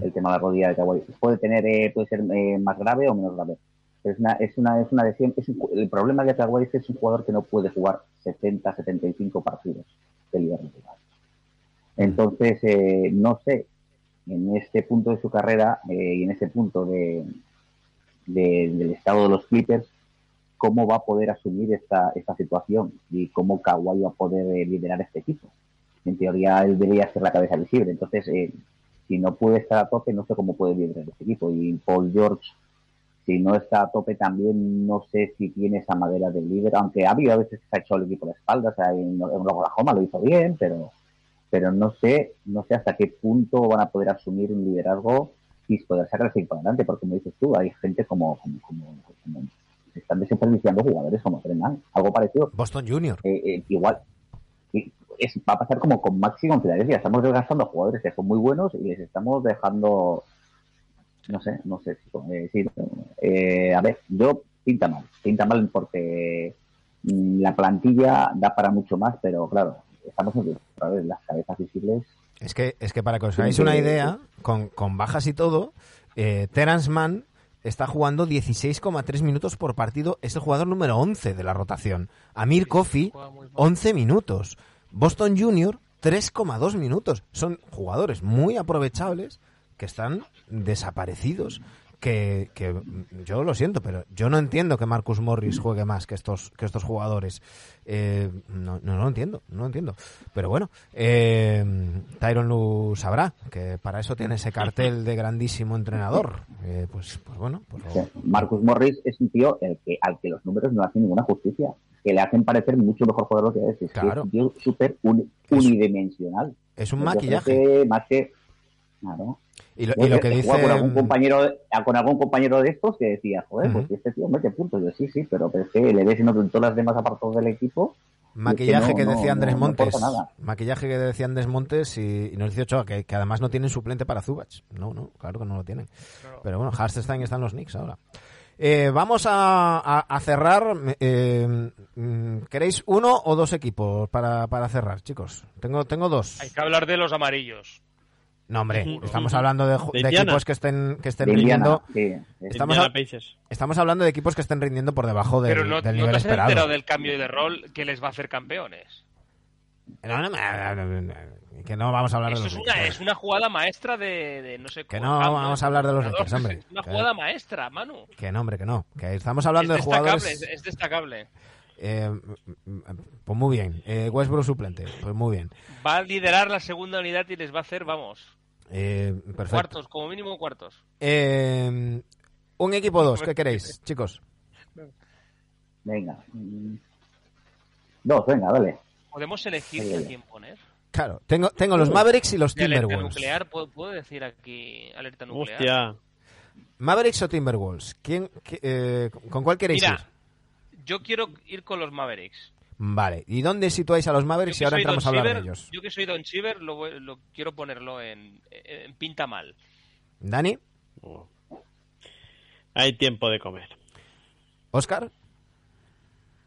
el tema de la rodilla de Kawhi. Puede tener, eh, puede ser eh, más grave o menos grave. Pero es una, es una, es una lesión. Es un ju- el problema de Kawhi es que es un jugador que no puede jugar 70, 75 partidos de liga regular. Entonces, eh, no sé, en este punto de su carrera eh, y en este punto de, de- del estado de los Clippers, cómo va a poder asumir esta, esta situación y cómo Kawhi va a poder eh, liderar este equipo. En teoría, él debería ser la cabeza visible. Entonces, eh, si no puede estar a tope, no sé cómo puede liderar este equipo. Y Paul George, si no está a tope, también no sé si tiene esa madera de líder, aunque ha habido a veces que se ha hecho el equipo a la espalda, o sea, en, en Oklahoma lo hizo bien, pero, pero no sé, no sé hasta qué punto van a poder asumir un liderazgo y poder sacar el equipo adelante, porque como dices tú, hay gente como- se están desperdiciando jugadores como Trenan, algo parecido Boston Junior. eh, eh, igual y es- va a pasar como con Maxi con Filadelfia. Estamos desgastando jugadores que son muy buenos y les estamos dejando, no sé, no sé. si- sí, eh, a ver, yo pinta mal, pinta mal porque mm, la plantilla da para mucho más, pero claro, estamos en las cabezas visibles. Es que, es que para que os hagáis una idea, con, con bajas y todo, eh, Terence Mann está jugando 16,3 minutos por partido. Es el jugador número 11 de la rotación. Amir Kofi, Juega muy mal. 11 minutos. Boston Junior, 3,2 minutos. Son jugadores muy aprovechables que están desaparecidos. Que, que yo lo siento, pero yo no entiendo que Marcus Morris juegue más que estos, que estos jugadores. Eh, no, no lo entiendo, no lo entiendo. Pero bueno, eh, Tyron Lu sabrá que para eso tiene ese cartel de grandísimo entrenador. Eh, pues, pues bueno, pues O sea, Marcus Morris es un tío el que, al que los números no hacen ninguna justicia, que le hacen parecer mucho mejor jugador lo que es. Es, que es un tío súper unidimensional. es un maquillaje. más que. Claro. Y lo, Yo y lo que dice. con algún compañero con algún compañero de estos que decía joder Ujú. pues si este tío mete puntos yo sí sí pero, pero es que le ves en otro- en todas las demás apartados del equipo Maquillaje no, que no, decía Andrés no, Montes. Maquillaje que decía Andrés Montes y, y nos dice Ochoa que, que además no tienen suplente para Zubach. No, no, claro que no lo tienen. Claro. Pero bueno, Hartenstein están los Knicks ahora. Eh, vamos a, a- a cerrar. eh, mm, ¿Queréis uno o dos equipos para, para cerrar, chicos? Tengo, tengo dos. Hay que hablar de los amarillos. No, hombre, estamos hablando de, equipos que estén, que estén Indiana rindiendo. sí, es- Estamos a-. Estamos hablando de equipos que estén rindiendo por debajo del, Pero no, del ¿no nivel te has esperado. enterado del cambio de rol que les va a hacer campeones. No, no, no, no, no, no, que no vamos a hablar Eso de es los una, Lakers. es una jugada maestra de, de no sé Que no vamos a hablar de los. Lakers, hombre. Es una Que- jugada maestra, Manu. Que no, hombre, que no. Que estamos Es hablando de jugadores. es, es destacable. eh, pues muy bien. Eh, Westbrook suplente. Pues muy bien. Va a liderar la segunda unidad y les va a hacer, vamos, Eh, perfecto. cuartos, como mínimo cuartos. Eh, un equipo dos. ¿Qué queréis, chicos? venga dos venga dale Podemos elegir ay, a quién poner. Claro, tengo, tengo los Mavericks y los De alerta Timberwolves. nuclear, ¿puedo, puedo decir aquí alerta nuclear? Hostia. Mavericks o Timberwolves. ¿Quién, qué- eh, ¿Con cuál queréis Mira, ir? yo quiero ir con los Mavericks. Vale. ¿Y dónde situáis a los Mavericks? Que ahora entramos a Don hablar de ellos. Yo que soy Don Chiver, lo, voy- lo quiero ponerlo en, en pinta mal. ¿Dani? Hay tiempo de comer. ¿Oscar?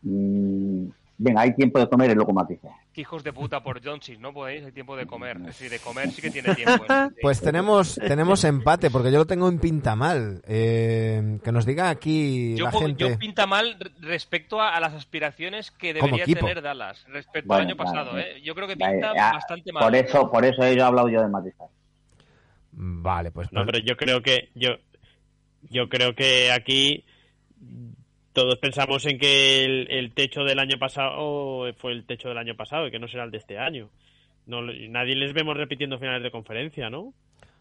Mm, venga hay tiempo de comer y luego matizar Qué hijos de puta por Johnson, ¿no podéis? Hay tiempo de comer. Es decir, de comer sí que tiene [LAUGHS] tiempo. ¿eh? Pues tenemos, tenemos empate, porque yo lo tengo en pinta mal. Eh, que nos diga aquí yo, la gente. yo pinta mal re- respecto a, a las aspiraciones que debería tener Dallas respecto Bueno, al año pasado. ¿eh? Yo creo que pinta bastante mal. por eso por eso he hablado yo de matizar Vale, pues. No, pero yo creo que yo yo creo que aquí todos pensamos en que el, el techo del año pasado fue el techo del año pasado y que no será el de este año. No, nadie les vemos repitiendo finales de conferencia, ¿no?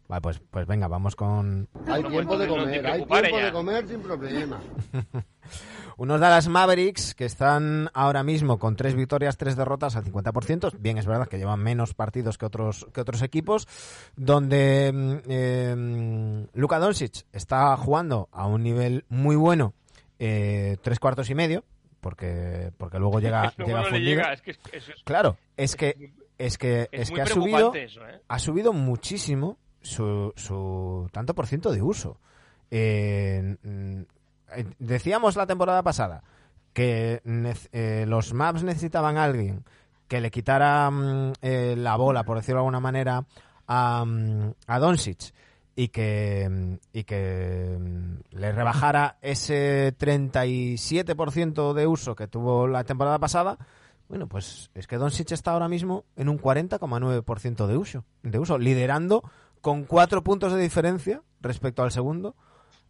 Vale, pues, pues venga, vamos con Hay Bueno, tiempo pues de comer, hay tiempo ya. de comer sin problema. [LAUGHS] unos Dallas Mavericks que están ahora mismo con tres victorias, tres derrotas al 50%. Bien, es verdad que llevan menos partidos que otros, que otros equipos. Donde eh, Luka Doncic está jugando a un nivel muy bueno, eh, tres cuartos y medio. porque, porque luego [LAUGHS] llega, no es que es- Claro, es que, es que, es que ha subido, eso, ¿eh? ha subido muchísimo su, su tanto por ciento de uso. Eh, decíamos la temporada pasada que eh, los maps necesitaban a alguien que le quitara mm, eh, la bola, por decirlo de alguna manera, a, mm, a Doncic y que, y que mm, le rebajara ese 37% de uso que tuvo la temporada pasada. Bueno, pues es que Doncic está ahora mismo en un 40,9% de uso, de uso, liderando con cuatro puntos de diferencia respecto al segundo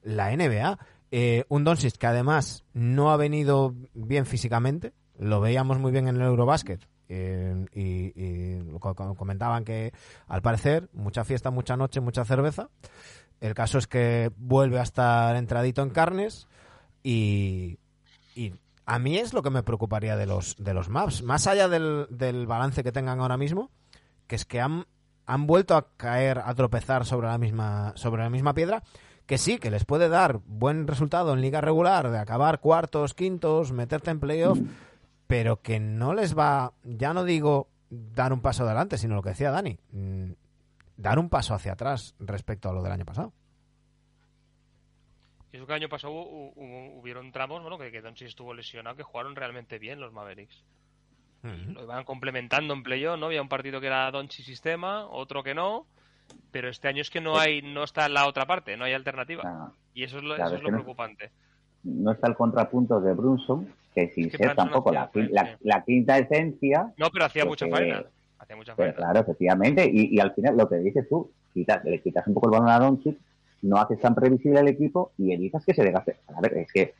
la NBA. Eh, un Doncic que además no ha venido bien físicamente, lo veíamos muy bien en el Eurobasket. Y, y co- co- comentaban que al parecer mucha fiesta, mucha noche, mucha cerveza. El caso es que vuelve a estar entradito en carnes y, y a mí es lo que me preocuparía de los, de los maps. Más allá del, del balance que tengan ahora mismo, que es que han, han vuelto a caer, a tropezar sobre la misma, sobre la misma piedra, que sí, que les puede dar buen resultado en liga regular, de acabar cuartos, quintos, meterte en playoff, pero que no les va, ya no digo dar un paso adelante, sino lo que decía Dani, mm, dar un paso hacia atrás respecto a lo del año pasado. Y eso que el año pasado hu- hu- hubieron tramos, bueno, que, que Doncic estuvo lesionado, que jugaron realmente bien los Mavericks. Lo iban complementando en playoff, ¿no? Había un partido que era Doncic sistema, otro que no, pero este año es que no hay, no está en la otra parte, no hay alternativa. Ah, Y eso es lo, Claro, eso es es que lo no- preocupante. no está el contrapunto de Brunson, que sin que ser tampoco la, la, quinta esencia, No, pero hacía mucha faena. Hacía mucha Pues faena. claro, efectivamente. Y, y al final, lo que dices tú, quitas, le quitas un poco el balón a Doncic, no haces tan previsible el equipo y evitas que se desgaste. A ver, es que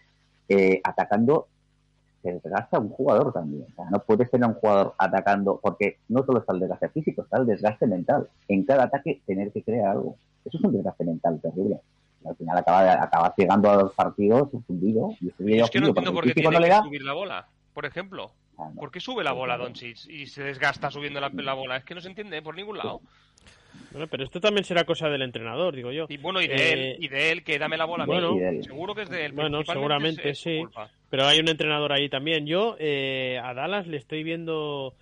eh, atacando se desgasta un jugador también. O sea, no puedes tener un jugador atacando, porque no solo está el desgaste físico, está el desgaste mental. En cada ataque tener que crear algo. Eso es un desgaste mental terrible. Al final acaba, acabas llegando a los partidos fundido. Y video es que no entiendo por qué tiene no le que da. subir la bola, por ejemplo. Ah, no. ¿Por qué sube la bola Doncic y se desgasta subiendo la, la bola? Es que no se entiende por ningún lado. Bueno, pero esto también será cosa del entrenador, digo yo. Y bueno, y de Eh, él, y de él, que dame la bola a mí. bueno, de él. Seguro que es de él. Bueno, seguramente es- sí. culpa. Pero hay un entrenador ahí también. Yo eh, a Dallas le estoy viendo,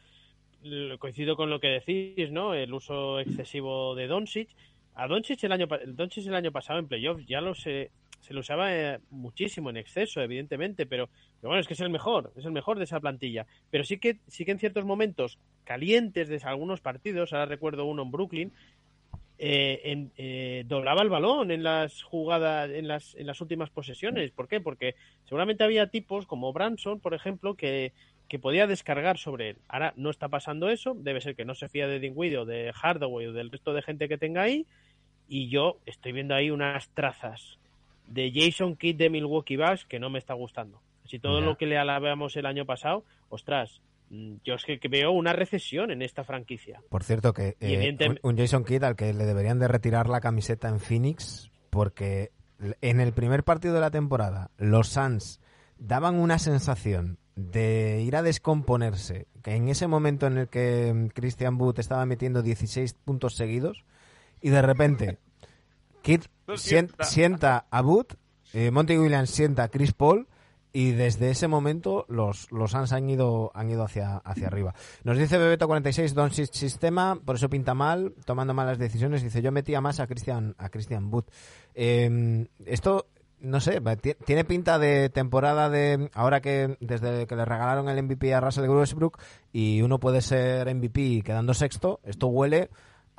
coincido con lo que decís, ¿no? El uso excesivo de Doncic. A Doncic el año, el año pasado en playoffs ya lo se, se lo usaba eh, muchísimo en exceso, evidentemente, pero, pero bueno, es que es el mejor, es el mejor de esa plantilla. Pero sí que, sí que en ciertos momentos calientes de algunos partidos, ahora recuerdo uno en Brooklyn, eh, en- eh, doblaba el balón en las jugadas, en las, en las últimas posesiones. ¿Por qué? Porque seguramente había tipos como Branson, por ejemplo, que, que podía descargar sobre él. Ahora no está pasando eso, debe ser que no se fía de Dinwiddie o de Hardaway o del resto de gente que tenga ahí. Y yo estoy viendo ahí unas trazas de Jason Kidd de Milwaukee Bucks que no me está gustando. Si todo lo que le alabamos el año pasado, ostras, mm, yo es que, veo una recesión en esta franquicia. Por cierto, que eh, un Jason Kidd al que le deberían de retirar la camiseta en Phoenix porque en el primer partido de la temporada los Suns daban una sensación de ir a descomponerse, que en ese momento en el que mm, Christian Wood estaba metiendo 16 puntos seguidos y de repente sien- sienta. sienta a Wood, eh, Monty Williams sienta a Chris Paul y desde ese momento los, los Suns han ido, han ido hacia, hacia arriba. Nos dice Bebeto46, Doncic sistema, por eso pinta mal, tomando malas decisiones. Dice, yo metía más a Christian, a Christian Wood. Eh, esto, no sé, tiene pinta de temporada de, ahora que desde que le regalaron el MVP a Russell Westbrook y uno puede ser MVP quedando sexto, esto huele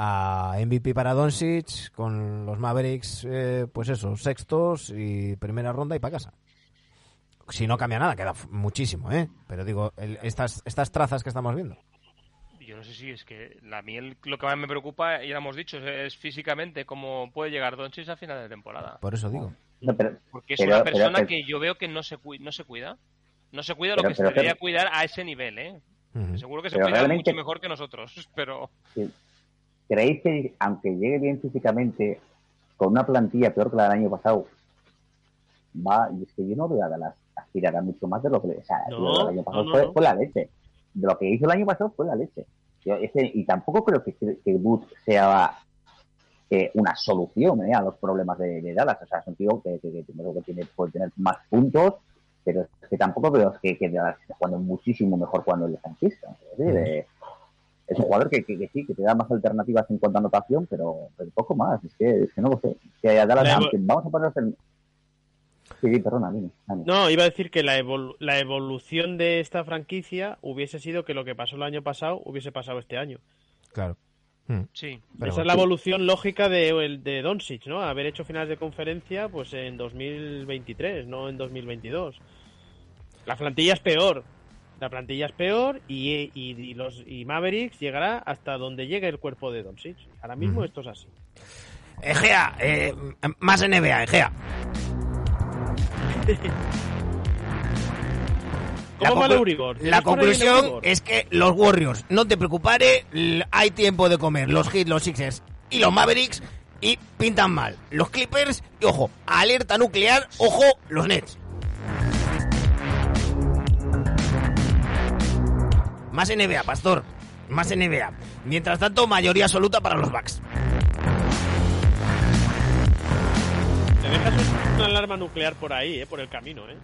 a MVP para Doncic con los Mavericks, eh, pues eso, sextos y primera ronda y para casa. Si no cambia nada, queda muchísimo, ¿eh? Pero digo, el- estas, estas trazas que estamos viendo. Yo no sé si es que la miel lo que más me preocupa, ya lo hemos dicho, es, es físicamente cómo puede llegar Doncic a final de temporada. Por eso digo. No, pero, Porque es Pero- una persona pero- que yo veo que no se, no se cuida. No se cuida Pero- lo que pero- se debería pero- cuidar a ese nivel, ¿eh? Seguro que se Pero cuida mucho mejor que nosotros, [LAUGHS] pero... ¿creéis que aunque llegue bien físicamente, con una plantilla peor que la del año pasado, va, y es que yo no veo a Dallas aspirar a mucho más de lo que, o sea, No, del año pasado no, no, fue, la leche. De lo que hizo el año pasado fue la leche. Yo, ese- y tampoco creo que, que Wood sea eh, una solución eh, a los problemas de, de Dallas. O sea, es un tío que, que, que tiene, puede tener más puntos, pero es que tampoco veo que, que Dallas esté jugando muchísimo mejor cuando en pista. Es, decir, eh, es un jugador que, que, que sí, que te da más alternativas en cuanto a anotación, pero, pero poco más. Es que, es que no lo sé. Es que a Dallas, vamos a ponernos en... Sí, sí, perdona, dime. dime. No, iba a decir que la, evolu- la evolución de esta franquicia hubiese sido que lo que pasó el año pasado hubiese pasado este año. Claro. Mm. Sí. Pero Esa bueno. es la evolución lógica de, el- de Doncic, ¿no? Haber hecho finales de conferencia pues en 2023, no en 2022. La plantilla es peor. La plantilla es peor y, y- y los y Mavericks llegará hasta donde llegue el cuerpo de Doncic. Ahora mismo esto es así. Egea, eh, más NBA, Egea. [LAUGHS] La ¿Tienes por ahí el conclusión es que los Warriors, no te preocupare, l- hay tiempo de comer. Los Heat, los Sixers y los Mavericks y pintan mal. Los Clippers y ojo, alerta nuclear, ojo, los Nets. Más NBA, Pastor. Más NBA. Mientras tanto, mayoría absoluta para los Bucks. Te dejas una alarma nuclear por ahí, ¿eh? Por el camino, ¿eh?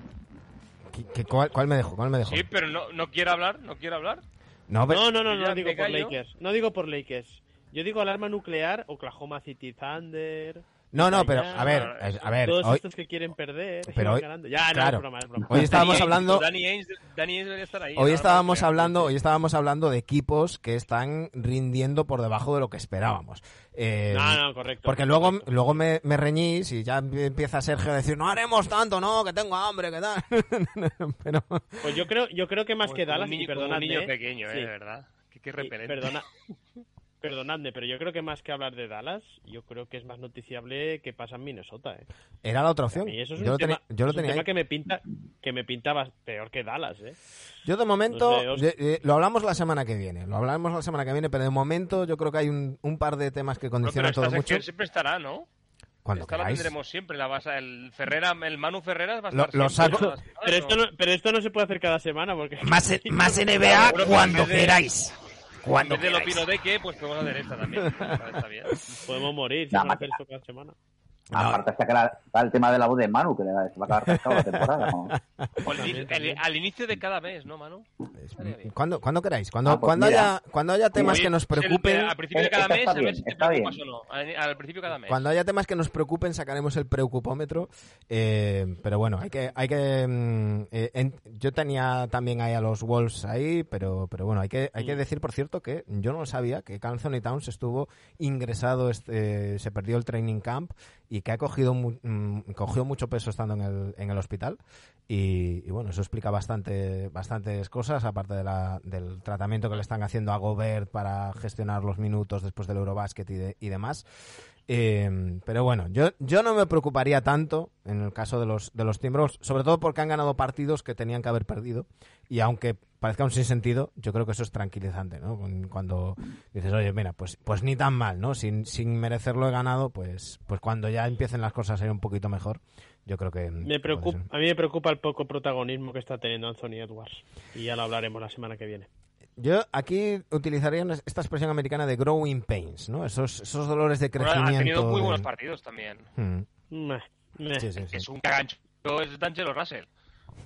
¿Qué- qué- cuál, cuál me dejó? ¿Cuál me dejó? Sí, pero no, no quiere hablar, no quiere hablar. No, pero- No, no, no, no digo por. Lakers. No digo por Lakers. Yo digo alarma nuclear, Oklahoma City Thunder. No, no, pero a ver, a ver, Todos hoy, estos que quieren perder. Pero hoy- ganando. Ya, no, claro. es broma, es broma. hoy estábamos hablando, Danny Ainge, Danny Ainge debería estar ahí. hoy ¿no? estábamos hablando, hoy estábamos hablando de equipos que están rindiendo por debajo de lo que esperábamos. Eh, No, no, correcto. Porque luego, correcto. luego me, me reñís y ya empieza Sergio a decir, no haremos tanto, no, que tengo hambre, que tal. [LAUGHS] Pero, Pues yo creo, yo creo que más que como Dallas, un niño, y como un niño ¿eh? pequeño, eh, Sí. de verdad. Qué, qué Sí, repelente. perdona, [LAUGHS] perdonadme, pero yo creo que más que hablar de Dallas, yo creo que es más noticiable que pasa en Minnesota, ¿eh? era la otra opción. Y eso es yo un lo tema, tenía, yo lo es un tenía tema que me pinta, que me pintaba peor que Dallas, ¿eh? Yo de momento, No sé, os- de- de- lo hablamos la semana que viene, lo hablamos la semana que viene, pero de momento yo creo que hay un, un par de temas que No, pero condicionan todo mucho. sección siempre estará, ¿no? Cuando Esta la queráis. tendremos siempre, la base, el Ferrera, el Manu Ferreras va a estar. Pero esto no, pero esto no se puede hacer cada semana porque Más, [LAUGHS] más NBA pero en cuando. En vez de lo queráis. pino de que, pues podemos hacer esta también. [LAUGHS] Está bien. podemos morir si No, ma- hacer esto cada semana. Aparte está, que la- está el tema de la voz de Manu, que le va- se va a acabar cascado la temporada. ¿no? O el- el- al inicio de cada mes, ¿no, Manu? Cuando, cuando queráis, cuando, Ah, pues cuando, haya, cuando haya temas Oye, que nos eh, preocupen, Al principio de cada Esta mes, está a ver bien, si te preocupas o no. Al, al principio de cada mes. cuando haya temas que nos preocupen sacaremos el preocupómetro. eh, pero bueno, hay que, hay que, mm, eh, en- yo tenía también ahí a los Wolves ahí, pero, pero bueno, hay que, hay que Mm. decir por cierto que yo no lo sabía que Anthony Towns estuvo ingresado, este, se perdió el training camp y que ha cogido, mu- mm, mucho peso estando en el, en el hospital. Y, y bueno, eso explica bastante, bastantes cosas, aparte de la, del tratamiento que le están haciendo a Gobert para gestionar los minutos después del Eurobasket y, de- y demás. Eh, pero bueno, yo, yo no me preocuparía tanto en el caso de los, de los Timberwolves, sobre todo porque han ganado partidos que tenían que haber perdido. Y aunque parezca un sinsentido, yo creo que eso es tranquilizante, ¿no? Cuando dices, oye, mira, pues, pues ni tan mal, ¿no? Sin, sin merecerlo he ganado, pues, pues cuando ya empiecen las cosas a ir un poquito mejor, yo creo que... Me preocupa, a mí me preocupa el poco protagonismo que está teniendo Anthony Edwards. Y ya lo hablaremos la semana que viene. Yo aquí utilizaría esta expresión americana de growing pains, ¿no? Esos, esos dolores de Bueno, crecimiento. ha tenido muy buenos partidos también. Hmm. Sí, sí, sí. Es un cagancho, es D'Angelo Russell.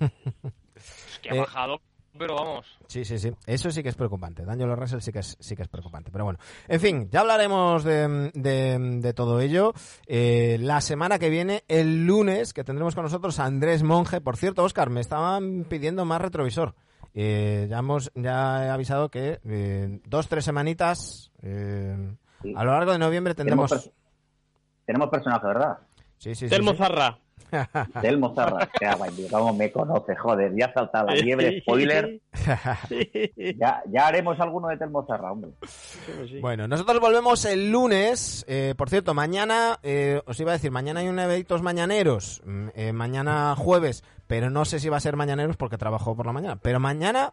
[LAUGHS] es que ha Eh, bajado, pero vamos. Sí, sí, sí. Eso sí que es preocupante. Daniel Russell sí que es, sí que es preocupante. Pero bueno, en fin, ya hablaremos de, de- de todo ello. Eh, la semana que viene, el lunes, que tendremos con nosotros a Andrés Monge. Por cierto, Oscar, me estaban pidiendo más retrovisor. Eh, ya, hemos, ya he avisado que eh, dos, tres semanitas eh, Sí. a lo largo de noviembre Tenemos, tendremos... pers- tenemos personaje, ¿verdad? Sí, sí, sí, Telmo sí. Zarra. Telmo Zarra. Qué guay, cómo me conoce, joder. Ya ha saltado la liebre, [LAUGHS] spoiler. Ya, ya haremos alguno de Telmo Zarra, hombre. Bueno, nosotros volvemos el lunes. Eh, por cierto, mañana, eh, os iba a decir, mañana hay un eventos mañaneros. mm, eh, mañana jueves, pero no sé si va a ser mañaneros porque trabajo por la mañana. Pero mañana,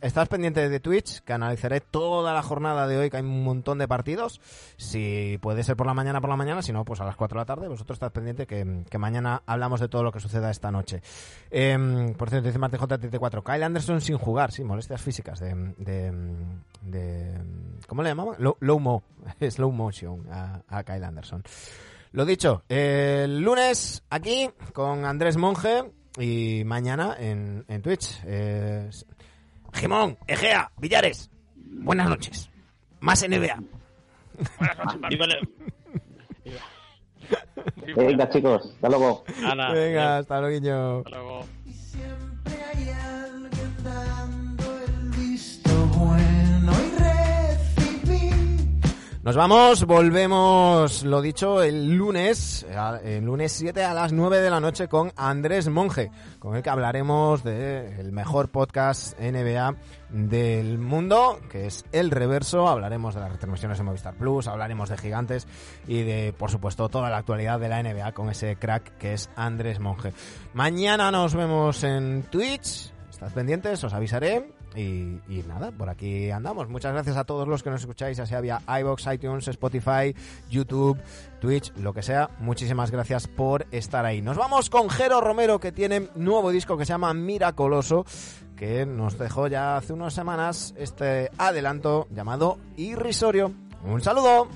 estás pendiente de Twitch, que analizaré toda la jornada de hoy, que hay un montón de partidos. Si puede ser por la mañana, por la mañana. Si no, pues a las 4 de la tarde. Vosotros estás pendiente que, mañana hablamos de todo lo que suceda esta noche. Em, por cierto, dice Martín J34. Kyle Anderson sin jugar, sí, molestias físicas de. de, ¿Cómo le llamaban? Low, mo, [LAUGHS] slow motion a, Kyle Anderson. Lo dicho, el lunes aquí con Andrés Monge y mañana en, Twitch. Jimón, Egea, Villares, buenas noches. Más NBA. Buenas noches, Venga, chicos, hasta luego. Venga, hasta luego. Hasta luego. Nos vamos, volvemos, lo dicho, el lunes, el lunes 7 a las 9 de la noche con Andrés Monge, con el que hablaremos del mejor podcast NBA del mundo, que es El Reverso. Hablaremos de las retransmisiones de Movistar Plus, hablaremos de gigantes y de, por supuesto, toda la actualidad de la NBA con ese crack que es Andrés Monge. Mañana nos vemos en Twitch. Estad pendientes, os avisaré. Y, nada, por aquí andamos. Muchas gracias a todos los que nos escucháis, ya sea vía iBox, iTunes, Spotify, YouTube, Twitch, lo que sea. Muchísimas gracias por estar ahí. Nos vamos con Jero Romero, que tiene nuevo disco que se llama Miracoloso, que nos dejó ya hace unas semanas este adelanto llamado Irrisorio. Un saludo.